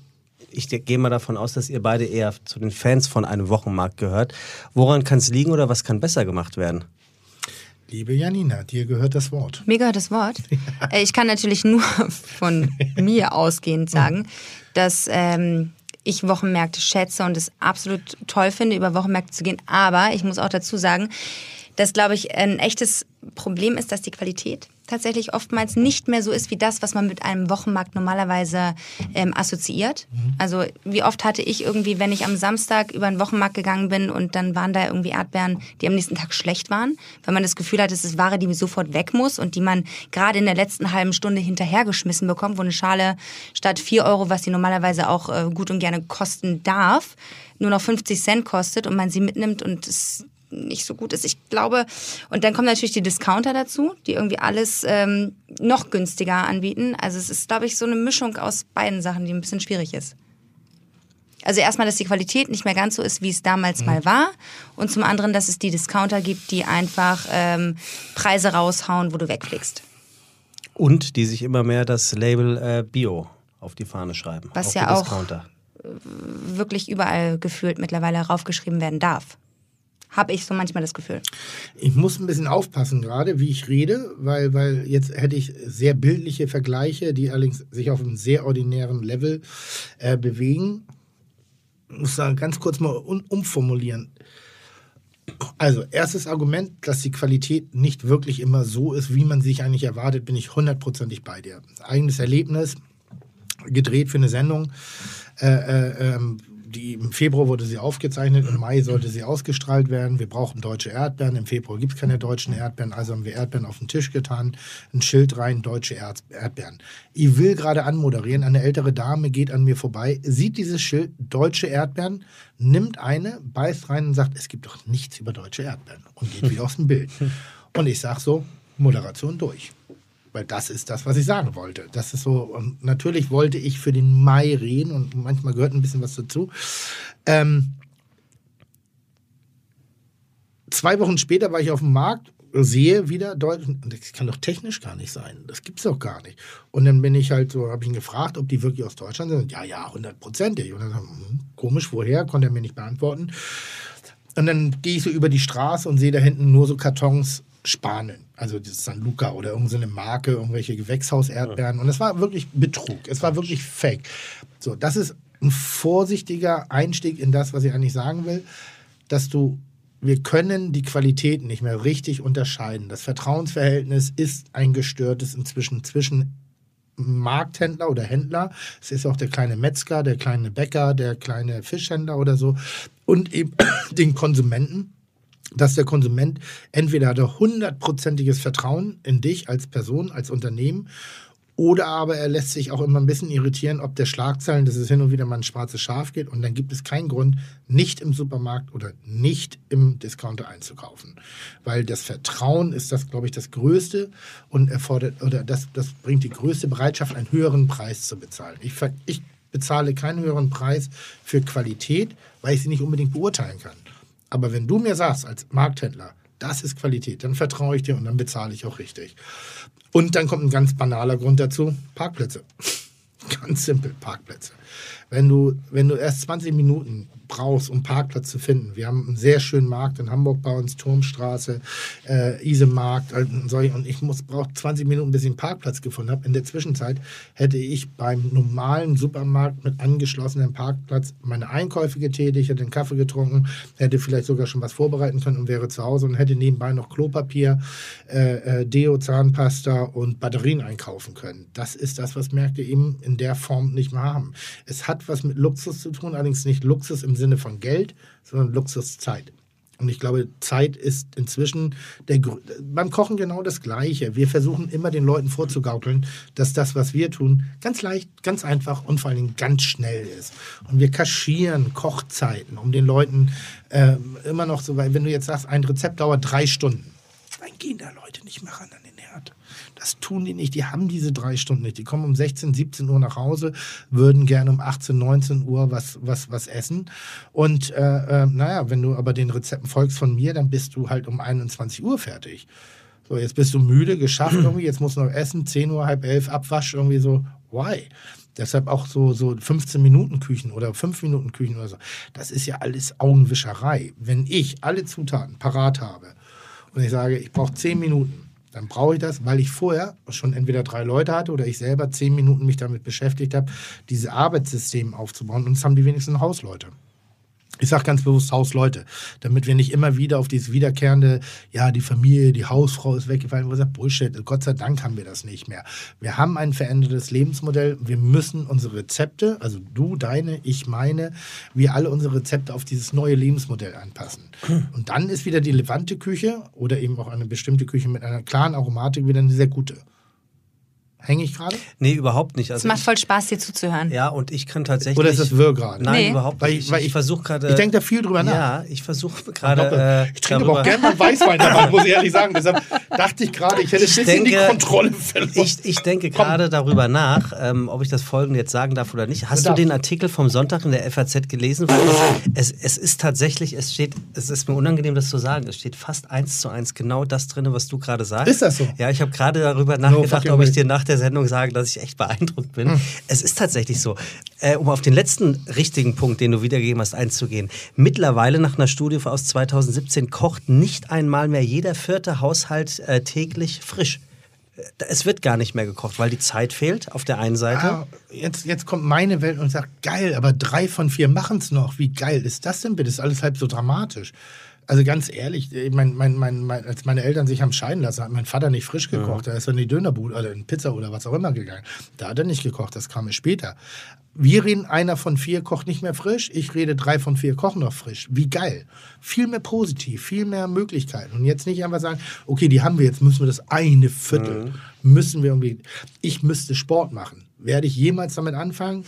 ich gehe mal davon aus, dass ihr beide eher zu den Fans von einem Wochenmarkt gehört. Woran kann es liegen oder was kann besser gemacht werden? Liebe Janina, dir gehört das Wort. Mir gehört das Wort. <laughs> Äh, Ich kann natürlich nur <laughs> von mir ausgehend sagen, dass ähm, ich Wochenmärkte schätze und es absolut toll finde, über Wochenmärkte zu gehen. Aber ich muss auch dazu sagen, dass, glaube ich, ein echtes Problem ist, dass die Qualität tatsächlich oftmals nicht mehr so ist wie das, was man mit einem Wochenmarkt normalerweise ähm, assoziiert. Also wie oft hatte ich irgendwie, wenn ich am Samstag über einen Wochenmarkt gegangen bin und dann waren da irgendwie Erdbeeren, die am nächsten Tag schlecht waren, weil man das Gefühl hat, es ist Ware, die sofort weg muss und die man gerade in der letzten halben Stunde hinterhergeschmissen bekommt, wo eine Schale statt 4 Euro, was sie normalerweise auch äh, gut und gerne kosten darf, nur noch 50 Cent kostet und man sie mitnimmt und es nicht so gut ist. Ich glaube, und dann kommen natürlich die Discounter dazu, die irgendwie alles ähm, noch günstiger anbieten. Also es ist, glaube ich, so eine Mischung aus beiden Sachen, die ein bisschen schwierig ist. Also erstmal, dass die Qualität nicht mehr ganz so ist, wie es damals mal war. Und zum anderen, dass es die Discounter gibt, die einfach ähm, Preise raushauen, wo du wegfliegst. Und die sich immer mehr das Label äh, Bio auf die Fahne schreiben. Was ja auch-. Wirklich überall gefühlt mittlerweile raufgeschrieben werden darf. Habe ich so manchmal das Gefühl. Ich muss ein bisschen aufpassen gerade, wie ich rede, weil, weil jetzt hätte ich sehr bildliche Vergleiche, die allerdings sich auf einem sehr ordinären Level äh, bewegen. Ich muss da ganz kurz mal un umformulieren. Also, erstes Argument, dass die Qualität nicht wirklich immer so ist, wie man sich eigentlich erwartet, bin ich hundertprozentig bei dir. Eigenes Erlebnis, gedreht für eine Sendung. Äh, äh, ähm, die, Im Februar wurde sie aufgezeichnet, im Mai sollte sie ausgestrahlt werden. Wir brauchen deutsche Erdbeeren. Im Februar gibt es keine deutschen Erdbeeren, also haben wir Erdbeeren auf den Tisch getan, ein Schild rein, deutsche Erd Erdbeeren. Ich will gerade anmoderieren, eine ältere Dame geht an mir vorbei, sieht dieses Schild, deutsche Erdbeeren, nimmt eine, beißt rein und sagt, es gibt doch nichts über deutsche Erdbeeren und geht <laughs> wieder aus dem Bild. Und ich sage so, Moderation durch. Weil das ist das, was ich sagen wollte. Das ist so, und natürlich wollte ich für den Mai reden und manchmal gehört ein bisschen was dazu. Ähm, zwei Wochen später war ich auf dem Markt, sehe wieder Deutsch, das kann doch technisch gar nicht sein. Das gibt's doch gar nicht. Und dann bin ich halt so, habe ich ihn gefragt, ob die wirklich aus Deutschland sind. Ja, ja, hundertprozentig. Und dann, hm, komisch, woher? Konnte er mir nicht beantworten. Und dann gehe ich so über die Straße und sehe da hinten nur so Kartons Spanien. Also das San Luca oder irgendeine Marke, irgendwelche Gewächshauserdbeeren. Und es war wirklich Betrug. Es war wirklich fake. So, das ist ein vorsichtiger Einstieg in das, was ich eigentlich sagen will, dass du wir können die Qualität nicht mehr richtig unterscheiden. Das Vertrauensverhältnis ist ein gestörtes inzwischen zwischen Markthändler oder Händler. Es ist auch der kleine Metzger, der kleine Bäcker, der kleine Fischhändler oder so und eben <coughs> den Konsumenten dass der Konsument entweder hat er hundertprozentiges Vertrauen in dich als Person, als Unternehmen, oder aber er lässt sich auch immer ein bisschen irritieren, ob der Schlagzeilen, dass es hin und wieder mal ein schwarzes Schaf geht und dann gibt es keinen Grund, nicht im Supermarkt oder nicht im Discounter einzukaufen. Weil das Vertrauen ist das, glaube ich, das Größte und erfordert, oder das, das bringt die größte Bereitschaft, einen höheren Preis zu bezahlen. Ich, ich bezahle keinen höheren Preis für Qualität, weil ich sie nicht unbedingt beurteilen kann. Aber wenn du mir sagst, als Markthändler, das ist Qualität, dann vertraue ich dir und dann bezahle ich auch richtig. Und dann kommt ein ganz banaler Grund dazu: Parkplätze. <laughs> ganz simpel, Parkplätze. Wenn du, wenn du erst 20 Minuten brauchst, um Parkplatz zu finden. Wir haben einen sehr schönen Markt in Hamburg bei uns, Turmstraße, äh, Isemarkt äh, und ich brauche 20 Minuten, bis ich einen Parkplatz gefunden habe. In der Zwischenzeit hätte ich beim normalen Supermarkt mit angeschlossenem Parkplatz meine Einkäufe getätigt, hätte einen Kaffee getrunken, hätte vielleicht sogar schon was vorbereiten können und wäre zu Hause und hätte nebenbei noch Klopapier, äh, äh, Deo, Zahnpasta und Batterien einkaufen können. Das ist das, was Märkte eben in der Form nicht mehr haben. Es hat was mit Luxus zu tun, allerdings nicht Luxus im Sinne von Geld, sondern Luxuszeit. Und ich glaube, Zeit ist inzwischen der Gr beim Kochen genau das Gleiche. Wir versuchen immer den Leuten vorzugaukeln, dass das, was wir tun, ganz leicht, ganz einfach und vor allen Dingen ganz schnell ist. Und wir kaschieren Kochzeiten, um den Leuten äh, immer noch so, weil wenn du jetzt sagst, ein Rezept dauert drei Stunden, dann gehen da Leute nicht mehr ran an den. Das tun die nicht. Die haben diese drei Stunden nicht. Die kommen um 16, 17 Uhr nach Hause, würden gerne um 18, 19 Uhr was, was, was essen. Und äh, äh, naja, wenn du aber den Rezepten folgst von mir, dann bist du halt um 21 Uhr fertig. So, jetzt bist du müde, geschafft <clears throat> irgendwie, jetzt musst du noch essen, 10 Uhr, halb elf, Abwasch, irgendwie so. Why? Deshalb auch so, so 15 Minuten Küchen oder 5 Minuten Küchen oder so. Das ist ja alles Augenwischerei. Wenn ich alle Zutaten parat habe und ich sage, ich brauche 10 Minuten, dann brauche ich das, weil ich vorher schon entweder drei Leute hatte oder ich selber zehn Minuten mich damit beschäftigt habe, dieses Arbeitssystem aufzubauen. Und es haben die wenigsten Hausleute. Ich sage ganz bewusst Hausleute, damit wir nicht immer wieder auf dieses wiederkehrende, ja, die Familie, die Hausfrau ist weggefallen, wo sagen, Bullshit, Gott sei Dank haben wir das nicht mehr. Wir haben ein verändertes Lebensmodell, wir müssen unsere Rezepte, also du, deine, ich meine, wir alle unsere Rezepte auf dieses neue Lebensmodell anpassen. Und dann ist wieder die Levante Küche oder eben auch eine bestimmte Küche mit einer klaren Aromatik wieder eine sehr gute. Hänge ich gerade? Nee, überhaupt nicht. Also es macht voll Spaß, dir zuzuhören. Ja, und ich kann tatsächlich. Oder ist das Wirr gerade? Nein, Nee. überhaupt Weil nicht. ich- Ich, weil ich, ich- versuche gerade. Ich denke da viel drüber nach. Ja, ich versuche Ich, gerade. glaube, Äh, ich trinke aber auch gerne mal Weißwein dabei, <laughs> muss ich ehrlich sagen. Deshalb dachte ich gerade, ich hätte ein Ich bisschen die denke- Kontrolle verloren. Ich, ich denke gerade darüber nach, ähm, ob ich das Folgende jetzt sagen darf oder nicht. Hast du den Artikel vom Sonntag in der FAZ gelesen? Weil es, es, es ist tatsächlich, es steht, es ist mir unangenehm, das zu sagen, es steht fast eins zu eins genau das drin, was du gerade sagst. Ist das so? Ja, ich habe gerade darüber nachgedacht, fucking ob ich dir nach der Sendung sage, dass ich echt beeindruckt bin. Hm. Es ist tatsächlich so. Äh, um auf den letzten richtigen Punkt, den du wiedergegeben hast, einzugehen. Mittlerweile nach einer Studie aus 2017 kocht nicht einmal mehr jeder vierte Haushalt äh, täglich frisch. Äh, Es wird gar nicht mehr gekocht, weil die Zeit fehlt auf der einen Seite. Ah, jetzt, jetzt kommt meine Welt und sagt, geil, aber drei von vier machen es noch. Wie geil ist das denn bitte? Ist alles halb so dramatisch. Also ganz ehrlich, ich mein, mein, mein, als meine Eltern sich haben scheiden lassen, hat mein Vater nicht frisch gekocht. Da ist er in die Dönerbude oder in Pizza oder was auch immer gegangen. Da hat er nicht gekocht, das kam mir später. Wir reden, einer von vier kocht nicht mehr frisch, ich rede, drei von vier kochen noch frisch. Wie geil. Viel mehr positiv, viel mehr Möglichkeiten. Und jetzt nicht einfach sagen, okay, die haben wir, jetzt müssen wir das eine Viertel, müssen wir irgendwie, ich müsste Sport machen. Werde ich jemals damit anfangen?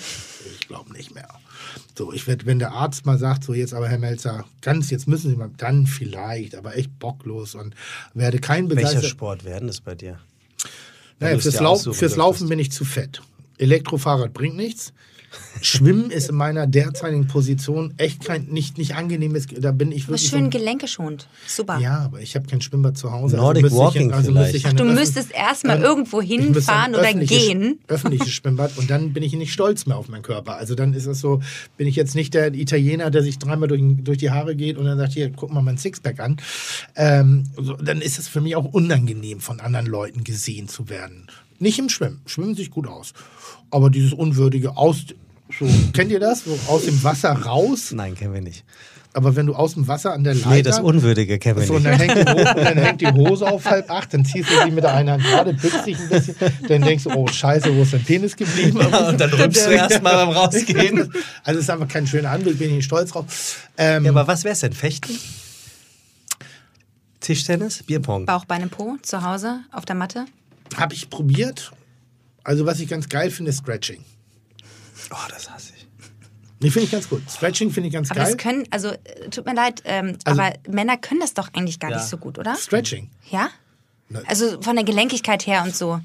Ich glaube nicht mehr. So, ich werde, wenn der Arzt mal sagt, so jetzt aber Herr Melzer, ganz, jetzt müssen Sie mal, dann vielleicht, aber echt bocklos und werde kein Welcher begeisterter. Sport werden das bei dir? Naja, es fürs, dir Lau aussuchen fürs? Laufen bin ich zu fett. Elektrofahrrad bringt nichts. Schwimmen ist in meiner derzeitigen Position echt kein, nicht, nicht angenehmes. Da bin ich wirklich. schön so- Gelenke schont. Super. ja, aber ich habe kein Schwimmbad zu Hause. Nordic müsste Walking ich, also vielleicht. ich Ach, du müsstest erstmal irgendwo hinfahren oder gehen. Öffentliches Schwimmbad und dann bin ich nicht stolz mehr auf meinen Körper. Also dann ist es so, bin ich jetzt nicht der Italiener, der sich dreimal durch, durch die Haare geht und dann sagt, hier, guck mal mein Sixpack an. Ähm, so, dann ist es für mich auch unangenehm, von anderen Leuten gesehen zu werden. Nicht im Schwimmen. Schwimmen sich gut aus. Aber dieses unwürdige aus... So, kennt ihr das? So aus dem Wasser raus. Nein, kennen wir nicht. Aber wenn du aus dem Wasser an der Leiter... Nee, das Unwürdige kennen wir So, und nicht. dann, hängt die Hose, und dann hängt die Hose auf halb acht, dann ziehst du sie mit der einen Hand gerade, bückst dich ein bisschen, dann denkst du, oh scheiße, wo ist dein Penis geblieben? und dann rümpst du erst mal beim Rausgehen. Also es ist einfach kein schöner Anblick, bin ich nicht stolz drauf. Ähm, Ja, aber was wär's denn? Fechten? Tischtennis? Bierpong? Bauch, Beine, Po zu Hause auf der Matte. Habe ich probiert. Also was ich ganz geil finde, ist Stretching. Oh, das hasse ich. Nee, finde ich ganz gut. Stretching finde ich ganz Aber geil. das können, also tut mir leid, ähm, Also- aber Männer können das doch eigentlich gar Ja. nicht so gut, oder? Stretching. Ja? Ne. Also von der Gelenkigkeit her und so.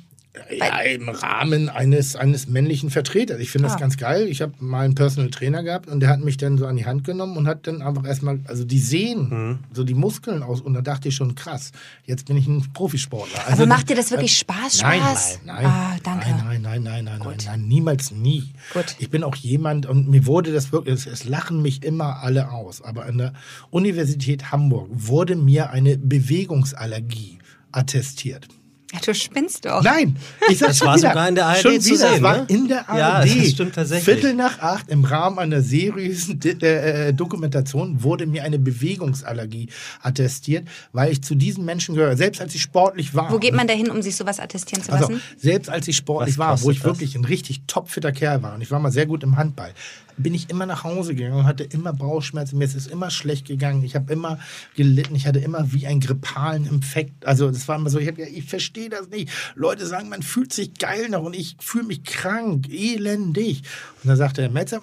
Ja, im Rahmen eines, eines männlichen Vertreters. Ich finde das Ah. ganz geil. Ich habe mal einen Personal Trainer gehabt und der hat mich dann so an die Hand genommen und hat dann einfach erstmal, also die Sehen, Mhm. so die Muskeln aus. Und da dachte ich schon, krass, jetzt bin ich ein Profisportler. Also, Aber macht dir das wirklich Spaß, Nein, Spaß? nein, nein. Ah, danke. Nein, nein, nein, nein, nein, nein, nein, niemals nie. Gut. Ich bin auch jemand und mir wurde das wirklich, es, es lachen mich immer alle aus, aber an der Universität Hamburg wurde mir eine Bewegungsallergie attestiert. Ja, du spinnst doch. Nein, ich sag Das war wieder, sogar in der ARD schon zu wieder, sehen, Es war ne? in der ARD. Ja, das stimmt tatsächlich. Viertel nach acht im Rahmen einer seriösen <laughs> äh, äh, Dokumentation wurde mir eine Bewegungsallergie attestiert, weil ich zu diesen Menschen gehöre. Selbst als ich sportlich war. Wo geht man da hin, um sich sowas attestieren zu Also, lassen? selbst als ich sportlich Was war, wo ich das? wirklich ein richtig topfitter Kerl war und ich war mal sehr gut im Handball, bin ich immer nach Hause gegangen und hatte immer Bauchschmerzen. Mir ist es immer schlecht gegangen. Ich habe immer gelitten. Ich hatte immer wie einen grippalen Infekt. Also, das war immer so, ich, hab ich verstehe das nicht. Leute sagen, man fühlt sich geil noch und ich fühle mich krank, elendig. Und da sagte der Metzer,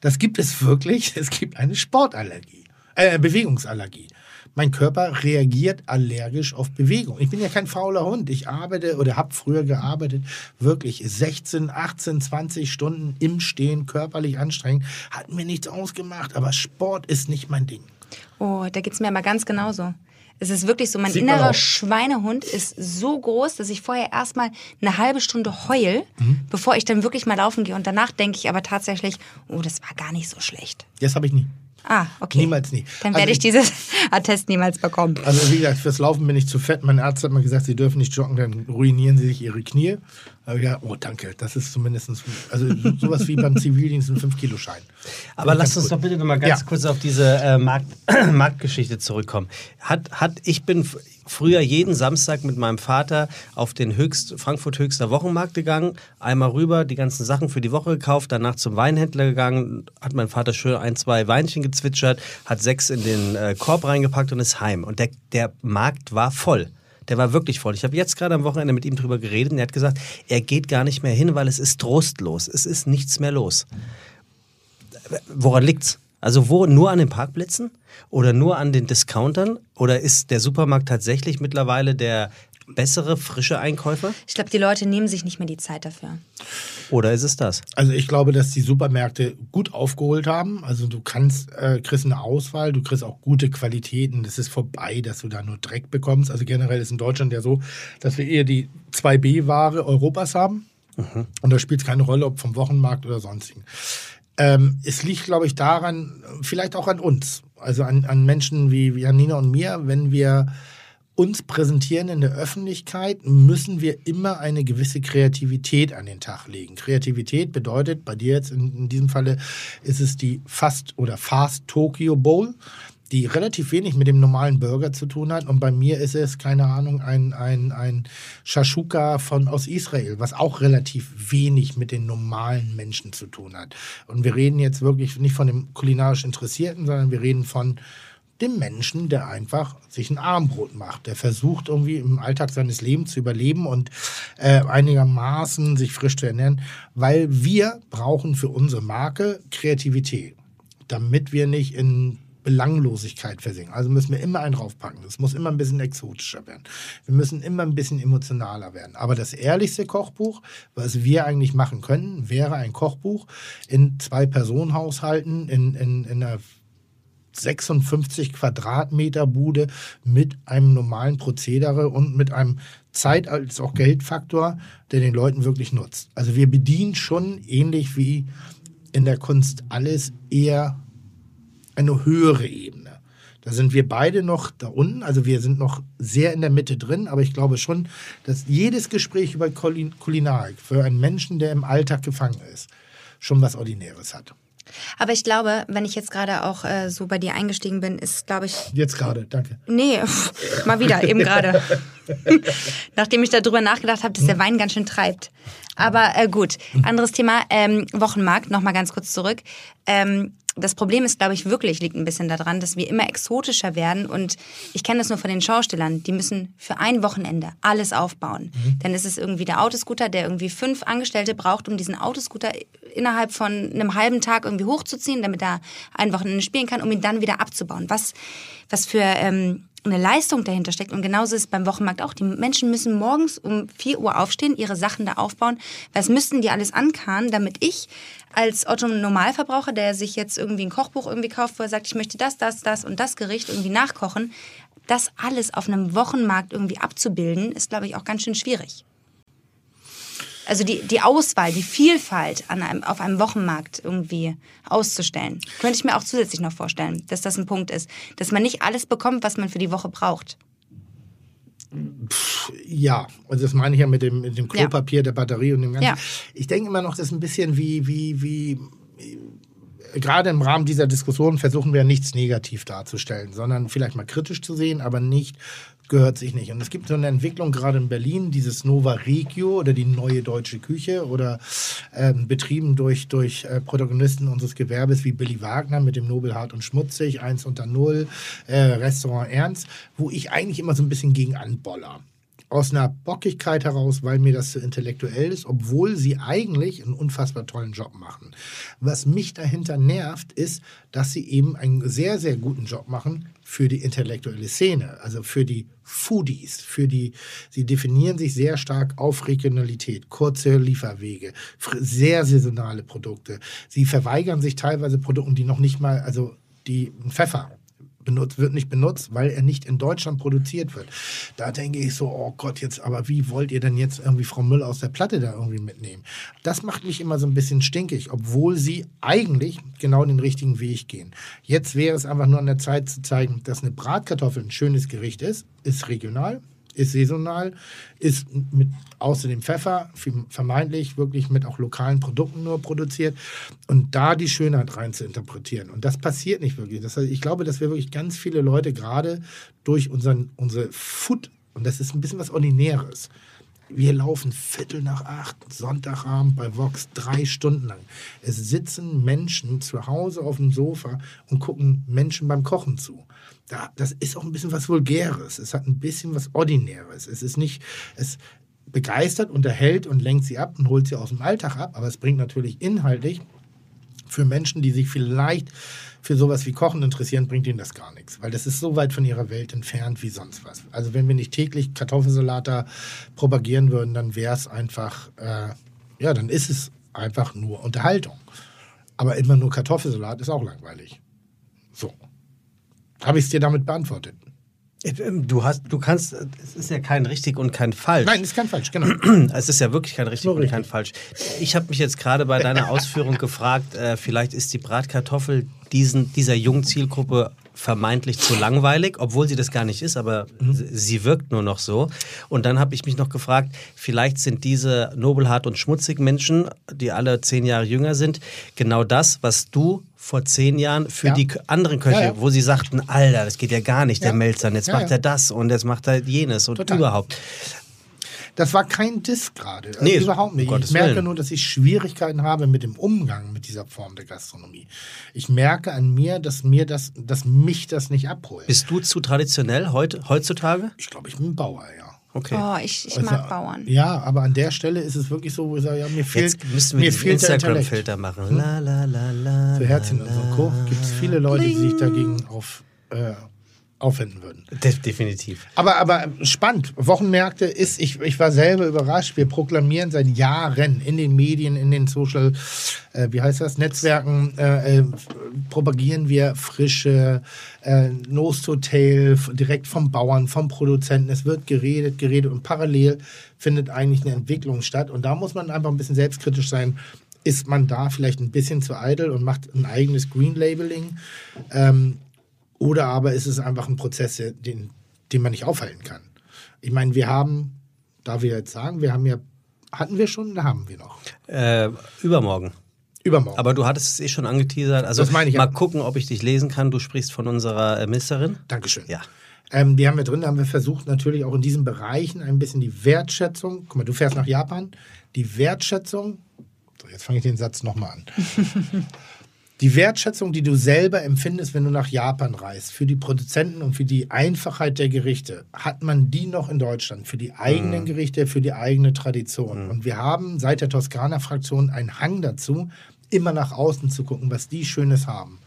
das gibt es wirklich. <laughs> Es gibt eine Sportallergie, äh, Bewegungsallergie. Mein Körper reagiert allergisch auf Bewegung. Ich bin ja kein fauler Hund. Ich arbeite oder habe früher gearbeitet, wirklich 16, 18, 20 Stunden im Stehen, körperlich anstrengend. Hat mir nichts ausgemacht, aber Sport ist nicht mein Ding. Oh, da geht's mir aber ganz genauso. Es ist wirklich so, mein Sieht innerer. Schweinehund ist so groß, dass ich vorher erstmal eine halbe Stunde heul, Mhm. bevor ich dann wirklich mal laufen gehe. Und danach denke ich aber tatsächlich, oh, das war gar nicht so schlecht. Das habe ich nie. Ah, okay. Niemals nie. Dann Also werde ich ich- dieses <laughs> Attest niemals bekommen. Also wie gesagt, fürs Laufen bin ich zu fett. Mein Arzt hat mal gesagt, Sie dürfen nicht joggen, dann ruinieren Sie sich Ihre Knie. Aber ja, oh danke, das ist zumindest, also sowas wie beim Zivildienst ein 5-Kilo-Schein. Aber lass uns doch bitte noch mal ganz Ja. kurz auf diese äh, Markt <clears throat> Marktgeschichte zurückkommen. Hat, hat, ich bin früher jeden Samstag mit meinem Vater auf den Höchst, Frankfurt Höchster Wochenmarkt gegangen, einmal rüber, die ganzen Sachen für die Woche gekauft, danach zum Weinhändler gegangen, hat mein Vater schön ein, zwei Weinchen gezwitschert, hat sechs in den äh, Korb reingepackt und ist heim. Und der, der Markt war voll. Der war wirklich voll. Ich habe jetzt gerade am Wochenende mit ihm drüber geredet und er hat gesagt, er geht gar nicht mehr hin, weil es ist trostlos. Es ist nichts mehr los. Woran liegt's? Also wo nur an den Parkplätzen oder nur an den Discountern oder ist der Supermarkt tatsächlich mittlerweile der bessere frische Einkäufer Ich glaube, die Leute nehmen sich nicht mehr die Zeit dafür. Oder ist es das? Also ich glaube, dass die Supermärkte gut aufgeholt haben. Also du kannst, äh, kriegst eine Auswahl, du kriegst auch gute Qualitäten. Das ist vorbei, dass du da nur Dreck bekommst. Also generell ist in Deutschland ja so, dass wir eher die 2B-Ware Europas haben. Und da spielt es keine Rolle, ob vom Wochenmarkt oder sonstigen. Ähm, es liegt, glaube ich, daran, vielleicht auch an uns, also an, an Menschen wie, wie Janina und mir, wenn wir uns präsentieren in der Öffentlichkeit, müssen wir immer eine gewisse Kreativität an den Tag legen. Kreativität bedeutet, bei dir jetzt in, in diesem Falle ist es die Fast oder Fast Tokyo Bowl. die relativ wenig mit dem normalen Burger zu tun hat. Und bei mir ist es, keine Ahnung, ein, ein, ein Shashuka von, aus Israel, was auch relativ wenig mit den normalen Menschen zu tun hat. Und wir reden jetzt wirklich nicht von dem kulinarisch Interessierten, sondern wir reden von dem Menschen, der einfach sich ein Armbrot macht, der versucht irgendwie im Alltag seines Lebens zu überleben und äh, einigermaßen sich frisch zu ernähren, weil wir brauchen für unsere Marke Kreativität, damit wir nicht in Belanglosigkeit versinken. Also müssen wir immer einen draufpacken. Es muss immer ein bisschen exotischer werden. Wir müssen immer ein bisschen emotionaler werden. Aber das ehrlichste Kochbuch, was wir eigentlich machen können, wäre ein Kochbuch in zwei Personenhaushalten, in, in, in einer 56 Quadratmeter Bude mit einem normalen Prozedere und mit einem Zeit- als auch Geldfaktor, der den Leuten wirklich nutzt. Also wir bedienen schon ähnlich wie in der Kunst alles eher eine höhere Ebene. Da sind wir beide noch da unten, also wir sind noch sehr in der Mitte drin, aber ich glaube schon, dass jedes Gespräch über Kulin Kulinarik für einen Menschen, der im Alltag gefangen ist, schon was Ordinäres hat. Aber ich glaube, wenn ich jetzt gerade auch äh, so bei dir eingestiegen bin, ist, glaube ich. Jetzt gerade, danke. Nee, pff, <laughs> mal wieder, eben gerade. <laughs> Nachdem ich darüber nachgedacht habe, dass der Wein ganz schön treibt. Aber äh, gut, anderes Thema. Ähm, Wochenmarkt, nochmal ganz kurz zurück. Ähm, das Problem ist, glaube ich, wirklich liegt ein bisschen daran, dass wir immer exotischer werden. Und ich kenne das nur von den Schaustellern. Die müssen für ein Wochenende alles aufbauen. Mhm. Dann ist es irgendwie der Autoscooter, der irgendwie fünf Angestellte braucht, um diesen Autoscooter innerhalb von einem halben Tag irgendwie hochzuziehen, damit er ein Wochenende spielen kann, um ihn dann wieder abzubauen. Was, was für ähm, eine Leistung dahinter steckt. Und genauso ist es beim Wochenmarkt auch. Die Menschen müssen morgens um 4 Uhr aufstehen, ihre Sachen da aufbauen. Was müssten die alles ankarren, damit ich als Otto Normalverbraucher, der sich jetzt irgendwie ein Kochbuch irgendwie kauft, wo er sagt, ich möchte das, das, das und das Gericht irgendwie nachkochen, das alles auf einem Wochenmarkt irgendwie abzubilden, ist, glaube ich, auch ganz schön schwierig. Also die, die Auswahl, die Vielfalt an einem, auf einem Wochenmarkt irgendwie auszustellen, könnte ich mir auch zusätzlich noch vorstellen, dass das ein Punkt ist. Dass man nicht alles bekommt, was man für die Woche braucht. Ja, und das meine ich ja mit dem, mit dem Ja. Klopapier, der Batterie und dem Ganzen. Ja. Ich denke immer noch, das ist ein bisschen wie, wie, wie, gerade im Rahmen dieser Diskussion versuchen wir nichts negativ darzustellen, sondern vielleicht mal kritisch zu sehen, aber nicht gehört sich nicht. Und es gibt so eine Entwicklung gerade in Berlin, dieses Nova Regio oder die neue deutsche Küche oder ähm, betrieben durch, durch äh, Protagonisten unseres Gewerbes wie Billy Wagner mit dem Nobel Hart und Schmutzig, Eins unter Null, äh, Restaurant Ernst, wo ich eigentlich immer so ein bisschen gegen anboller aus einer Bockigkeit heraus, weil mir das zu intellektuell ist, obwohl sie eigentlich einen unfassbar tollen Job machen. Was mich dahinter nervt, ist, dass sie eben einen sehr, sehr guten Job machen für die intellektuelle Szene, also für die Foodies, für die, sie definieren sich sehr stark auf Regionalität, kurze Lieferwege, sehr saisonale Produkte. Sie verweigern sich teilweise Produkten, die noch nicht mal, also die Pfeffer benutzt, wird nicht benutzt, weil er nicht in Deutschland produziert wird. Da denke ich so, oh Gott, jetzt, aber wie wollt ihr denn jetzt irgendwie Frau Müller aus der Platte da irgendwie mitnehmen? Das macht mich immer so ein bisschen stinkig, obwohl sie eigentlich genau den richtigen Weg gehen. Jetzt wäre es einfach nur an der Zeit zu zeigen, dass eine Bratkartoffel ein schönes Gericht ist, ist regional, ist saisonal, ist mit außer dem Pfeffer vermeintlich wirklich mit auch lokalen Produkten nur produziert und da die Schönheit rein zu interpretieren. Und das passiert nicht wirklich. Das heißt, ich glaube, dass wir wirklich ganz viele Leute gerade durch unseren, unsere Food, und das ist ein bisschen was Ordinäres, wir laufen Viertel nach acht, Sonntagabend bei Vox, drei Stunden lang. Es sitzen Menschen zu Hause auf dem Sofa und gucken Menschen beim Kochen zu. Da, das ist auch ein bisschen was Vulgäres. Es hat ein bisschen was Ordinäres. Es ist nicht, es begeistert, unterhält und lenkt sie ab und holt sie aus dem Alltag ab, aber es bringt natürlich inhaltlich für Menschen, die sich vielleicht für sowas wie Kochen interessieren, bringt ihnen das gar nichts, weil das ist so weit von ihrer Welt entfernt wie sonst was. Also wenn wir nicht täglich Kartoffelsalat da propagieren würden, dann wäre es einfach, äh, ja, dann ist es einfach nur Unterhaltung. Aber immer nur Kartoffelsalat ist auch langweilig. Habe ich es dir damit beantwortet? Du hast, du kannst, es ist ja kein richtig und kein falsch. Nein, ist kein falsch, genau. <clears throat> Es ist ja wirklich kein richtig Nur und richtig. kein falsch. Ich habe mich jetzt gerade bei deiner Ausführung gefragt, äh, vielleicht ist die Bratkartoffel diesen, dieser jungen Zielgruppe vermeintlich zu langweilig, obwohl sie das gar nicht ist, aber sie- sie wirkt nur noch so. Und dann habe ich mich noch gefragt, vielleicht sind diese nobelhart und schmutzig Menschen, die alle zehn Jahre jünger sind, genau das, was du vor zehn Jahren für Ja. die anderen Köche, Ja, ja. wo sie sagten, Alter, das geht ja gar nicht, der. Melzer, jetzt macht er das und jetzt macht er jenes und Total. überhaupt. Das war kein Diss gerade. Also Nee, überhaupt nicht. um ich merke Willen. nur, dass ich Schwierigkeiten habe mit dem Umgang mit dieser Form der Gastronomie. Ich merke an mir, dass mir das, dass mich das nicht abholt. Bist du zu traditionell heut, heutzutage? Ich glaube, ich bin Bauer, ja. Okay. Oh, ich, ich Also, mag Bauern. Ja, aber an der Stelle ist es wirklich so, wo ich sage, ja, mir fehlt, Jetzt müssen wir Intellekt. Instagram-Filter machen. La, la, la, la, Für Herzchen und la, so gibt es viele Leute, die sich dagegen auf, äh, aufwenden würden. De definitiv. Aber, aber spannend. Wochenmärkte ist, ich, ich war selber überrascht. Wir proklamieren seit Jahren in den Medien, in den Social, äh, wie heißt das, Netzwerken, äh, äh, propagieren wir frische äh, Nose to Tail direkt vom Bauern, vom Produzenten. Es wird geredet, geredet und parallel findet eigentlich eine Entwicklung statt. Und da muss man einfach ein bisschen selbstkritisch sein. Ist man da vielleicht ein bisschen zu eitel und macht ein eigenes Green Labeling? Ähm, oder aber ist es einfach ein Prozess, den, den man nicht aufhalten kann? Ich meine, wir haben, da wir jetzt sagen, wir haben ja, hatten wir schon, da haben wir noch. Äh, übermorgen. Übermorgen. Aber du hattest es eh schon angeteasert. Also Das meine ich, mal ja. gucken, ob ich dich lesen kann. Du sprichst von unserer äh, Ministerin. Dankeschön. Ja. Ähm, die haben wir drin, da haben wir versucht, natürlich auch in diesen Bereichen ein bisschen die Wertschätzung, guck mal, du fährst nach Japan, die Wertschätzung, so, jetzt fange ich den Satz nochmal an. <laughs> Die Wertschätzung, die du selber empfindest, wenn du nach Japan reist, für die Produzenten und für die Einfachheit der Gerichte, hat man die noch in Deutschland, für die eigenen Gerichte, für die eigene Tradition. Und wir haben seit der Toskana-Fraktion einen Hang dazu, immer nach außen zu gucken, was die Schönes haben.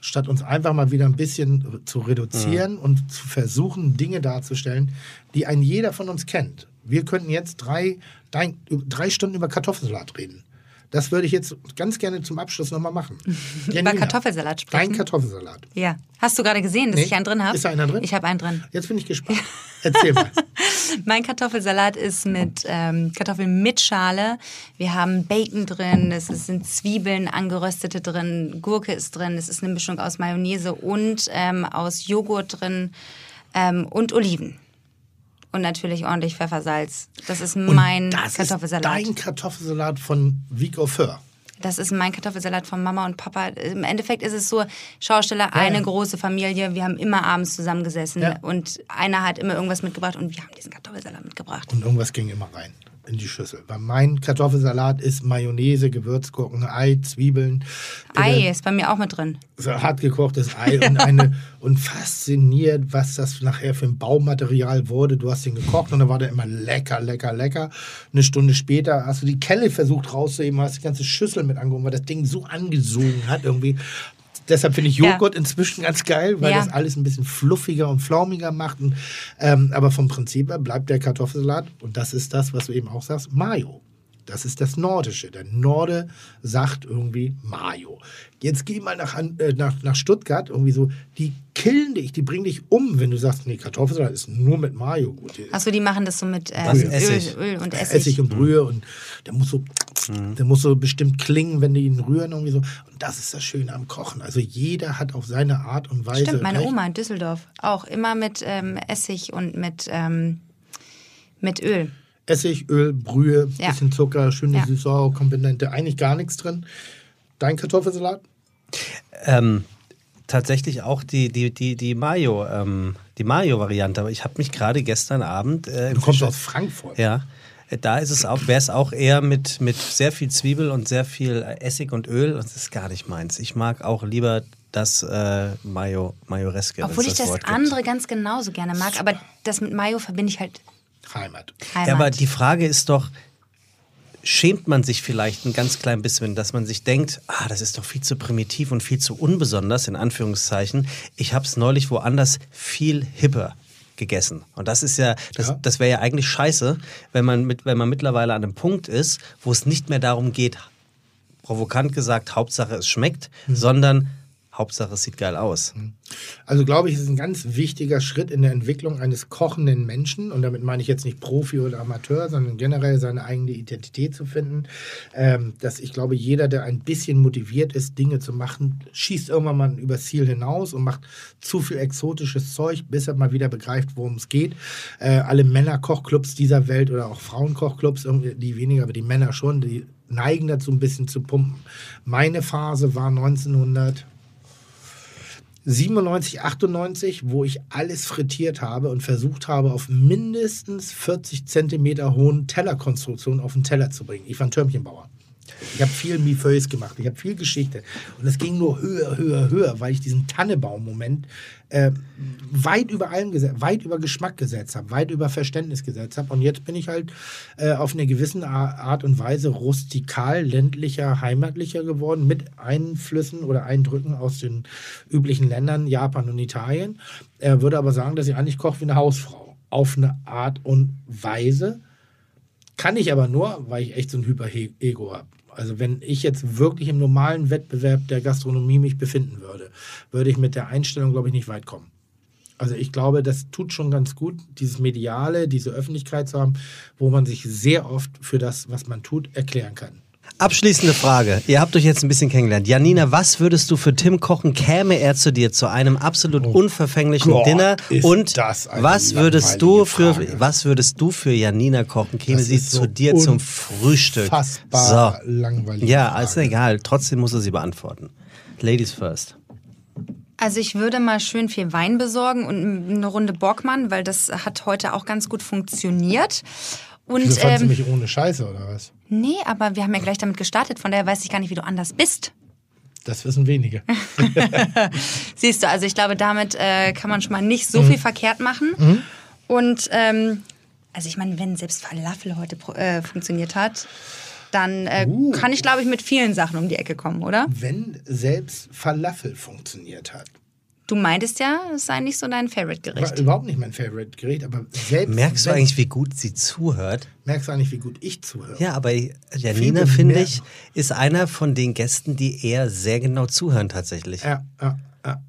Statt uns einfach mal wieder ein bisschen zu reduzieren und zu versuchen, Dinge darzustellen, die ein jeder von uns kennt. Wir könnten jetzt drei, drei, drei Stunden über Kartoffelsalat reden. Das würde ich jetzt ganz gerne zum Abschluss nochmal machen. <laughs> Janina, Kartoffelsalat sprechen? Dein Kartoffelsalat. Ja. Hast du gerade gesehen, dass Nee. ich einen drin habe? Ist da einer drin? Ich habe einen drin. Jetzt bin ich gespannt. <laughs> Erzähl mal. Mein Kartoffelsalat ist mit ähm, Kartoffeln mit Schale. Wir haben Bacon drin, es sind Zwiebeln, angeröstete drin, Gurke ist drin, es ist eine Mischung aus Mayonnaise und ähm, aus Joghurt drin ähm, und Oliven. Und natürlich ordentlich Pfeffersalz. Das ist mein das Kartoffelsalat. ist dein Kartoffelsalat von Vico Föhr. Das ist mein Kartoffelsalat von Mama und Papa. Im Endeffekt ist es so, Schausteller, eine ja. große Familie. Wir haben immer abends zusammengesessen Ja. und einer hat immer irgendwas mitgebracht und wir haben diesen Kartoffelsalat mitgebracht. Und irgendwas ging immer rein in die Schüssel. Weil mein Kartoffelsalat ist Mayonnaise, Gewürzgurken, Ei, Zwiebeln. Ei ist bei mir auch mit drin. so hart gekochtes Ei und eine <laughs> und fasziniert, was das nachher für ein Baumaterial wurde. Du hast ihn gekocht und dann war der immer lecker, lecker, lecker. Eine Stunde später hast du die Kelle versucht rauszuheben, hast die ganze Schüssel mit angehoben, weil das Ding so angesogen hat irgendwie. Deshalb finde ich Ja. Joghurt inzwischen ganz geil, weil Ja. das alles ein bisschen fluffiger und flaumiger macht. Und, ähm, aber vom Prinzip her bleibt der Kartoffelsalat, und das ist das, was du eben auch sagst, Mayo. Das ist das Nordische. Der Norde sagt irgendwie Mayo. Jetzt geh mal nach, äh, nach, nach Stuttgart, irgendwie so, die killen dich, die bringen dich um, wenn du sagst, nee, Kartoffelsalat ist nur mit Mayo gut. Achso, die machen das so mit äh? Öl, Essig. Öl und Essig. Essig und Brühe und der muss so, Mhm. der muss so bestimmt klingen, wenn die ihn rühren irgendwie so. Und das ist das Schöne am Kochen. Also jeder hat auf seine Art und Weise. Stimmt, meine recht. Oma in Düsseldorf auch immer mit ähm, Essig und mit, ähm, mit Öl. Essig, Öl, Brühe, Ja. bisschen Zucker, schöne Ja. Süß-Sauer-Komponente, eigentlich gar nichts drin. Dein Kartoffelsalat? Ähm, tatsächlich auch die, die, die, die Mayo, ähm, die Mayo-Variante. Aber ich habe mich gerade gestern Abend. Äh, Du kommst Fisch- aus Frankfurt. Ja. Da ist es auch, wäre es auch eher mit, mit sehr viel Zwiebel und sehr viel Essig und Öl. Und das ist gar nicht meins. Ich mag auch lieber das äh, Mayo, Majoreske. Obwohl ich das Wort gibt. andere ganz genauso gerne mag, aber das mit Mayo verbinde ich halt Heimat. Heimat. Ja, aber die Frage ist doch, schämt man sich vielleicht ein ganz klein bisschen, dass man sich denkt, ah, das ist doch viel zu primitiv und viel zu unbesonders, in Anführungszeichen. Ich habe es neulich woanders viel hipper gegessen. Und das ist ja, das, Ja. das wäre ja eigentlich scheiße, wenn man, mit, wenn man mittlerweile an einem Punkt ist, wo es nicht mehr darum geht, provokant gesagt, Hauptsache es schmeckt, sondern Hauptsache, es sieht geil aus. Also glaube ich, es ist ein ganz wichtiger Schritt in der Entwicklung eines kochenden Menschen. Und damit meine ich jetzt nicht Profi oder Amateur, sondern generell seine eigene Identität zu finden. Ähm, dass ich glaube, jeder, der ein bisschen motiviert ist, Dinge zu machen, schießt irgendwann mal übers Ziel hinaus und macht zu viel exotisches Zeug, bis er mal wieder begreift, worum es geht. Äh, alle Männerkochclubs dieser Welt oder auch Frauenkochclubs, die weniger, aber die Männer schon, die neigen dazu ein bisschen zu pumpen. Meine Phase war 1900. 97, 98, wo ich alles frittiert habe und versucht habe, auf mindestens 40 Zentimeter hohen Tellerkonstruktionen auf den Teller zu bringen. Ich war ein Türmchenbauer. Ich habe viel Mifeuilles gemacht, ich habe viel Geschichte. Und es ging nur höher, höher, höher, weil ich diesen Tannebaum-Moment äh, weit über allem gesetzt, weit über Geschmack gesetzt habe, weit über Verständnis gesetzt habe. Und jetzt bin ich halt äh, auf eine gewisse Art und Weise rustikal, ländlicher, heimatlicher geworden, mit Einflüssen oder Eindrücken aus den üblichen Ländern, Japan und Italien. Er würde aber sagen, dass ich eigentlich koche wie eine Hausfrau. Auf eine Art und Weise. Kann ich aber nur, weil ich echt so ein Hyper-Ego habe. Also wenn ich jetzt wirklich im normalen Wettbewerb der Gastronomie mich befinden würde, würde ich mit der Einstellung, glaube ich, nicht weit kommen. Also ich glaube, das tut schon ganz gut, dieses Mediale, diese Öffentlichkeit zu haben, wo man sich sehr oft für das, was man tut, erklären kann. Abschließende Frage. Ihr habt euch jetzt ein bisschen kennengelernt. Janina, was würdest du für Tim kochen? Käme er zu dir zu einem absolut unverfänglichen Gott, Dinner? Und was würdest du für Frage. was würdest du für Janina kochen? Käme Das sie ist so zu dir zum Frühstück? Unfassbar langweilig. Ja, ist egal. Trotzdem muss er sie beantworten. Ladies first. Also ich würde mal schön viel Wein besorgen und eine Runde Borgmann, weil das hat heute auch ganz gut funktioniert. Und fandst ähm, mich ohne Scheiße, oder was? Nee, aber wir haben ja gleich damit gestartet, von daher weiß ich gar nicht, wie du anders bist. Das wissen wenige. <laughs> Siehst du, also ich glaube, damit äh, kann man schon mal nicht Mhm. so viel verkehrt machen. Und ähm, also ich meine, wenn selbst Falafel heute äh, funktioniert hat, dann äh, Uh. kann ich, glaube ich, mit vielen Sachen um die Ecke kommen, oder? Wenn selbst Falafel funktioniert hat. Du meintest ja, es sei nicht so dein War Favorite-Gericht. überhaupt nicht mein Favorite-Gerät, aber selbst. Merkst du eigentlich, wie gut sie zuhört? Merkst du eigentlich, wie gut ich zuhöre? Ja, aber Janina, finde ich, ist einer von den Gästen, die eher sehr genau zuhören tatsächlich. Ja, ja, ja.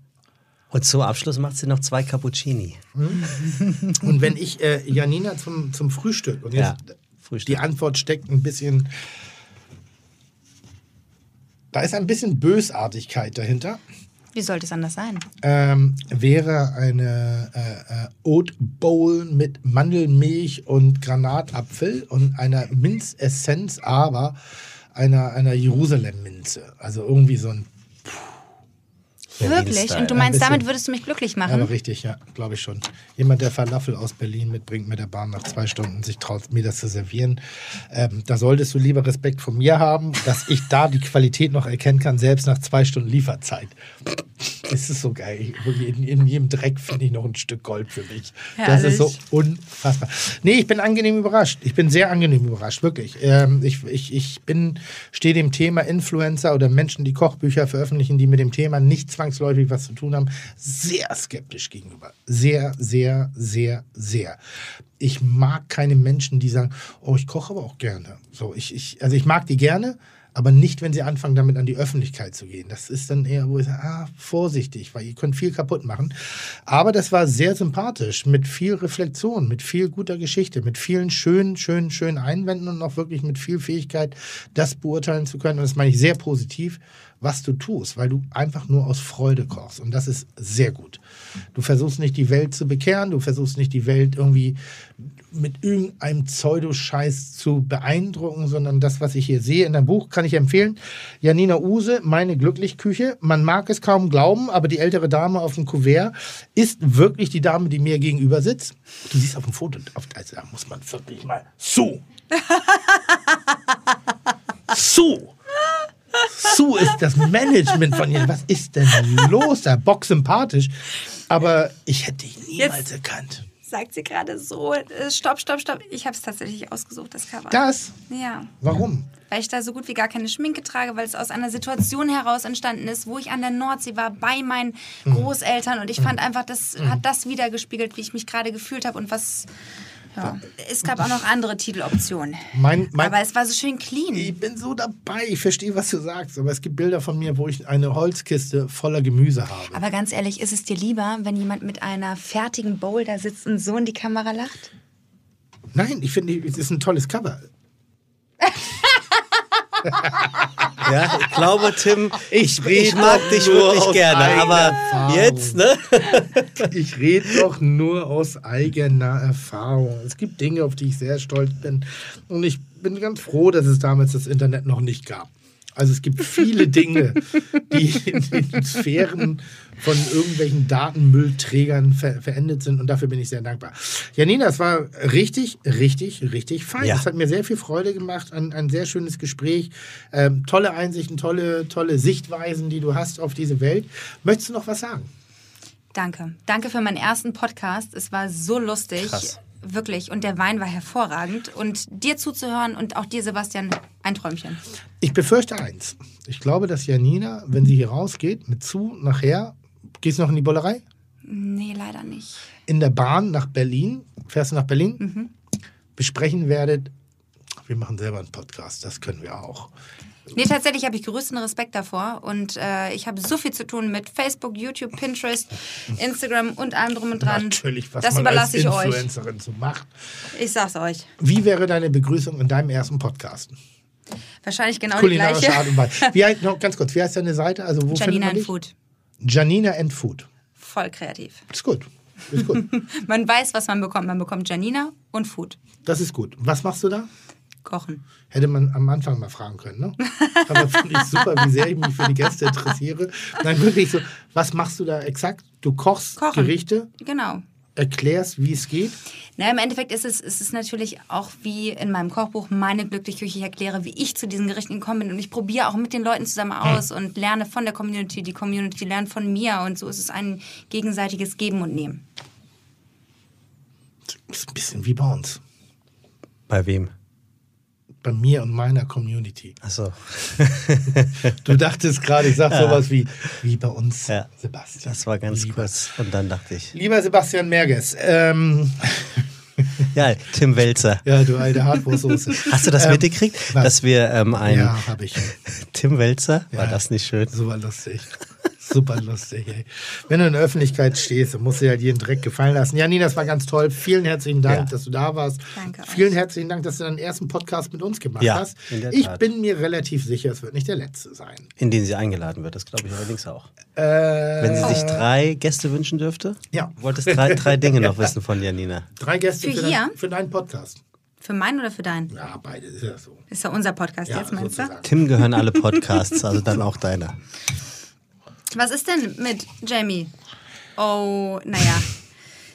Und zum Abschluss macht sie noch zwei Cappuccini. Und wenn ich äh, Janina zum, zum Frühstück und Ja, jetzt Frühstück. die Antwort steckt ein bisschen. Da ist ein bisschen Bösartigkeit dahinter. Wie sollte es anders sein? ähm, wäre eine äh, äh, Oat Bowl mit Mandelmilch und Granatapfel und einer Minzessenz, aber einer, einer Jerusalem-Minze. Also irgendwie so ein. Wirklich? Berlin-Style. Und du Ein meinst, damit würdest du mich glücklich Ja, machen? aber richtig, ja, glaube ich schon. Jemand, der Falafel aus Berlin mitbringt mit der Bahn nach zwei Stunden, sich traut, mir das zu servieren. Ähm, da solltest du lieber Respekt vor mir haben, dass ich da die Qualität noch erkennen kann, selbst nach zwei Stunden Lieferzeit. Es ist so geil. In, in jedem Dreck finde ich noch ein Stück Gold für mich. Das ist so Herrlich. unfassbar. Nee, ich bin angenehm überrascht. Ich bin sehr angenehm überrascht, wirklich. Ähm, ich ich, ich bin, stehe dem Thema Influencer oder Menschen, die Kochbücher veröffentlichen, die mit dem Thema nicht zwangsläufig was zu tun haben, sehr skeptisch gegenüber. Sehr, sehr, sehr, sehr. Ich mag keine Menschen, die sagen, oh, ich koche aber auch gerne. So, ich, ich, also ich mag die gerne, aber nicht, wenn sie anfangen, damit an die Öffentlichkeit zu gehen. Das ist dann eher, wo ich sage, ah, vorsichtig, weil ihr könnt viel kaputt machen. Aber das war sehr sympathisch, mit viel Reflexion, mit viel guter Geschichte, mit vielen schönen, schönen, schönen Einwänden und auch wirklich mit viel Fähigkeit, das beurteilen zu können. Und das meine ich sehr positiv, was du tust, weil du einfach nur aus Freude kochst. Und das ist sehr gut. Du versuchst nicht die Welt zu bekehren, du versuchst nicht die Welt irgendwie mit irgendeinem Pseudoscheiß zu beeindrucken, sondern das, was ich hier sehe in deinem Buch, kann ich empfehlen. Janina Use, Meine Glücklichküche. Man mag es kaum glauben, aber die ältere Dame auf dem Kuvert ist wirklich die Dame, die mir gegenüber sitzt. Du siehst auf dem Foto, auf, also da muss man wirklich mal so. <laughs> so. So ist das Management von ihr. Was ist denn los? Da Bock sympathisch. Aber ich hätte dich niemals Jetzt- erkannt. Sagt sie gerade so. Äh, Stopp, stopp, stopp. Ich habe es tatsächlich ausgesucht, das Cover. Das? Ja. Warum? Weil ich da so gut wie gar keine Schminke trage, weil es aus einer Situation heraus entstanden ist, wo ich an der Nordsee war, bei meinen Mhm. Großeltern. Und ich fand einfach, das hat das wiedergespiegelt, wie ich mich gerade gefühlt habe und was. Ja. Es gab auch noch andere Titeloptionen. Mein, mein, Aber es war so schön clean. ich bin so dabei, ich verstehe, was du sagst, aber es gibt Bilder von mir, wo ich eine Holzkiste voller Gemüse habe. Aber ganz ehrlich, ist es dir lieber, wenn jemand mit einer fertigen Bowl da sitzt und so in die Kamera lacht? Nein, ich finde, es ist ein tolles Cover. <laughs> Ja, ich glaube, Tim, Ich ich mag dich wirklich gerne, aber jetzt, ne? Ich rede doch nur aus eigener Erfahrung. Es gibt Dinge, auf die ich sehr stolz bin. Und ich bin ganz froh, dass es damals das Internet noch nicht gab. Also es gibt viele Dinge, die in den Sphären von irgendwelchen Datenmüllträgern ver verendet sind. Und dafür bin ich sehr dankbar. Janina, es war richtig, richtig, richtig fein. Ja. Es hat mir sehr viel Freude gemacht. Ein, ein sehr schönes Gespräch. Ähm, tolle Einsichten, tolle, tolle Sichtweisen, die du hast auf diese Welt. Möchtest du noch was sagen? Danke. Danke für meinen ersten Podcast. Es war so lustig. Krass. Wirklich. Und der Wein war hervorragend. Und dir zuzuhören und auch dir, Sebastian, ein Träumchen. Ich befürchte eins. Ich glaube, dass Janina, wenn sie hier rausgeht, mit zu nachher, gehst du noch in die Bollerei? Nee, leider nicht. In der Bahn nach Berlin, fährst du nach Berlin, Mhm. besprechen werdet, wir machen selber einen Podcast, das können wir auch. Nee, tatsächlich habe ich größten Respekt davor. Und äh, ich habe so viel zu tun mit Facebook, YouTube, Pinterest, Instagram und allem drum und dran. Natürlich, was das man als überlasse ich euch. Influencerin so macht. Ich sag's euch. Wie wäre deine Begrüßung in deinem ersten Podcast? Wahrscheinlich genau die Kulinarische gleiche. Art und Weise. Wie heißt, noch ganz kurz, wie heißt deine Seite? Also wo Janina man and? Food. Janina and Food. Voll kreativ. Ist gut. Ist gut. <laughs> Man weiß, was man bekommt. Man bekommt Janina und Food. Das ist gut. Was machst du da? Kochen. Hätte man am Anfang mal fragen können, ne? <laughs> Aber finde ich super, wie sehr ich mich für die Gäste interessiere. Nein, wirklich so, was machst du da exakt? Du kochst Kochen. Gerichte, Genau. erklärst, wie es geht. Na, im Endeffekt ist es, ist es natürlich auch wie in meinem Kochbuch meine glückliche Küche. Ich erkläre, wie ich zu diesen Gerichten gekommen bin. Und ich probiere auch mit den Leuten zusammen aus und lerne von der Community. Die Community lernt von mir. Und so ist es ein gegenseitiges Geben und Nehmen. Ist ein bisschen wie bei uns. Bei wem? Bei mir und meiner Community. Achso. <laughs> Du dachtest gerade, ich sag sowas wie, wie bei uns, Ja. Sebastian. Das war ganz Lieber. kurz. Und dann dachte ich, Lieber Sebastian Merges, ähm, <laughs> ja, Tim Welzer. ja, du alte Hartwurstsoße. <laughs> Hast du das Ähm, mitgekriegt, was? dass wir ähm, einen Ja, habe ich. Tim Welzer, war Ja. das nicht schön? Super lustig. Super lustig, ey. Wenn du in der Öffentlichkeit stehst, dann musst du ja jeden Dreck gefallen lassen. Ja, Nina, das war ganz toll. Vielen herzlichen Dank, Ja. dass du da warst. Danke euch. Vielen herzlichen Dank, dass du deinen ersten Podcast mit uns gemacht Ja, hast. in der Ich Tat. bin mir relativ sicher, es wird nicht der letzte sein. In den sie eingeladen wird, das glaube ich allerdings auch. Äh, Wenn sie sich drei Gäste wünschen dürfte? Ja. Du wolltest drei, drei Dinge noch wissen von Janina. drei Gäste Für für, hier? dein, für deinen Podcast. Für meinen oder für deinen? Ja, beide ist ja so. Ist ja unser Podcast Ja, jetzt, meinst du? Tim gehören alle Podcasts, also dann auch deiner. Was ist denn mit Jamie? Oh, naja.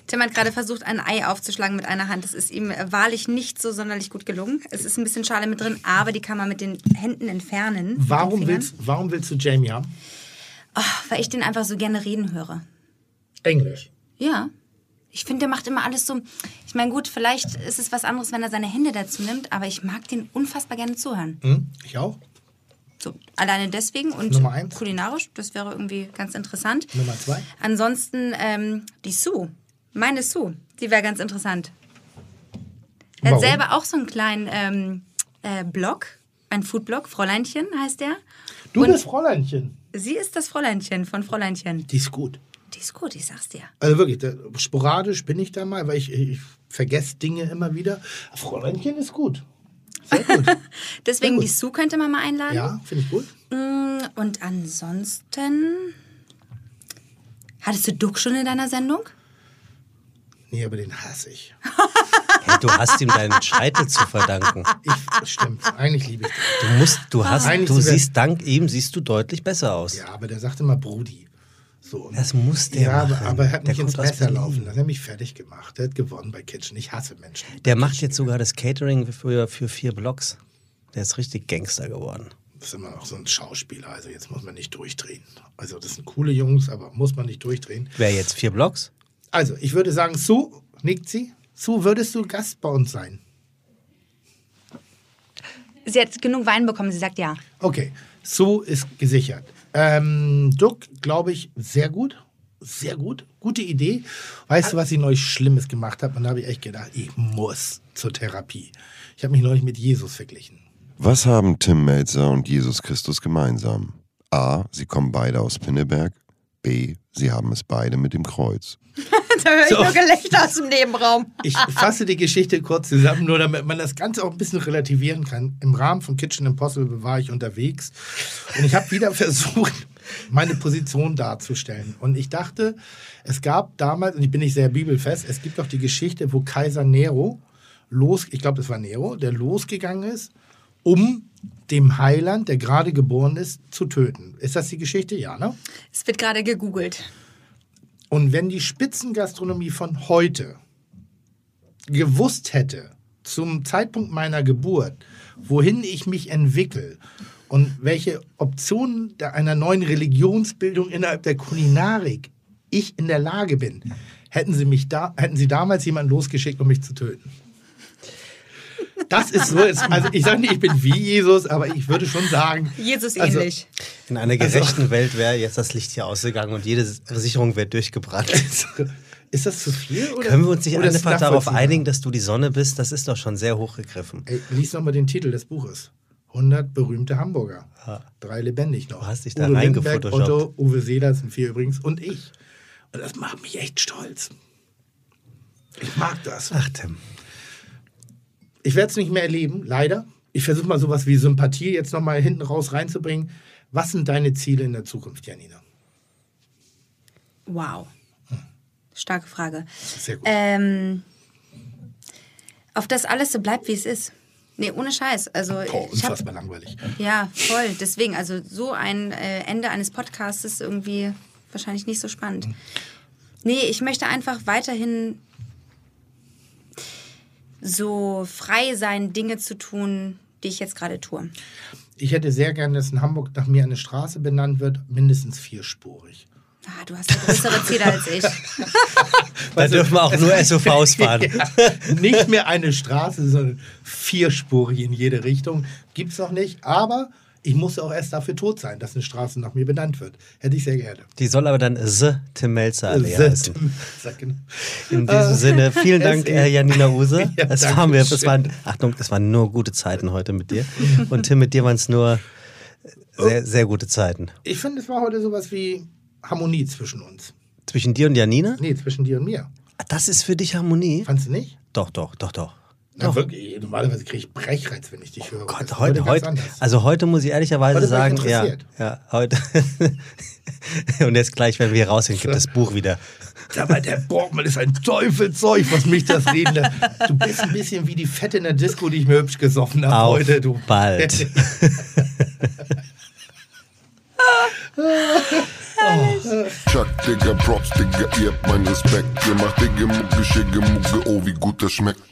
Tim hat gerade versucht, ein Ei aufzuschlagen mit einer Hand. Das ist ihm wahrlich nicht so sonderlich gut gelungen. Es ist ein bisschen Schale mit drin, aber die kann man mit den Händen entfernen. Warum willst, warum willst du Jamie haben? Oh, weil ich den einfach so gerne reden höre. Englisch. Ja. Ich finde, der macht immer alles so. Ich meine, gut, vielleicht ist es was anderes, wenn er seine Hände dazu nimmt, aber ich mag den unfassbar gerne zuhören. Hm? Ich auch. So, alleine deswegen und kulinarisch, das wäre irgendwie ganz interessant. Nummer zwei. Ansonsten ähm, die Sue, meine Sue, die wäre ganz interessant. Er hat selber auch so einen kleinen ähm, äh, Blog, ein Foodblog, Fräuleinchen heißt der. Du Und bist Fräuleinchen. sie ist das Fräuleinchen von Fräuleinchen. Die ist gut. Die ist gut, ich sag's dir. Also wirklich, da, sporadisch bin ich da mal, weil ich, ich vergesse Dinge immer wieder. Fräuleinchen ist gut. Sehr <laughs> gut. Deswegen gut. die Sue könnte man mal einladen. ja, finde ich gut. Mm, Und ansonsten. Hattest du Duck schon in deiner Sendung? Nee, aber den hasse ich. <laughs> Hey, du hast ihm deinen Scheitel zu verdanken. ich stimmt, eigentlich liebe ich den. Du musst, du hast, Eigentlich du siehst, dank ihm siehst du deutlich besser aus. Ja, aber der sagt immer Brudi. So, Das muss der ja, aber, machen. aber er hat Der mich ins kommt aus Messer Berlin. laufen. Das hat mich fertig gemacht. Der hat gewonnen bei Kitchen. Ich hasse Menschen. Der macht jetzt sogar das Catering für, für vier Blocks. Der ist richtig Gangster geworden. Das ist immer noch so ein Schauspieler. Also jetzt muss man nicht durchdrehen. Also das sind coole Jungs, aber muss man nicht durchdrehen. Wer jetzt vier Blocks? Also ich würde sagen, Sue, nickt sie? Sue, würdest du Gast bei uns sein? Sie hat genug Wein bekommen, sie sagt ja. Okay, Sue ist gesichert. Ähm, Duck, glaube ich, sehr gut. sehr gut, gute Idee. Weißt du, was ich neulich Schlimmes gemacht habe? Und da habe ich echt gedacht, ich muss zur Therapie. Ich habe mich neulich mit Jesus verglichen. Was haben Tim Melzer und Jesus Christus gemeinsam? A. Sie kommen beide aus Pinneberg. B. Sie haben es beide mit dem Kreuz. <laughs> da höre ich So. nur Gelächter aus dem Nebenraum. Ich fasse die Geschichte kurz zusammen, nur damit man das Ganze auch ein bisschen relativieren kann. Im Rahmen von Kitchen Impossible war ich unterwegs und ich habe wieder <laughs> versucht, meine Position darzustellen. Und ich dachte, es gab damals, und ich bin nicht sehr bibelfest, es gibt doch die Geschichte, wo Kaiser Nero los, ich glaube, es war Nero, der losgegangen ist, um dem Heiland, der gerade geboren ist, zu töten. Ist das die Geschichte? Ja, ne? Es wird gerade gegoogelt. Und wenn die Spitzengastronomie von heute gewusst hätte, zum Zeitpunkt meiner Geburt, wohin ich mich entwickle und welche Optionen einer neuen Religionsbildung innerhalb der Kulinarik ich in der Lage bin, hätten sie, mich da, hätten sie damals jemanden losgeschickt, um mich zu töten. Das ist so, jetzt- also ich sage nicht, ich bin wie Jesus, aber ich würde schon sagen, Jesus Also- ähnlich. In einer gerechten Welt wäre jetzt das Licht hier ausgegangen und jede Sicherung wäre durchgebrannt. <laughs> ist das zu viel? Oder, Können wir uns nicht einfach darauf einigen, dass du die Sonne bist? Das ist doch schon sehr hochgegriffen. Ey, lies noch mal den Titel des Buches. 100 berühmte Hamburger. Drei lebendig noch. Du hast dich da reingefotoshoppt. Otto, Uwe Seeler sind vier übrigens und ich. Und das macht mich echt stolz. Ich mag das. Ach, Tim. Ich werde es nicht mehr erleben, leider. Ich versuche mal sowas wie Sympathie jetzt noch mal hinten raus reinzubringen. Was sind deine Ziele in der Zukunft, Janina? Wow. Starke Frage. Sehr gut. Ähm, auf das alles so bleibt, wie es ist. Nee, ohne Scheiß. Also, Boah, ich hab, unfassbar langweilig. ja, voll. Deswegen, also so ein äh, Ende eines Podcasts ist irgendwie wahrscheinlich nicht so spannend. Nee, ich möchte einfach weiterhin so frei sein, Dinge zu tun, die ich jetzt gerade tue. Ich hätte sehr gerne, dass in Hamburg nach mir eine Straße benannt wird, mindestens vierspurig. Ah, du hast ja größere Ziele als ich. Da dürfen wir auch nur SUVs fahren. <laughs> Ja, nicht mehr eine Straße, sondern vierspurig in jede Richtung. Gibt es noch nicht. Aber ich musste auch erst dafür tot sein, dass eine Straße nach mir benannt wird. Hätte ich sehr gerne. Die soll aber dann The Tim Melzer Allee heißen. Genau. In diesem Sinne, <laughs> vielen Dank, äh, Janina Use. <laughs> Ja, es waren wir, es waren, Achtung, es waren nur gute Zeiten heute mit dir. Und Tim, mit dir waren es nur sehr, sehr gute Zeiten. Ich finde, es war heute sowas wie Harmonie zwischen uns. Zwischen dir und Janina? Nee, zwischen dir und mir. Das ist für dich Harmonie? Fandst du nicht? Doch, doch, doch, doch. Na, wirklich, normalerweise kriege ich Brechreiz, wenn ich dich höre. Das Gott, heute, heute, also heute muss ich ehrlicherweise Heute sagen, ja, ja, heute. <laughs> und jetzt gleich, wenn wir rausgehen, gibt das Buch wieder. Aber der Borgmann ist ein Teufelszeug, was mich das reden lässt. Du bist ein bisschen wie die Fette in der Disco, die ich mir hübsch gesoffen habe Auf heute. Du. bald. <laughs> Chuck, Digga, Props, Digga, ihr habt meinen Respekt. Ihr macht Digga, Mucke, Schicke, Mucke, oh, wie gut das schmeckt.